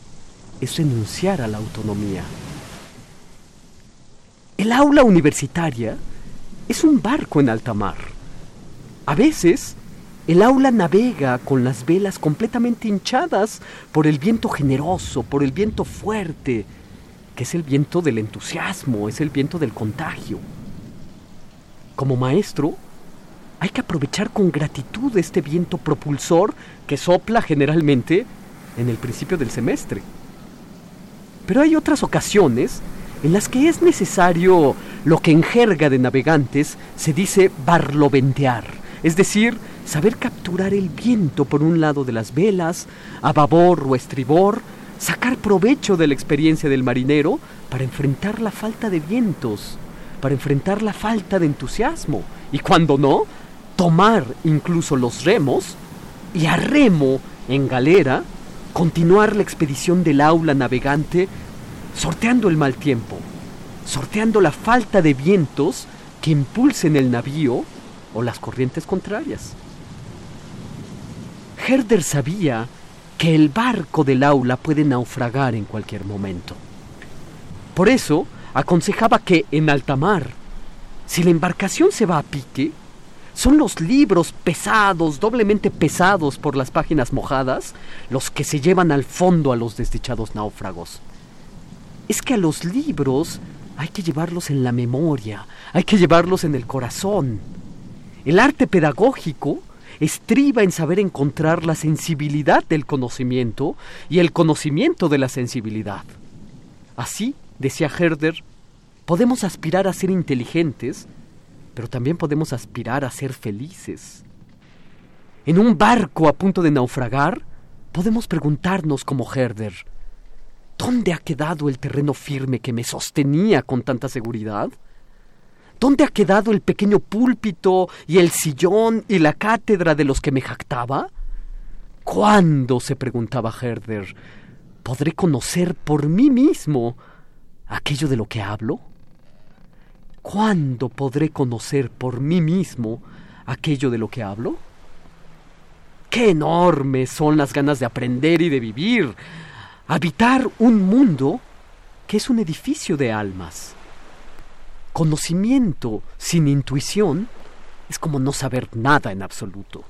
es renunciar a la autonomía. El aula universitaria es un barco en alta mar. A veces, el aula navega con las velas completamente hinchadas por el viento generoso, por el viento fuerte, que es el viento del entusiasmo, es el viento del contagio. Como maestro, hay que aprovechar con gratitud este viento propulsor que sopla generalmente en el principio del semestre. Pero hay otras ocasiones en las que es necesario lo que en jerga de navegantes se dice barloventear, es decir, saber capturar el viento por un lado de las velas, a babor o estribor, sacar provecho de la experiencia del marinero para enfrentar la falta de vientos, para enfrentar la falta de entusiasmo, y cuando no, tomar incluso los remos y a remo en galera continuar la expedición del aula navegante sorteando el mal tiempo, sorteando la falta de vientos que impulsen el navío o las corrientes contrarias. Herder sabía que el barco del aula puede naufragar en cualquier momento. Por eso aconsejaba que en alta mar, si la embarcación se va a pique, son los libros pesados, doblemente pesados por las páginas mojadas, los que se llevan al fondo a los desdichados náufragos. Es que a los libros hay que llevarlos en la memoria, hay que llevarlos en el corazón. El arte pedagógico estriba en saber encontrar la sensibilidad del conocimiento y el conocimiento de la sensibilidad. Así, decía Herder, podemos aspirar a ser inteligentes, pero también podemos aspirar a ser felices. En un barco a punto de naufragar, podemos preguntarnos como Herder, ¿dónde ha quedado el terreno firme que me sostenía con tanta seguridad? ¿Dónde ha quedado el pequeño púlpito y el sillón y la cátedra de los que me jactaba? ¿Cuándo, se preguntaba Herder, podré conocer por mí mismo aquello de lo que hablo? ¿Cuándo podré conocer por mí mismo aquello de lo que hablo? ¡Qué enormes son las ganas de aprender y de vivir! Habitar un mundo que es un edificio de almas. Conocimiento sin intuición es como no saber nada en absoluto.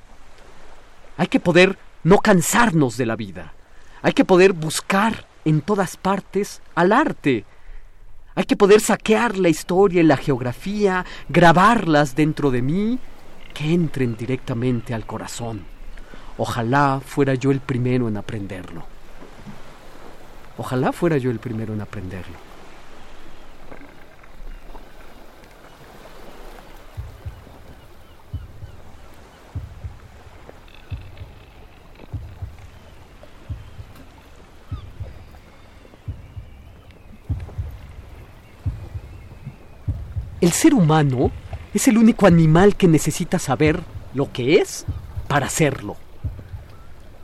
Hay que poder no cansarnos de la vida. Hay que poder buscar en todas partes al arte, hay que poder saquear la historia y la geografía, grabarlas dentro de mí, que entren directamente al corazón. Ojalá fuera yo el primero en aprenderlo. Ojalá fuera yo el primero en aprenderlo. El ser humano es el único animal que necesita saber lo que es para hacerlo.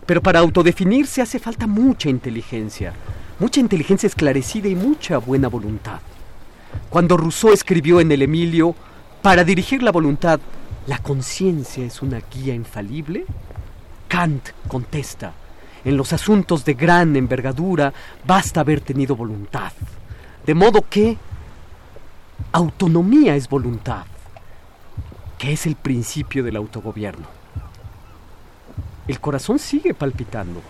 Pero para autodefinirse hace falta mucha inteligencia, mucha inteligencia esclarecida y mucha buena voluntad. Cuando Rousseau escribió en el Emilio, para dirigir la voluntad, ¿la conciencia es una guía infalible? Kant contesta, en los asuntos de gran envergadura basta haber tenido voluntad. De modo que Autonomía es voluntad, que es el principio del autogobierno. El corazón sigue palpitando.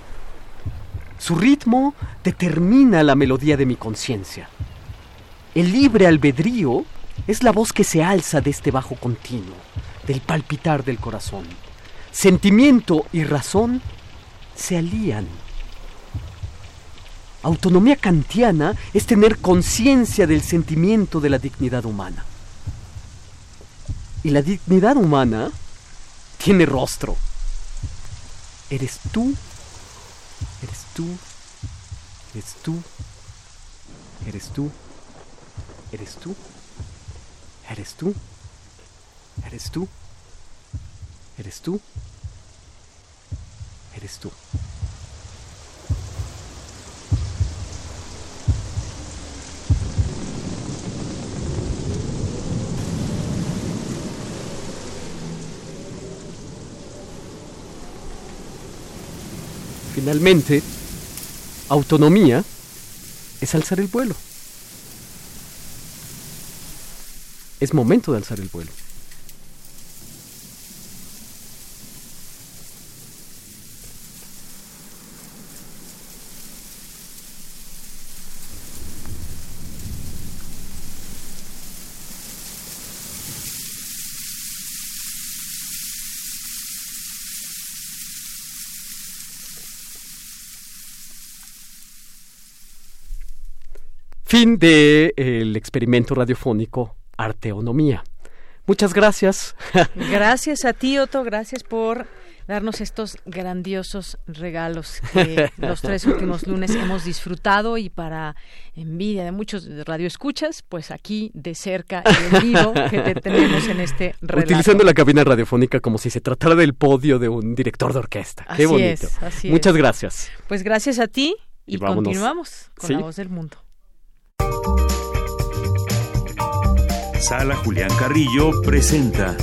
Su ritmo determina la melodía de mi conciencia. El libre albedrío es la voz que se alza de este bajo continuo, del palpitar del corazón. Sentimiento y razón se alían Autonomía kantiana es tener conciencia del sentimiento de la dignidad humana. Y la dignidad humana tiene rostro. Eres tú, eres tú, eres tú, eres tú, eres tú, eres tú, eres tú, eres tú, eres tú. Finalmente, autonomía es alzar el vuelo. Es momento de alzar el vuelo. Fin del el experimento radiofónico Arteonomía. Muchas gracias. <laughs> Gracias a ti, Otto. Gracias por darnos estos grandiosos regalos que <laughs> los tres últimos lunes hemos disfrutado y para envidia de muchos radioescuchas, pues aquí de cerca y en vivo que te tenemos en este relato. Utilizando la cabina radiofónica como si se tratara del podio de un director de orquesta. Qué bonito. Muchas gracias. Pues gracias a ti y, continuamos con la voz del mundo. Sala Julián Carrillo presenta.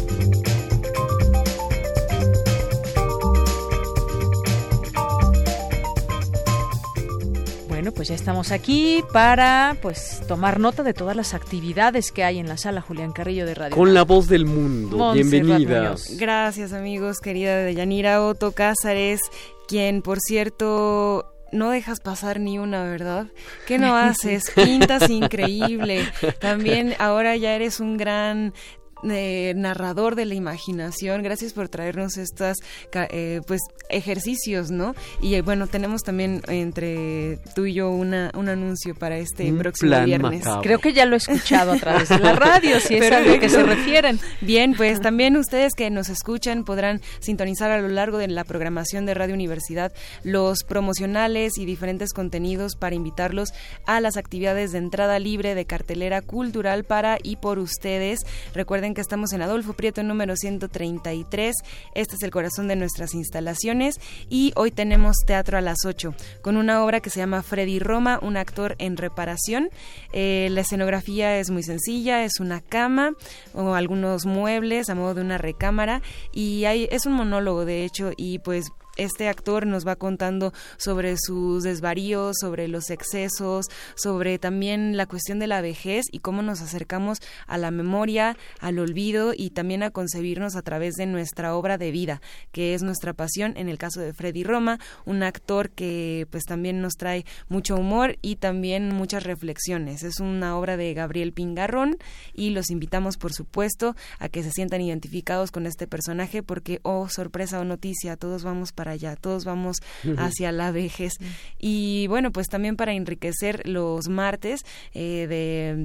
Bueno, pues ya estamos aquí para pues tomar nota de todas las actividades que hay en la sala Julián Carrillo de Radio. Con la voz del mundo. Bienvenida. Gracias, amigos, querida Deyanira Otto Cázares, quien por cierto no dejas pasar ni una, ¿verdad? ¿Qué <laughs> no haces? Pintas increíble. <laughs> También ahora ya eres un gran eh, narrador de la imaginación. Gracias por traernos estos eh, pues ejercicios, ¿no? Y eh, bueno, tenemos también entre tú y yo una, un anuncio para este próximo viernes. Creo que ya lo he escuchado a través de la radio, si es a lo que se refieren. Bien, pues también ustedes que nos escuchan podrán sintonizar a lo largo de la programación de Radio Universidad los promocionales y diferentes contenidos para invitarlos a las actividades de entrada libre de cartelera cultural para y por ustedes. Recuerden que estamos en Adolfo Prieto número 133. Este es el corazón de nuestras instalaciones y hoy tenemos teatro a las 8 con una obra que se llama Freddy Roma, un actor en reparación. Eh, la escenografía es muy sencilla, es una cama o algunos muebles a modo de una recámara y hay, es un monólogo de hecho y pues este actor nos va contando sobre sus desvaríos, sobre los excesos, sobre también la cuestión de la vejez y cómo nos acercamos a la memoria, al olvido y también a concebirnos a través de nuestra obra de vida, que es nuestra pasión en el caso de Freddy Roma, un actor que pues también nos trae mucho humor y también muchas reflexiones. Es una obra de Gabriel Pingarrón y los invitamos por supuesto a que se sientan identificados con este personaje porque oh sorpresa o noticia, todos vamos para para allá, todos vamos hacia la vejez. Y bueno, pues también para enriquecer los martes, eh,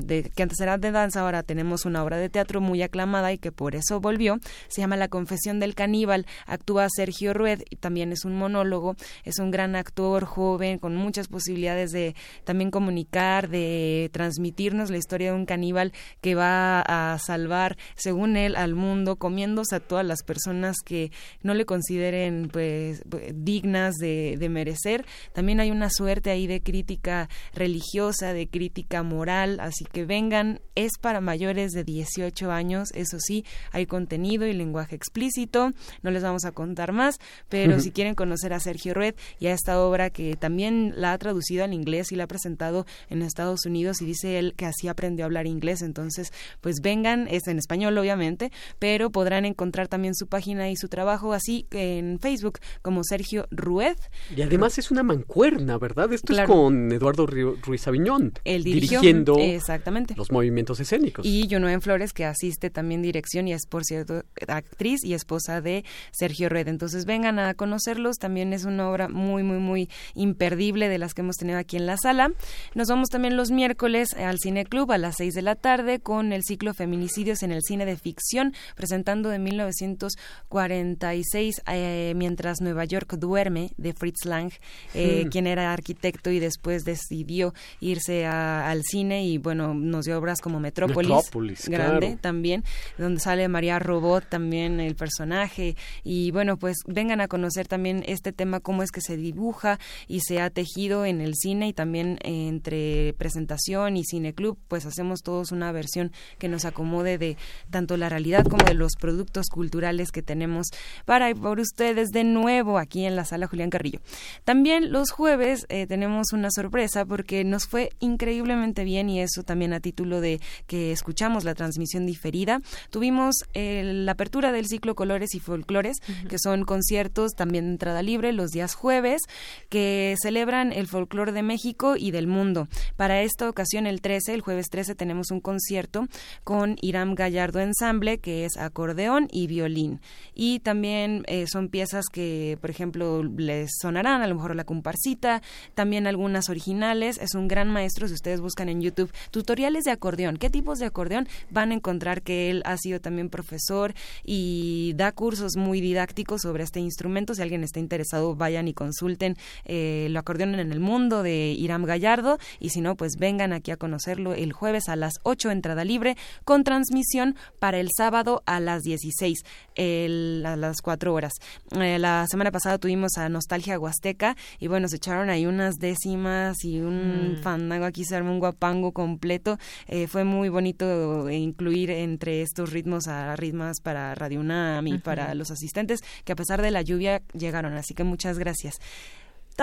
de, que antes era de danza, ahora tenemos una obra de teatro muy aclamada y que por eso volvió, se llama La Confesión del Caníbal, actúa Sergio Rued, y también es un monólogo, es un gran actor joven, con muchas posibilidades de también comunicar, de transmitirnos la historia de un caníbal que va a salvar, según él, al mundo, comiéndose a todas las personas que no le consideren pues dignas de, merecer. También hay una suerte ahí de crítica religiosa, de crítica moral, así que vengan, es para mayores de 18 años, eso sí, hay contenido y lenguaje explícito, no les vamos a contar más, pero si quieren conocer a Sergio Red y a esta obra que también la ha traducido al inglés y la ha presentado en Estados Unidos y dice él que así aprendió a hablar inglés, entonces pues vengan, es en español obviamente, pero podrán encontrar también su página y su trabajo así en Facebook como Sergio Rued. Y además es una mancuerna, ¿verdad? Esto es con Eduardo Ruiz Aviñón. El dirigiendo exactamente. los movimientos escénicos. Y Junoen Flores, que asiste también dirección y es, por cierto, actriz y esposa de Sergio Rued. Entonces vengan a conocerlos. También es una obra muy, muy, muy imperdible de las que hemos tenido aquí en la sala. Nos vamos también los miércoles al Cine Club a las 6 de la tarde con el ciclo Feminicidios en el cine de ficción, presentando de 1946 eh, Mientras Nueva York duerme de Fritz Lang, eh, hmm. quien era arquitecto y después decidió irse al cine y bueno, nos dio obras como Metrópolis, grande también, donde sale María Robot también el personaje. Y bueno, pues vengan a conocer también este tema, cómo es que se dibuja y se ha tejido en el cine y también entre presentación y cine club, pues hacemos todos una versión que nos acomode de tanto la realidad como de los productos culturales que tenemos para por ustedes de nuevo aquí en la sala Julián Carrillo. También los jueves eh, tenemos una sorpresa porque nos fue increíblemente bien y eso también a título de que escuchamos la transmisión diferida. Tuvimos eh, la apertura del ciclo Colores y Folclores, que son conciertos también de entrada libre los días jueves que celebran el folclore de México y del mundo. Para esta ocasión, el 13, el jueves 13, tenemos un concierto con Iram Gallardo Ensamble, que es acordeón y violín. Y también eh, son piezas que, por ejemplo, les sonarán, a lo mejor la comparsita, también algunas originales. Es un gran maestro, si ustedes buscan en YouTube tutoriales de acordeón, qué tipos de acordeón, van a encontrar que él ha sido también profesor y da cursos muy didácticos sobre este instrumento. Si alguien está interesado, vayan y consulten eh, lo acordeón en el mundo de Iram Gallardo y si no, pues vengan aquí a conocerlo el jueves a las 8 entrada libre con transmisión para el sábado a las 16 a las 4 horas. Eh, la semana pasada tuvimos a Nostalgia Huasteca y bueno, se echaron ahí unas décimas y un mm. fandango aquí se armó un guapango completo. Eh, fue muy bonito incluir entre estos ritmos a ritmos para Radio UNAM y para los asistentes que a pesar de la lluvia llegaron. Así que muchas gracias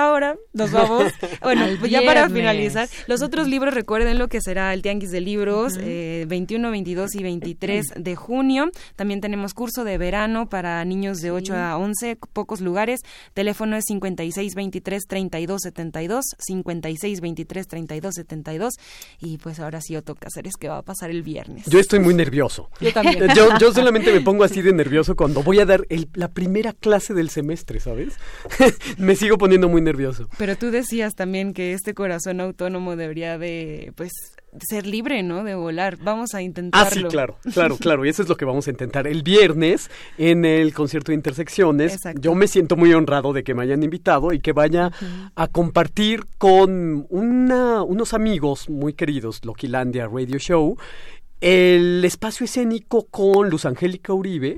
ahora nos vamos. <laughs> Bueno, pues ya para finalizar, los otros libros, recuerden lo que será el Tianguis de Libros, 21, 22 eh, y 23 de junio. También tenemos curso de verano para niños de 8 a 11, pocos lugares. Teléfono es 56 23 32 72, 56 23 32 72. Y pues ahora sí, Otto Cáceres, que va a pasar el viernes. Yo estoy muy nervioso. Yo también. <laughs> Yo, solamente me pongo así de nervioso cuando voy a dar la primera clase del semestre, ¿sabes? <laughs> me sigo poniendo muy nervioso. Pero tú decías también que este corazón autónomo debería de, pues, ser libre, ¿no? De volar. Vamos a intentarlo. Ah, sí, claro, claro, claro. Y eso es lo que vamos a intentar el viernes en el concierto de Intersecciones. Yo me siento muy honrado de que me hayan invitado y que vaya a compartir con una, unos amigos muy queridos, Loquilandia Radio Show, el espacio escénico con Luz Angélica Uribe,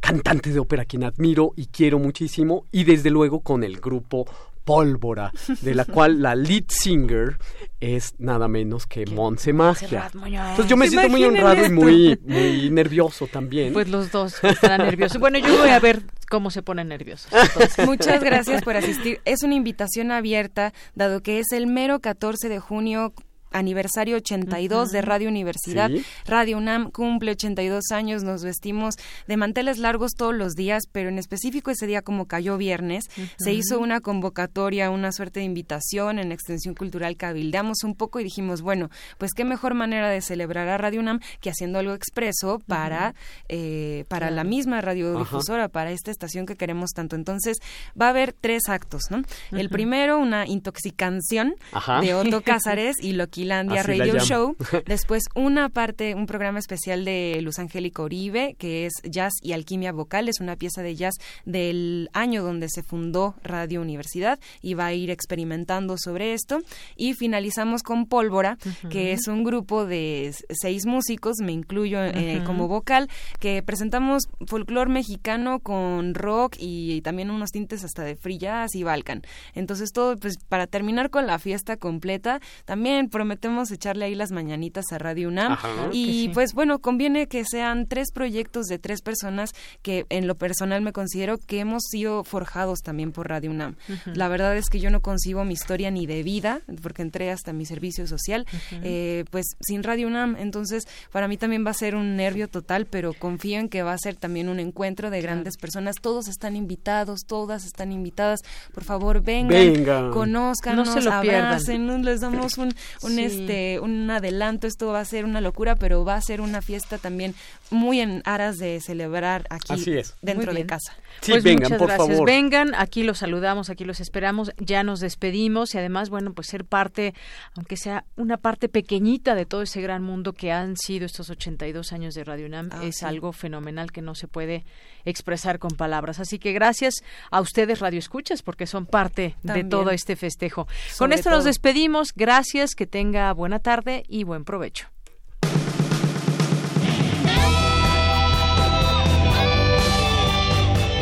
cantante de ópera quien admiro y quiero muchísimo, y desde luego con el grupo Pólvora, de la cual la lead singer es nada menos que Monse Magia. Entonces yo me siento muy honrado y muy, muy nervioso también. Pues los dos están nerviosos. Bueno, yo voy a ver cómo se ponen nerviosos. <laughs> Muchas gracias por asistir. Es una invitación abierta, dado que es el mero 14 de junio aniversario 82 de Radio Universidad. Radio UNAM cumple 82 años, nos vestimos de manteles largos todos los días, pero en específico ese día como cayó viernes, se hizo una convocatoria, una suerte de invitación en Extensión Cultural Cabildeamos un poco y dijimos, bueno, pues qué mejor manera de celebrar a Radio UNAM que haciendo algo expreso para, eh, para la misma radiodifusora, para esta estación que queremos tanto. Entonces, va a haber tres actos, ¿no? El primero, una intoxicación de Otto <laughs> Cázares y lo que Radio Show. <laughs> Después una parte, un programa especial de Luz Angélica Oribe, que es Jazz y Alquimia Vocal. Es una pieza de jazz del año donde se fundó Radio Universidad y va a ir experimentando sobre esto. Y finalizamos con Pólvora, que es un grupo de seis músicos, me incluyo eh, como vocal, que presentamos folclore mexicano con rock y, también unos tintes hasta de free jazz y balkan. Entonces todo, pues para terminar con la fiesta completa, también por prometemos echarle ahí las mañanitas a Radio UNAM. y pues bueno, conviene que sean tres proyectos de tres personas que en lo personal me considero que hemos sido forjados también por Radio UNAM. La verdad es que yo no concibo mi historia ni de vida, porque entré hasta mi servicio social, eh, pues sin Radio UNAM. Entonces, para mí también va a ser un nervio total, pero confío en que va a ser también un encuentro de grandes personas. Todos están invitados, todas están invitadas. Por favor, vengan, conozcan, no se lo abracen, les damos un, un este, un adelanto. Esto va a ser una locura, pero va a ser una fiesta también muy en aras de celebrar aquí dentro de casa. Sí, pues vengan, muchas por gracias. Favor. Vengan, aquí los saludamos, aquí los esperamos, ya nos despedimos y además, bueno, pues ser parte, aunque sea una parte pequeñita de todo ese gran mundo que han sido estos 82 años de Radio UNAM, ah, es algo fenomenal que no se puede expresar con palabras. Así que gracias a ustedes, Radio Escuchas, porque son parte de todo este festejo. con esto nos despedimos, gracias, que tenga buena tarde y buen provecho.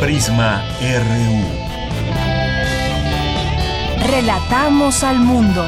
Prisma RU. Relatamos al mundo.